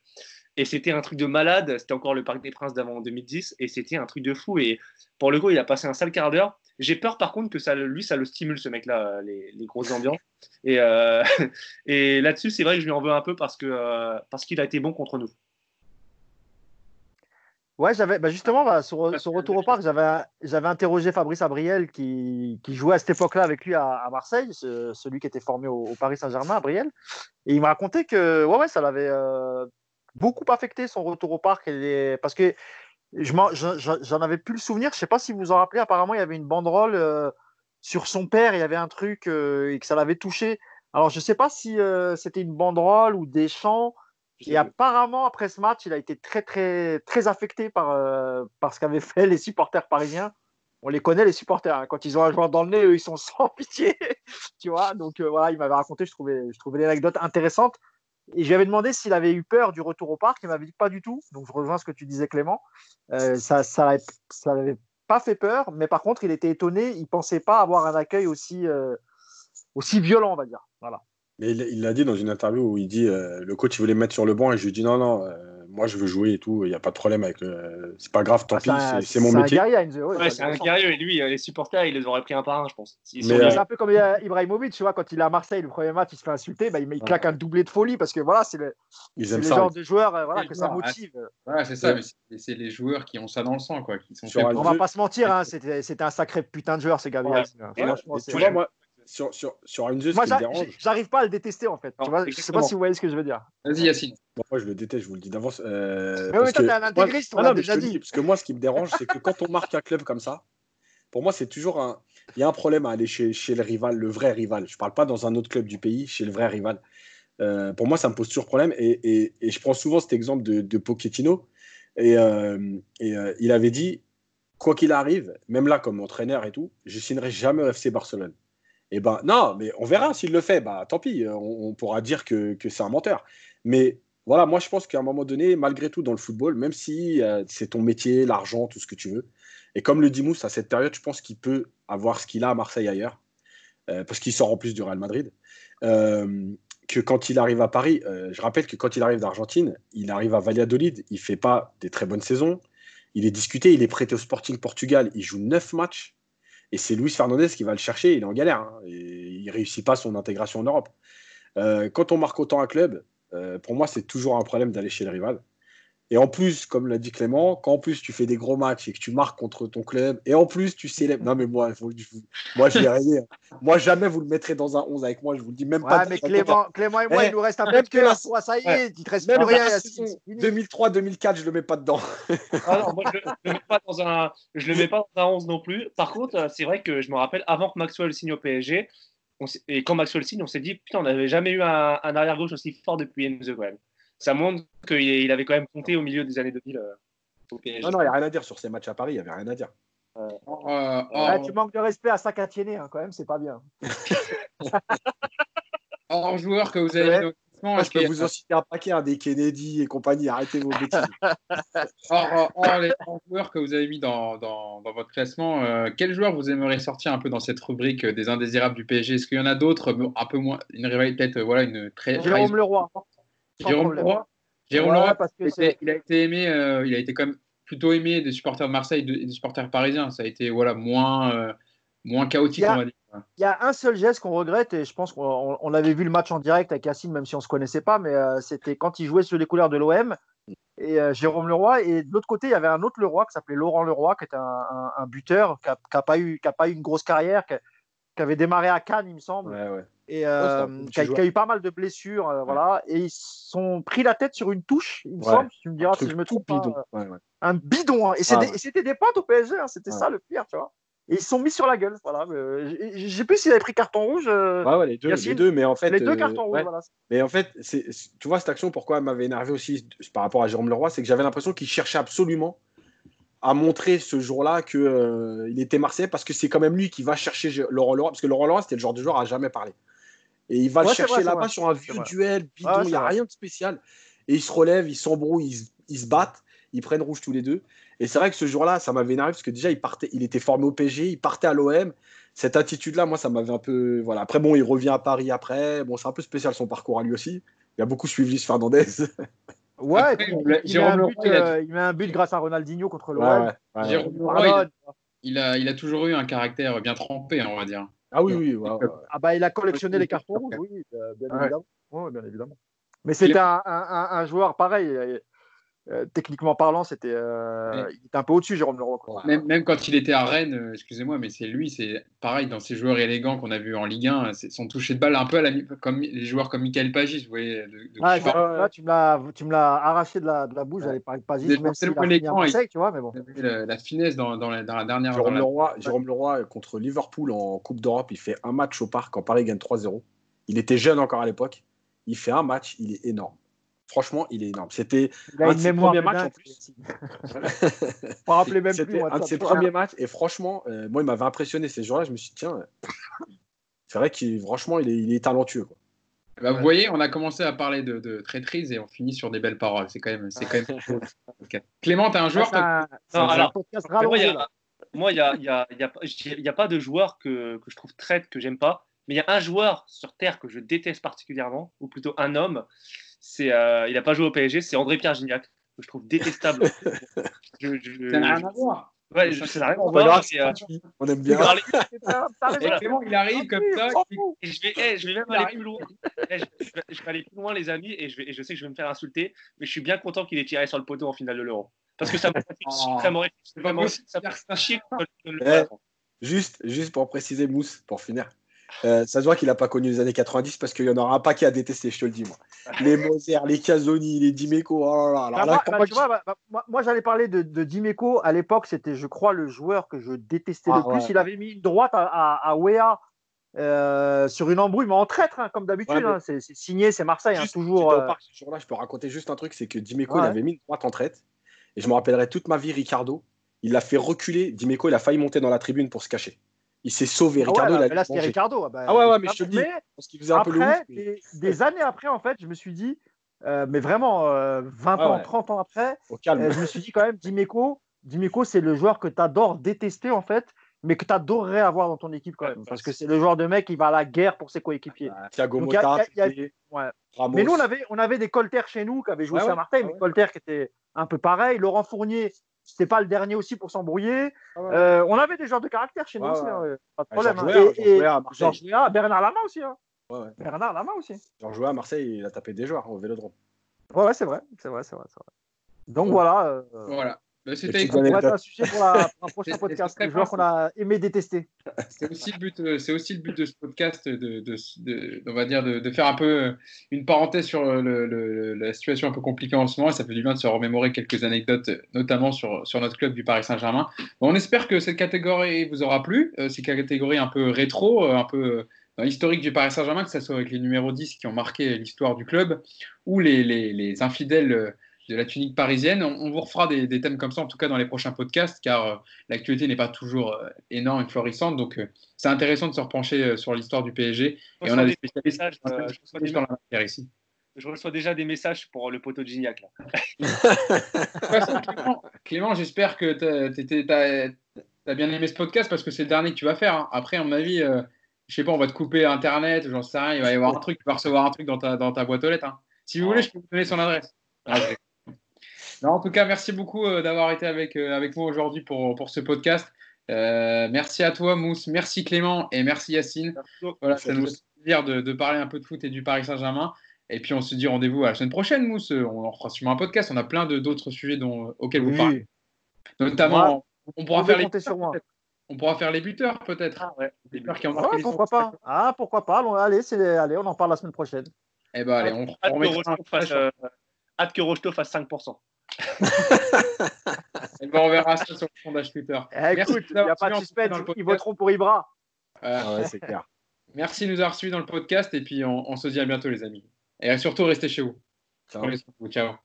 Et c'était un truc de malade, c'était encore le Parc des Princes d'avant 2010, et c'était un truc de fou. Et pour le coup, il a passé un sale quart d'heure. J'ai peur par contre que ça, lui, ça le stimule, ce mec-là, les, les grosses ambiances. Et, euh, [laughs] et là-dessus, c'est vrai que je lui en veux un peu parce euh, parce qu'il a été bon contre nous. Ouais, j'avais bah, justement bah, sur, retour au parc, j'avais j'avais interrogé Fabrice Abriel qui, qui jouait à cette époque-là avec lui à, Marseille, celui qui était formé au, Paris Saint-Germain, Abriel, et il m'a raconté que ouais ouais ça l'avait euh, beaucoup affecté son retour au parc et parce que j'en avais plus le souvenir. Je sais pas si vous vous en rappelez. Apparemment, il y avait une banderole euh, sur son père. Il y avait un truc euh, et que ça l'avait touché. Alors, je sais pas si c'était une banderole ou des chants. Et apparemment, après ce match, il a été très, très, très affecté par, par ce qu'avaient [laughs] fait les supporters parisiens. On les connaît, les supporters. Hein. Quand ils ont un joueur dans le nez, eux, ils sont [laughs] sans pitié. tu vois Donc, voilà, il m'avait raconté. Je trouvais, je trouvais l'anecdote intéressante. Et je lui avais demandé s'il avait eu peur du retour au parc. Il m'avait dit pas du tout. Donc je rejoins ce que tu disais, Clément. Euh, ça ça n'avait pas fait peur, mais par contre, il était étonné. Il pensait pas avoir un accueil aussi, euh, aussi violent, on va dire. Voilà. Mais il l'a dit dans une interview où il dit euh, le coach il voulait mettre sur le banc et je lui dis non, non, moi je veux jouer et tout, il n'y a pas de problème avec le... C'est pas grave, tant ah, pis, c'est mon métier. c'est un guerrier, et lui, les supporters, il les aurait pris un par un, je pense. C'est euh, un peu comme Ibrahimovic, tu vois, quand il est à Marseille, le premier match, il se fait insulter, bah, il, claque un doublé de folie parce que voilà, c'est le, le genre de joueur euh, voilà, que ça motive. Voilà, c'est ça, mais c'est les joueurs qui ont ça dans le sang, quoi. Qui sont On va pas se mentir, hein, c'était un sacré putain de joueur, ce Gabriel. Sur, sur, sur une Moi, j'arrive pas à le détester en fait. tu vois, je sais pas si vous voyez ce que je veux dire. Vas-y, Yacine. moi, je le déteste, je vous le dis d'avance. Euh, mais oui, toi, t'es un intégriste, on l'a déjà dit. parce que moi, ce qui me dérange, c'est que quand on marque un club comme ça, pour moi, c'est toujours un. Il y a un problème à aller chez, chez le rival, le vrai rival. Je parle pas dans un autre club du pays, chez le vrai rival. Euh, pour moi, ça me pose toujours problème. Et, et, et, je prends souvent cet exemple de, de Pochettino. Et, euh, et euh, il avait dit quoi qu'il arrive, même là comme entraîneur et tout, je signerai jamais au FC Barcelone. Eh ben non, mais on verra s'il le fait. Bah tant pis, on, pourra dire que, c'est un menteur. Mais voilà, moi je pense qu'à un moment donné, malgré tout dans le football, même si euh, c'est ton métier, l'argent, tout ce que tu veux, et comme le dit Mousse, à cette période, je pense qu'il peut avoir ce qu'il a à Marseille ailleurs, euh, parce qu'il sort en plus du Real Madrid. Euh, que quand il arrive à Paris, je rappelle que quand il arrive d'Argentine, il arrive à Valladolid, il fait pas des très bonnes saisons. Il est discuté, il est prêté au Sporting Portugal, il joue neuf matchs. Et c'est Luis Fernandez qui va le chercher. Il est en galère. Hein, et il réussit pas son intégration en Europe. Euh, quand on marque autant un club, euh, pour moi, c'est toujours un problème d'aller chez le rival. Et en plus, comme l'a dit Clément, quand en plus tu fais des gros matchs et que tu marques contre ton club, et en plus tu célèbres. Non, mais moi, moi je vais rayé. Moi, jamais vous le mettrez dans un 11 avec moi, je vous le dis même ouais, pas. mais Clément, Clément et moi, eh, il nous reste un peu de cœur. Ça y est, il te reste même rien. 2003-2004, je le mets pas dedans. ah non, moi, je, le mets pas dans un, je le mets pas dans un 11 non plus. Par contre, c'est vrai que je me rappelle, avant que Maxwell signe au PSG, et quand Maxwell signe, on s'est dit, putain, on n'avait jamais eu un, un arrière-gauche aussi fort depuis Enzo quand même ça montre qu'il avait quand même compté au milieu des années 2000 euh, Non, non, il n'y a rien à dire sur ces matchs à Paris, il n'y avait rien à dire. Euh, euh, tu manques de respect à Sakatiene, hein, quand même, c'est pas bien. [laughs] en joueur que vous avez Moi, je peux vous en citer un paquet, hein, des Kennedy et compagnie, arrêtez vos bêtises. [laughs] or, les joueurs que vous avez mis dans, dans, dans votre classement, euh, quel joueur vous aimeriez sortir un peu dans cette rubrique des indésirables du PSG Est-ce qu'il y en a d'autres, un peu moins, une rivalité, peut-être, voilà, une très. Jérôme Leroy. Jérôme Leroy Jérôme Leroy, parce que il a été aimé, il a été quand même plutôt aimé des supporters de Marseille et des supporters parisiens. Ça a été voilà, moins, moins chaotique, on va dire. Il y a un seul geste qu'on regrette, et je pense qu'on avait vu le match en direct avec Yacine, même si on ne se connaissait pas, mais c'était quand il jouait sur les couleurs de l'OM et Jérôme Leroy. Et de l'autre côté, il y avait un autre Leroy qui s'appelait Laurent Leroy, qui était un, buteur, qui n'a pas, eu, pas eu une grosse carrière, qui, avait démarré à Cannes, il me semble. Et qui, a, eu pas mal de blessures. voilà, et ils sont pris la tête sur une touche, il me semble. Tu me diras si je me trompe. Bidon. un bidon. Hein. Et c'était des potes au PSG, hein. c'était ça le pire, tu vois. Et ils se sont mis sur la gueule. Voilà. Je sais plus s'ils avaient pris carton rouge. Euh, ouais, ouais, les, deux, les deux, mais en fait. Les deux euh, cartons rouges, voilà. Mais en fait, tu vois, cette action, pourquoi elle m'avait énervé aussi par rapport à Jérôme Leroy, c'est que j'avais l'impression qu'il cherchait absolument à montrer ce jour-là qu'il euh, il était Marseillais parce que c'est quand même lui qui va chercher Laurent Leroy. Parce que Laurent Leroy, c'était le genre de joueur à jamais parler. Et il va le chercher là-bas sur un vieux duel, bidon, il n'y a rien de spécial. Et il se relève, ils s'embrouillent, ils, ils se battent, ils prennent rouge tous les deux. Et c'est vrai que ce jour-là, ça m'avait énervé parce que déjà, il, partait, il était formé au PG, il partait à l'OM. Cette attitude-là, moi, ça m'avait un peu. Voilà. Après, bon, il revient à Paris après. Bon, c'est un peu spécial son parcours à lui aussi. Il a beaucoup suivi ce Fernandez. [laughs] Ouais, il, met un but, euh, il, met un but, grâce à Ronaldinho contre l'OM. il, a, il a toujours eu un caractère bien trempé, on va dire. Ah oui, oui. ah bah, il a collectionné les cartons rouges, oui, bien, évidemment. bien évidemment. Mais un, un, un, joueur pareil. Euh, techniquement parlant, c'était euh, il était un peu au-dessus, Jérôme Leroy. Même, même, quand il était à Rennes, euh, excusez-moi, mais c'est lui, c'est pareil dans ces joueurs élégants qu'on a vus en Ligue 1, son toucher de balle un peu à la, comme les joueurs comme Michael Pagis, vous voyez. De, ah, là, tu me l'as arraché de la, de la bouche, j'allais parler de Pagis, même si il tu vois, mais bon. La, la, finesse dans, dans, la, dans la dernière. Jérôme Leroy, Jérôme Leroy contre Liverpool en Coupe d'Europe, il fait un match au parc quand Paris gagne 3-0. Il était jeune encore à l'époque. Il fait un match, il est énorme. Franchement, il est énorme. C'était un de ses premiers matchs en plus. même C'était un de ses premiers matchs. Et franchement, euh, moi, il m'avait impressionné ces jours-là. Je me suis dit, tiens, c'est vrai qu'il franchement, il est, il est talentueux. Quoi. Bah, vous voyez, on a commencé à parler de, de traîtrise et on finit sur des belles paroles. C'est quand même. C'est quand même... [laughs] Clément, un joueur. moi, il n'y a, y a, y a, y a, pas de joueur que, que je trouve traite, que j'aime pas. Mais il y a un joueur sur Terre que je déteste particulièrement, ou plutôt un homme, c'est, euh, il n'a pas joué au PSG, c'est André-Pierre Gignac, que je trouve détestable. [laughs] je, je, ça n'a rien à voir. Ouais, ça n'a rien à voir. Euh, on aime bien. il arrive comme ça. Et je vais, eh, je vais même aller plus loin. Eh, je, vais, aller plus loin, les amis, et je, vais, et je sais que je vais me faire insulter, mais je suis bien content qu'il ait tiré sur le poteau en finale de l'Euro. Parce que ça m'a oh. fait chier. Eh, juste, juste pour préciser, Mousse, pour finir. Euh, ça se voit qu'il n'a pas connu les années 90 parce qu'il y en aura un paquet à détester, je te le dis. Moi. Les [laughs] Moser, les Casoni, les Dimeco. Oh moi, j'allais parler de, de Dimeco. À l'époque, c'était, je crois, le joueur que je détestais le ah, plus. Il avait mis une droite à, à, Wea euh, sur une embrouille, mais en traître, hein, comme d'habitude. Hein. C'est signé, c'est Marseille, hein, toujours. Euh... là je peux raconter juste un truc c'est que Dimeco, il avait mis une droite en traite. Et je me rappellerai toute ma vie, Ricardo. Il l'a fait reculer. Dimeco, il a failli monter dans la tribune pour se cacher il s'est sauvé. Ah Ricardo, là, c'était Ricardo. Ah, bah, ah, ouais, ouais, mais je te dis, parce qu'il faisait un peu le ouf, des, [laughs] années après, en fait, je me suis dit, euh, mais vraiment, 20 euh, ans, 30 ans après, euh, je me suis dit quand même, Dimeco, Dimeco c'est le joueur que tu adores détester, en fait, mais que tu adorerais avoir dans ton équipe quand même. Parce que c'est le genre de mec qui va à la guerre pour ses coéquipiers. Thiago Motta, Mais nous, on avait, on avait des Colter chez nous qui avaient joué à Marseille, mais Colter qui était un peu pareil. Laurent Fournier, c'était pas le dernier aussi pour s'embrouiller. Ah euh, on avait des genres de caractère chez nous aussi, hein, pas de problème. Hein. Bernard Lama aussi. Hein. Bernard Lama aussi. Genre joué à Marseille, il a tapé des joueurs au Vélodrome. Ouais, ouais c'est vrai, c'est vrai, c'est vrai, vrai, Donc voilà. Euh, voilà. Bah, c'était un sujet pour, la, un [laughs] prochain podcast, les joueurs qu'on a aimé détester. [laughs] C'est aussi le but, euh, c'est aussi le but de ce podcast, de, de, on va dire, de, faire un peu euh, une parenthèse sur le, la situation un peu compliquée en ce moment. Et ça fait du bien de se remémorer quelques anecdotes, notamment sur, sur notre club du Paris Saint-Germain. on espère que cette catégorie vous aura plu. Euh, ces catégories un peu rétro, un peu dans l'historique du Paris Saint-Germain, que ce soit avec les numéros 10 qui ont marqué l'histoire du club, ou les, les, les infidèles de la tunique parisienne. On, vous refera des, thèmes comme ça, en tout cas dans les prochains podcasts, car euh, l'actualité n'est pas toujours euh, énorme et florissante. Donc, euh, c'est intéressant de se repencher sur l'histoire du PSG. et on a des spécialistes je, ici. Je reçois déjà des messages pour le poteau de Gignac. Clément, j'espère que tu as, bien aimé ce podcast parce que c'est le dernier que tu vas faire. Hein. Après, à mon avis, je sais pas, on va te couper Internet, j'en sais rien, il va y avoir un truc, tu vas recevoir un truc dans ta, dans ta boîte aux lettres. Hein. Si vous voulez, je peux vous donner son adresse. Ah, non, en tout cas, merci beaucoup euh, d'avoir été avec, euh, avec moi aujourd'hui pour, pour ce podcast. Euh, merci à toi, Mousse. Merci Clément et merci Yacine. Voilà, ça nous fait plaisir de, de, parler un peu de foot et du Paris Saint-Germain. Et puis on se dit rendez-vous à la semaine prochaine, Mousse. On en fera sûrement un podcast. On a plein d'autres sujets dont, auxquels vous parlez. Notamment, on pourra faire les sur moi. On pourra faire les buteurs peut-être. Ah ouais. Les buteurs qui ont marqué pourquoi pas Ah pourquoi pas Allez, allez, on en parle la semaine prochaine. Eh ben allez, on, fasse, euh, hâte que Rocheteau fasse 5%. [laughs] Et ben, on verra ça sur le sondage Twitter. Eh, écoute, il n'y a pas de suspense, ils voteront pour Ibra. Ah ouais, c'est clair. [laughs] Merci de nous avoir suivis dans le podcast et puis on, on, se dit à bientôt les amis. Et surtout restez chez vous. Ciao. Ciao.